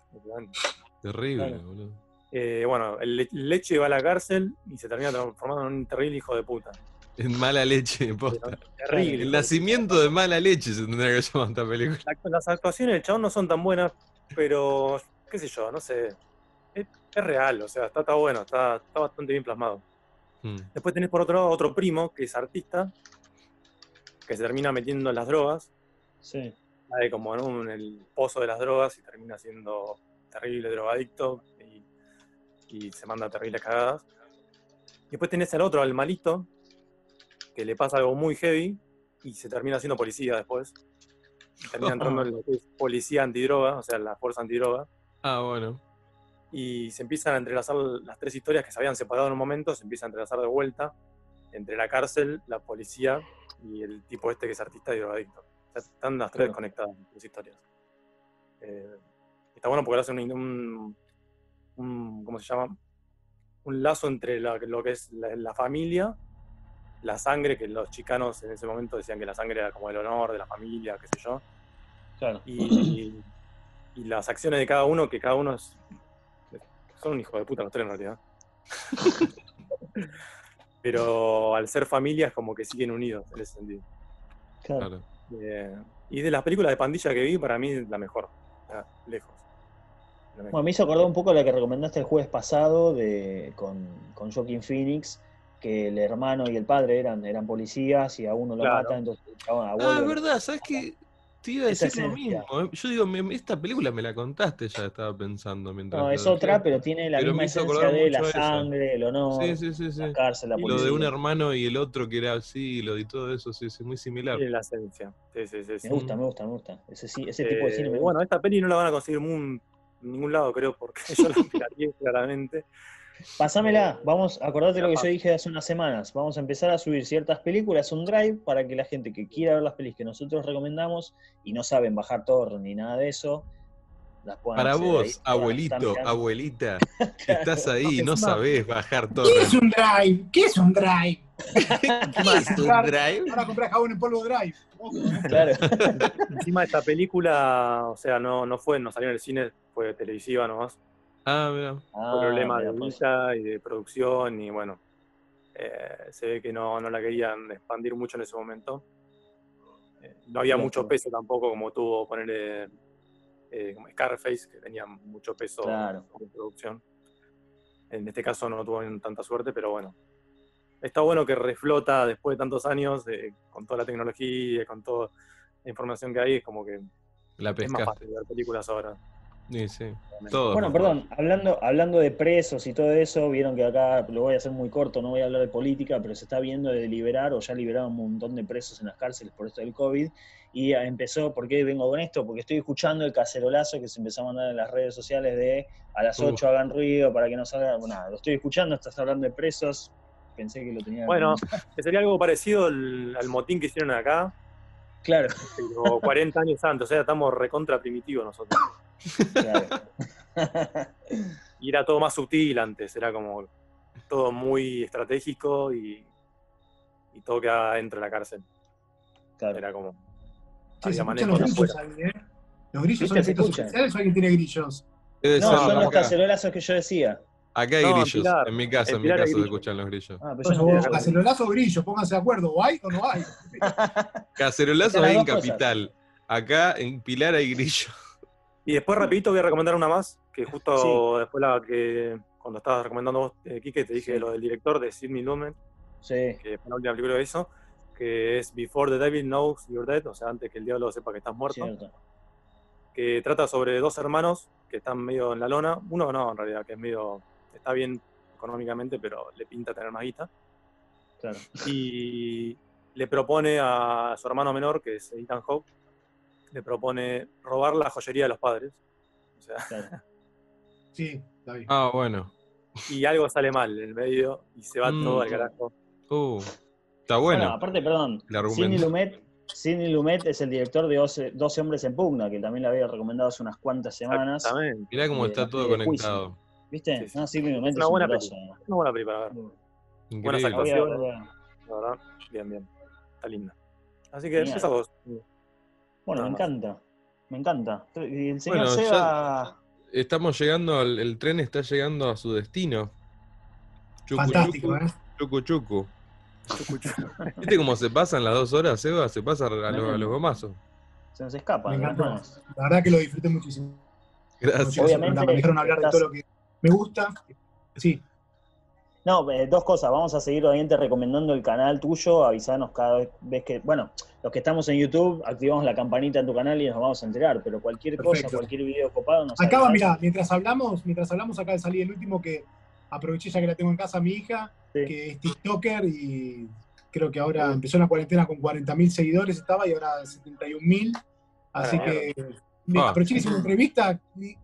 Terrible,
Claro.
boludo.
Eh, bueno, el le- leche va a la cárcel y se termina transformando en un terrible hijo de puta.
En mala leche, posta.
Terrible.
El nacimiento de mala leche se tendría que llamar esta película.
La- las actuaciones del chabón no son tan buenas, pero qué sé yo, no sé. Es, es real, o sea, está, está bueno, está, está bastante bien plasmado.
Mm.
Después tenés por otro lado otro primo que es artista, que se termina metiendo en las drogas,
Sí.
cae como ¿no? en el pozo de las drogas y termina siendo terrible drogadicto y, y se manda terribles cagadas. Después tenés al otro, al malito, que le pasa algo muy heavy y se termina siendo policía después. Termina entrando en lo que es policía antidroga, o sea, la fuerza antidroga.
Ah, bueno.
Y se empiezan a entrelazar las tres historias que se habían separado en un momento, se empiezan a entrelazar de vuelta entre la cárcel, la policía y el tipo este que es artista y drogadicto. O sea, están las tres
Claro.
conectadas las historias. Eh, está bueno porque le hacen un, un- un- ¿cómo se llama? Un lazo entre la- lo que es la, la familia, la sangre, que los chicanos en ese momento decían que la sangre era como el honor de la familia, qué sé yo,
Claro.
y, y las acciones de cada uno, que cada uno es, son un hijo de puta los tres en realidad. Pero al ser familias como que siguen unidos en ese sentido.
Claro.
Eh, y de las películas de pandilla que vi, para mí es la mejor. Ah, lejos. La mejor.
Bueno, me hizo acordar un poco la que recomendaste el jueves pasado de, con, con Joaquin Phoenix, que el hermano y el padre eran, eran policías y a uno lo
Claro.
matan, entonces chabón
Ah,
vuelve-
es verdad, ¿sabes qué? Te iba a decir lo mismo. eh. Yo digo, me- esta película me la contaste, ya estaba pensando mientras.
No, es
decía.
otra, pero tiene la
Pero
misma esencia de la sangre, el honor,
Sí, sí, sí, sí.
la cárcel, la
Y
Lo
policía.
de un hermano y el otro que era así, lo de todo eso, sí, sí, muy similar.
Tiene la esencia. Sí, sí, sí, sí.
Me gusta, me gusta, me gusta. Ese, sí- ese tipo de cine me
Eh,
gusta.
Bueno, esta peli no la van a conseguir muy- en ningún lado, creo, porque yo la pirateé claramente.
Pásamela, vamos, acordate lo que yo dije hace unas semanas. Vamos a empezar a subir ciertas películas, un drive, para que la gente que quiera ver las pelis que nosotros recomendamos y no saben bajar torrent ni nada de eso, las puedan
Para
acceder
vos, abuelito, abuelita, que estás ahí y no sabés bajar todo.
¿Qué es un drive? ¿Qué es un drive?
¿Qué es un drive?
Ahora comprar jabón en polvo drive. Ojo, ¿eh?
Claro,
Encima esta película, o sea, no, no fue, no salió en el cine, fue televisiva nomás.
Ah, mira.
Ah,
problema
mira,
de
pues.
guita y de producción y bueno, eh, se ve que no, no la querían expandir mucho en ese momento. Eh, no había mucho peso tampoco como tuvo ponerle eh, como Scarface, que tenía mucho peso
Claro.
en producción. En este caso no tuvo tanta suerte, pero bueno. Está bueno que reflota después de tantos años, eh, con toda la tecnología, con toda la información que hay, es como que
La
es más fácil ver películas ahora.
Sí, sí. Todo.
Bueno, perdón, hablando, hablando de presos y todo eso, vieron que acá, lo voy a hacer muy corto, no voy a hablar de política, pero se está viendo de liberar o ya liberaron un montón de presos en las cárceles por esto del COVID. Y empezó, ¿por qué vengo con esto? Porque estoy escuchando el cacerolazo que se empezó a mandar en las redes sociales de a las
Uf.
8 hagan ruido para que no salga. Bueno, nada, lo estoy escuchando, estás hablando de presos. Pensé que lo tenía.
Bueno, que sería algo parecido al, al motín que hicieron acá,
claro,
pero 40 años antes, o sea, estamos recontra primitivos nosotros.
Claro.
Y era todo más sutil antes, era como todo muy estratégico y, y todo quedaba dentro de la cárcel.
claro.
Era como.
Sí, se
había
escuchan los grillos ahí, ¿eh? ¿Los grillos
Sí,
son
se
efectos
escuchan.
especiales o alguien tiene grillos?
No, son los cacerolazos que yo decía.
Acá hay
No,
grillos.
Pilar.
En mi casa,
En
mi casa se
grillos.
escuchan los grillos.
Ah, pero no estoy-
cacerolazo o grillo, pónganse de acuerdo, ¿o hay o no hay?
Las
hay en
cosas.
Capital. Acá en Pilar hay grillos.
Y después, rapidito, voy a recomendar una más, que justo
Sí.
después la que cuando estabas recomendando vos, eh, Quique, te dije
Sí.
lo del director de Sidney Lumet,
Sí,
que fue la última película que hizo, que es Before the Devil Knows You're Dead, o sea, antes que el diablo sepa que estás muerto,
cierto.
que trata sobre dos hermanos que están medio en la lona, uno no, en realidad, que es medio, está bien económicamente, pero le pinta tener más guita,
Claro.
y le propone a su hermano menor, que es Ethan Hawke, le propone robar la joyería de los padres. O sea,
claro.
Sí, está bien.
Ah, bueno.
y algo sale mal en el medio y se va
Mm.
todo al carajo.
Uh, está
Bueno,
bueno.
aparte, perdón. Sidney Lumet, Sidney Lumet es el director de 12, 12 Hombres en Pugna, que también le había recomendado hace unas cuantas semanas.
Exactamente.
Mirá cómo
de-
está todo
de
conectado.
¿Viste?
Sí, sí.
No, Sidney Lumet
Es una
es un
buena
grosso.
Una buena película ver. Buenas
Increíble.
A-
actuaciones. La verdad, bien, bien. Está linda. Así que
Genial.
esas dos.
Bueno, me encanta. Me encanta. Y el señor
Bueno,
Seba.
Estamos llegando, al- el tren está llegando a su destino. Chucu,
Fantástico,
chucu,
¿eh?
chucu, chucu. ¿Viste cómo se pasan las dos horas, Eva? Se pasa a, lo- a los gomazos.
Se nos escapa.
Me
las.
La verdad que lo disfruté muchísimo.
Gracias.
Obviamente,
Me dejaron hablar de todo lo que me gusta. Sí,
No, eh, dos cosas. Vamos a seguir obviamente recomendando el canal tuyo. Avisanos cada vez que. Bueno, los que estamos en YouTube, activamos la campanita en tu canal y nos vamos a enterar. Pero cualquier cosa, cualquier video copado, nos
Acaba, mirá, mientras hablamos, mientras hablamos acá de salir el último que aproveché ya que la tengo en casa mi hija,
Sí.
que es TikToker y creo que ahora empezó la cuarentena con 40.000 seguidores estaba y ahora 71.000. Así
Ah,
que
Ah.
aproveché y hice una entrevista.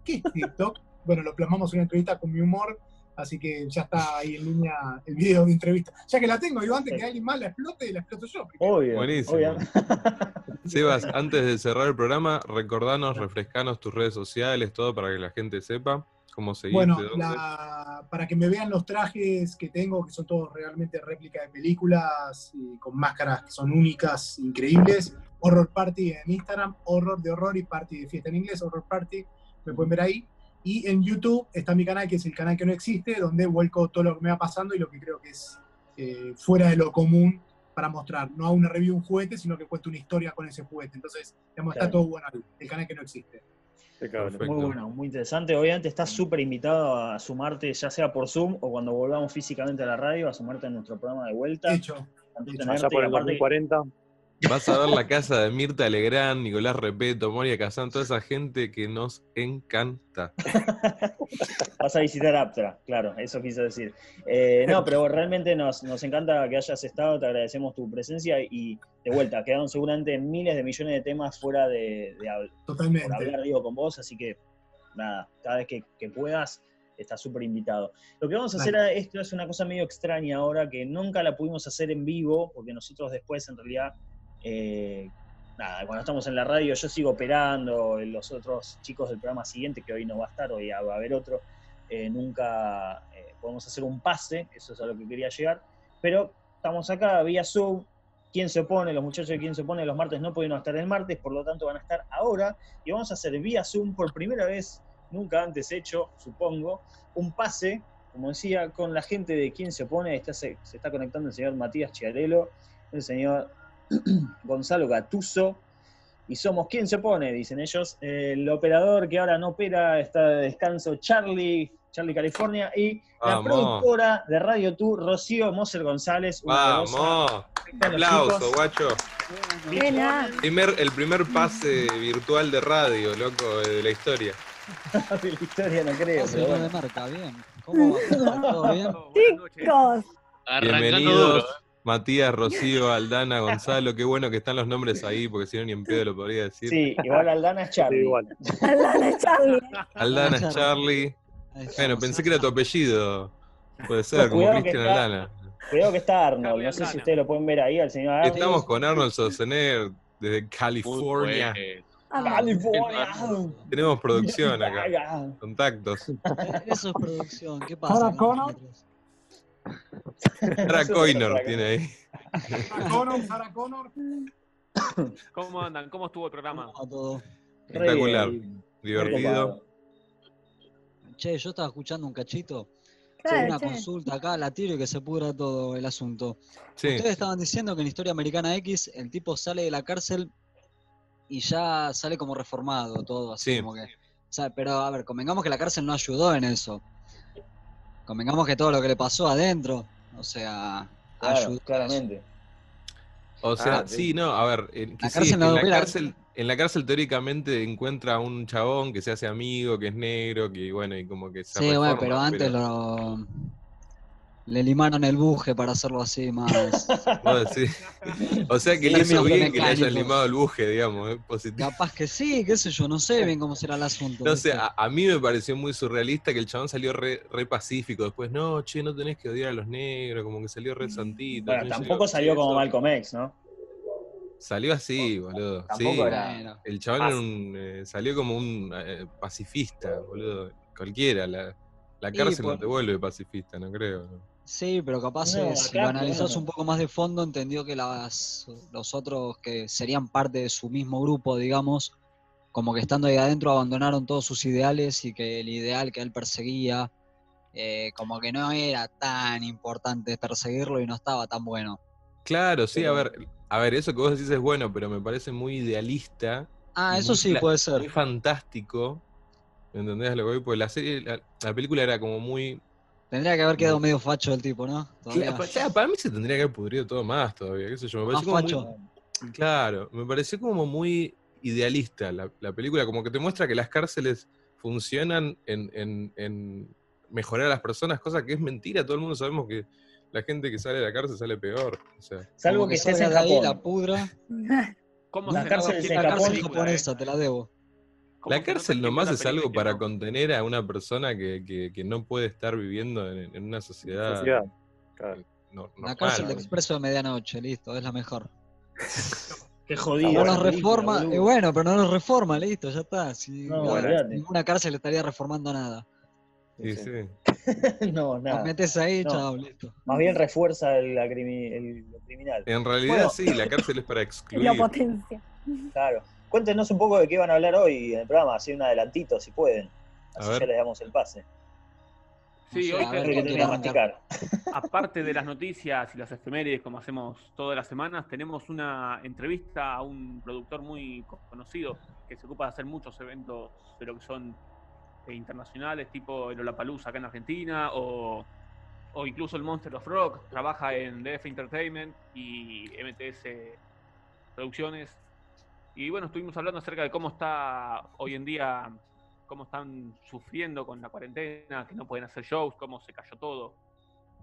¿Qué es TikTok? bueno, lo plasmamos en una entrevista con mi humor, así que ya está ahí en línea el video de entrevista. Ya que la tengo, digo, antes que alguien más la explote, la exploto yo. primero.
Obvio.
Buenísimo.
obvio.
Sebas, antes de cerrar el programa, recordanos, refrescanos tus redes sociales, todo para que la gente sepa cómo seguirte.
Bueno,
dónde.
la- para que me vean los trajes que tengo, que son todos realmente réplicas de películas y con máscaras que son únicas, increíbles. Horror Party en Instagram, Horror de Horror y Party de Fiesta en inglés, Horror Party, me pueden ver ahí. Y en YouTube está mi canal, que es el canal que no existe, donde vuelco todo lo que me va pasando y lo que creo que es eh, fuera de lo común para mostrar. No hago una review de un juguete, sino que cuento una historia con ese juguete. Entonces, digamos, está todo bueno el canal que no existe.
Perfecto.
Muy bueno, muy interesante. Obviamente estás súper invitado a sumarte, ya sea por Zoom o cuando volvamos físicamente a la radio, a sumarte a nuestro programa de vuelta.
Hecho,
Tanto
hecho.
tenerte
Allá por el
aparte-
2040.
Vas a ver la casa de Mirta Legrand, Nicolás Repeto, Moria Kazan, toda esa gente que nos encanta.
Vas a visitar Aptra, claro, eso quise decir. Eh, no, pero realmente nos, nos encanta que hayas estado, te agradecemos tu presencia y de vuelta, quedaron seguramente miles de millones de temas fuera de, de hab- por
totalmente.
hablar, digo, con vos, así que nada, cada vez que, que puedas, estás súper invitado. Lo que vamos a hacer, esto es una cosa medio extraña ahora, que nunca la pudimos hacer en vivo, porque nosotros después en realidad, eh, cuando estamos en la radio yo sigo operando, los otros chicos del programa siguiente, que hoy no va a estar, hoy va a haber otro, eh, nunca eh, podemos hacer un pase, eso es a lo que quería llegar, pero estamos acá vía Zoom, ¿Quién se opone? Los muchachos de ¿Quién se opone? Los martes no pudieron estar el martes, por lo tanto van a estar ahora y vamos a hacer vía Zoom por primera vez, nunca antes hecho, supongo, un pase, como decía, con la gente de ¿Quién se opone? Se, se está conectando el señor Matías Chiarello, el señor Gonzalo Gatuso. Y somos ¿Quién se pone? Dicen ellos. El operador que ahora no opera está de descanso, Charlie, Charlie California. Y la
Vamos.
productora de Radio Tour, Rocío Moser González.
Vamos.
Los
Aplauso,
chicos.
guacho.
Buena.
Primer- el primer pase virtual de radio, loco, de la historia.
de la historia no creo, pero bueno.
de marca, bien. ¿Cómo va? ¿Todo bien?
Chicos,
Arrancando
Bienvenidos,
duro, ¿eh?
Matías, Rocío, Aldana, Gonzalo. Qué bueno que están los nombres ahí, porque si no ni en pedo lo podría decir.
Sí, igual Aldana es Charlie.
igual.
Aldana Charlie.
Aldana es
Charlie.
Bueno, pensé que era tu apellido. Puede ser, como
Cuidado que
Cristian
está-
Aldana.
Cuidado que está Arnold. No sé si ustedes lo pueden ver ahí al señor Arnold.
Estamos con Arnold Schwarzenegger desde California.
bueno.
California.
Tenemos producción acá,
Acá.
contactos.
Eso es producción. ¿Qué pasa?
Sarah
con
Connor.
tiene ahí.
Sarah Connor, Sarah Connor.
¿Cómo andan? ¿Cómo estuvo el programa?
¿Cómo va todo?
Re
Espectacular. Divertido.
Che, yo estaba escuchando un cachito.
Claro,
una
che.
consulta acá, la tiro y que se pudra todo el asunto.
Sí.
Ustedes estaban diciendo que en Historia Americana X el tipo sale de la cárcel y ya sale como reformado, todo así
Sí.
como que. o sea, pero a ver, convengamos que la cárcel no ayudó en eso. Convengamos que todo lo que le pasó adentro, o sea,
Claro,
ayudó.
claramente.
O sea,
Ah, sí.
sí, no, a ver, en, que
La
sí,
cárcel no
en, la cárcel, en la cárcel teóricamente encuentra a un chabón que se hace amigo, que es negro, que bueno, y como que se
Sí, bueno, pero antes lo. Le limaron el buje para hacerlo así más.
O sea que le hizo bien que le hayan limado el buje, digamos, es positivo.
Capaz que sí, qué sé yo, no sé bien cómo será el asunto.
No sé, a, a mí me pareció muy surrealista que el chabón salió re, re pacífico. Después, no, che, no tenés que odiar a los negros, como que salió re santito.
Bueno, tampoco salió como
eso-
Malcolm X, ¿no?
Salió así, boludo.
Tampoco
sí,
era-
el chabón era un, eh, salió como un eh, pacifista, boludo. Cualquiera, la, la
Sí,
cárcel no
pues.
te vuelve pacifista, no creo. ¿no?
Sí, pero capaz
No,
si
acá,
lo analizás
claro.
un poco más de fondo, entendió que las, los otros que serían parte de su mismo grupo, digamos, como que estando ahí adentro abandonaron todos sus ideales y que el ideal que él perseguía, eh, como que no era tan importante perseguirlo y no estaba tan bueno.
Claro, sí, a ver, a ver, eso que vos decís es bueno, pero me parece muy idealista.
Ah, eso
muy
sí puede
Muy
ser.
fantástico. ¿Entendés a lo que voy? Porque la serie, la, la película era como muy.
Tendría que haber quedado medio facho el tipo, ¿no? Todavía.
Cla- o sea, para mí se tendría que haber pudrido todo más todavía, qué sé yo. Me
Más
como muy-
facho.
Claro, me pareció como muy idealista la, la película, como que te muestra que las cárceles funcionan en, en- en mejorar a las personas, cosa que es mentira, todo el mundo sabemos que la gente que sale de la cárcel sale peor. O sea,
Salvo
Como
que estés en
de ahí,
Japón.
la pudra.
¿Cómo
La cárcel
La
Japón,
cárcel japonesa,
eh?
te la debo.
¿Cómo
la cárcel
que
nomás
la
es algo para
no?
contener a una persona que, que- que no puede estar viviendo en, en una sociedad,
Sociedad, claro.
no-
La cárcel de expreso de medianoche, listo, es la mejor.
Qué jodido.
No
película,
reforma, y bueno, pero no los reforma, listo, ya está. Si,
No,
ninguna cárcel estaría reformando nada.
Sí,
Sí.
sí.
no, nada.
metes ahí,
No.
chao, listo.
Más bien refuerza el, la criminal.
En realidad
Bueno.
sí, la cárcel es para excluir.
Lo potencia.
Claro. Cuéntenos un poco de qué van a hablar hoy en el programa, así un adelantito, si pueden. Así ya les damos el pase.
Sí, hoy
masticar.
aparte de las noticias y las efemérides como hacemos todas las semanas, tenemos una entrevista a un productor muy co- conocido que se ocupa de hacer muchos eventos de lo que son eh, internacionales, tipo el Olapalooza acá en Argentina o, o incluso el Monster of Rock. Trabaja en DF Entertainment y MTS Producciones. Y bueno, estuvimos hablando acerca de cómo está hoy en día, cómo están sufriendo con la cuarentena, que no pueden hacer shows, cómo se cayó todo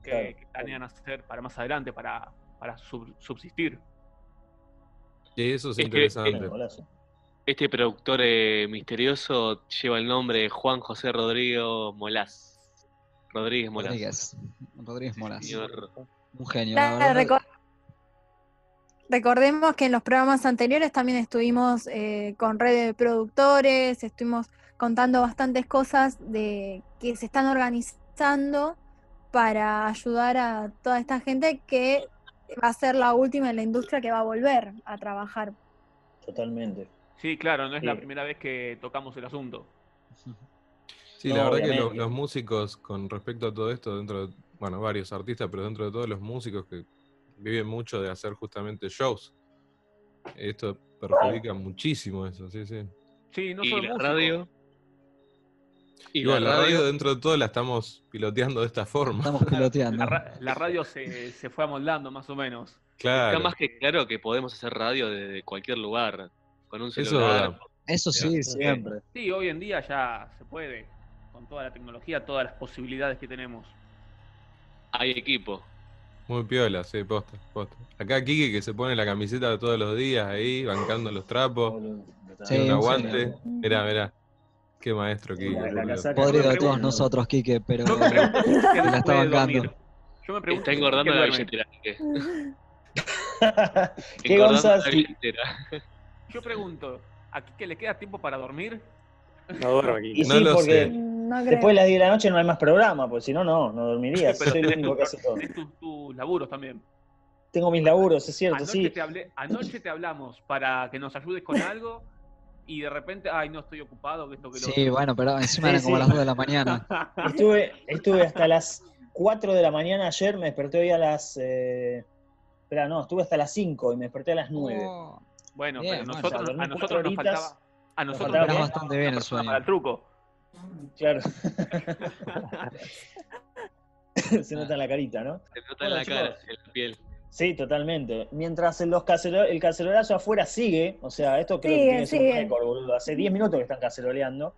que,
Claro,
que planean hacer para más adelante, para, para sub- subsistir.
Y eso es
Es que-
interesante.
Este productor eh, misterioso lleva el nombre de Juan José Rodrigo Molás. Rodríguez Molás.
Rodríguez. Rodríguez.
Señor.
Un genio, la
Claro,
verdad.
Recor- Recordemos que en los programas anteriores también estuvimos eh, con red de productores, estuvimos contando bastantes cosas de que se están organizando para ayudar a toda esta gente que va a ser la última en la industria que va a volver a trabajar.
Totalmente.
Sí, claro, no es la primera vez que tocamos el asunto.
Sí,
No,
la verdad que lo-
obviamente.
los músicos, con respecto a todo esto, dentro de, bueno, varios artistas, pero dentro de todos los músicos que viven mucho de hacer justamente shows, Esto perjudica muchísimo eso, sí, sí.
Sí, no
y
solo
la radio. Y
Igual,
la
la radio
radio.
dentro de todo la estamos piloteando de esta forma.
Estamos piloteando.
La, ra- la radio se, se fue amoldando más o menos.
Claro.
Está más que claro que podemos hacer radio desde cualquier lugar. Con un celular.
Eso sí, siempre.
Sí, hoy en día ya se puede. Con toda la tecnología, todas las posibilidades que tenemos.
Hay equipo.
Muy piola, sí, posta, posta. Acá Kike que se pone la camiseta todos los días ahí, bancando los trapos.
Sí,
un
sí.
aguante. Mirá, mirá. Qué maestro Kike.
Podrido de todos nosotros, Quique, pero
Yo me pregunto
la está bancando.
Yo me pregunto
Está engordando la
duerme.
billetera. Quique.
¿Qué Gonzas?
Yo pregunto, ¿a Quique le queda tiempo para dormir?
No duermo aquí.
Y
No
sí,
lo
porque
sé.
No creo.
después de las 10 de la noche no hay más programa, porque si no, no, no dormiría.
Pero
Soy el
tenés,
único
tu-
que hace todo.
tenés tus, tus laburos también.
Tengo mis laburos, es cierto,
Anoche,
sí.
te hablé, anoche te hablamos para que nos ayudes con algo y de repente, ay, no estoy ocupado, que esto que lo
Sí,
otro.
bueno, pero encima
Sí,
eran como
sí.
las 2 de la mañana.
Estuve, estuve hasta las 4 de la mañana ayer, me desperté hoy a las... Eh... Espera, no, estuve hasta las 5 y me desperté a las 9.
Oh,
Bueno,
Bien,
pero nosotros, a nosotros nos faltaba. A nosotros nos faltaba
bastante bien el sueño.
Para el truco.
Claro. Se nota en la carita, ¿no?
Se nota
Bueno,
en la cara, en la piel.
Sí, totalmente. Mientras en los el cacerolazo afuera sigue, o sea, esto creo
Sigue,
que tiene que ser un récord, boludo. Hace 10 minutos que están caceroleando.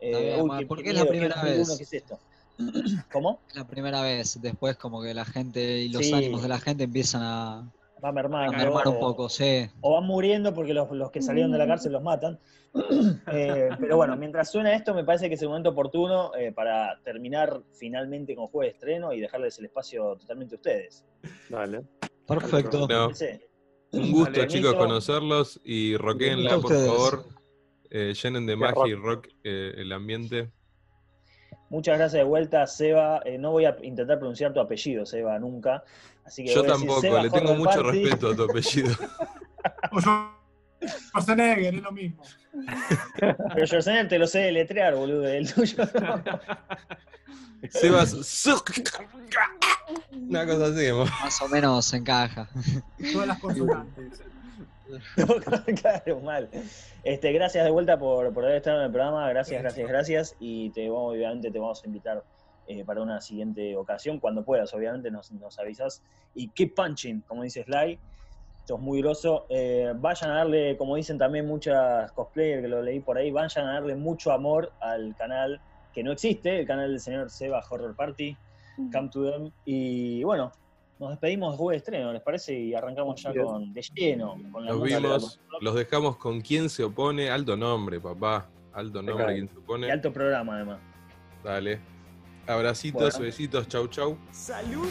Eh, uy,
ma,
qué-
es la
qué
primera
2001,
vez.
¿Qué es esto? ¿Cómo?
Es la primera vez, después como que la gente y los
Sí.
ánimos de la gente empiezan a,
Va
a
mermando.
mermar un poco, sí.
o van muriendo porque los, los que salieron de la cárcel los matan. Eh, pero bueno, mientras suena esto, me parece que es el momento oportuno eh, para terminar finalmente con juego de estreno y dejarles el espacio totalmente a ustedes.
Dale.
Perfecto.
No, un gusto,
Dale,
chicos, conocerlos y roquenla, por favor. Eh, llenen de magia y
rock.
eh, el ambiente.
Muchas gracias de vuelta, Seba. Eh, no voy a intentar pronunciar tu apellido, Seba, nunca. Así que
Yo
decir
tampoco, le tengo mucho
Party.
respeto a tu apellido.
Schwarzenegger, es lo mismo.
Pero Schwarzenegger te lo sé deletrear, boludo. El tuyo no.
Sebas. Una cosa así, amor.
Más o menos encaja.
Todas las consonantes.
claro, mal. Este, gracias de vuelta por, por haber estado en el programa. Gracias, gracias, gracias. Y te vamos, obviamente te vamos a invitar eh, para una siguiente ocasión. Cuando puedas, obviamente, nos, nos avisas. Y keep punching, como dice Sly. Esto es muy groso. Eh, vayan a darle, como dicen también muchas cosplayers que lo leí por ahí, vayan a darle mucho amor al canal que no existe, el canal del señor Seba Horror Party. Come to them. Y bueno, nos despedimos de juego de estreno, ¿les parece? Y arrancamos ya con de lleno. Con la
Los
de
vimos, los dejamos con quién se opone. Alto nombre, papá. Alto nombre,
Acá.
quién se
Y
opone.
alto programa, además.
Dale. Abracitos,
Bueno.
besitos, chau, chau.
Salute.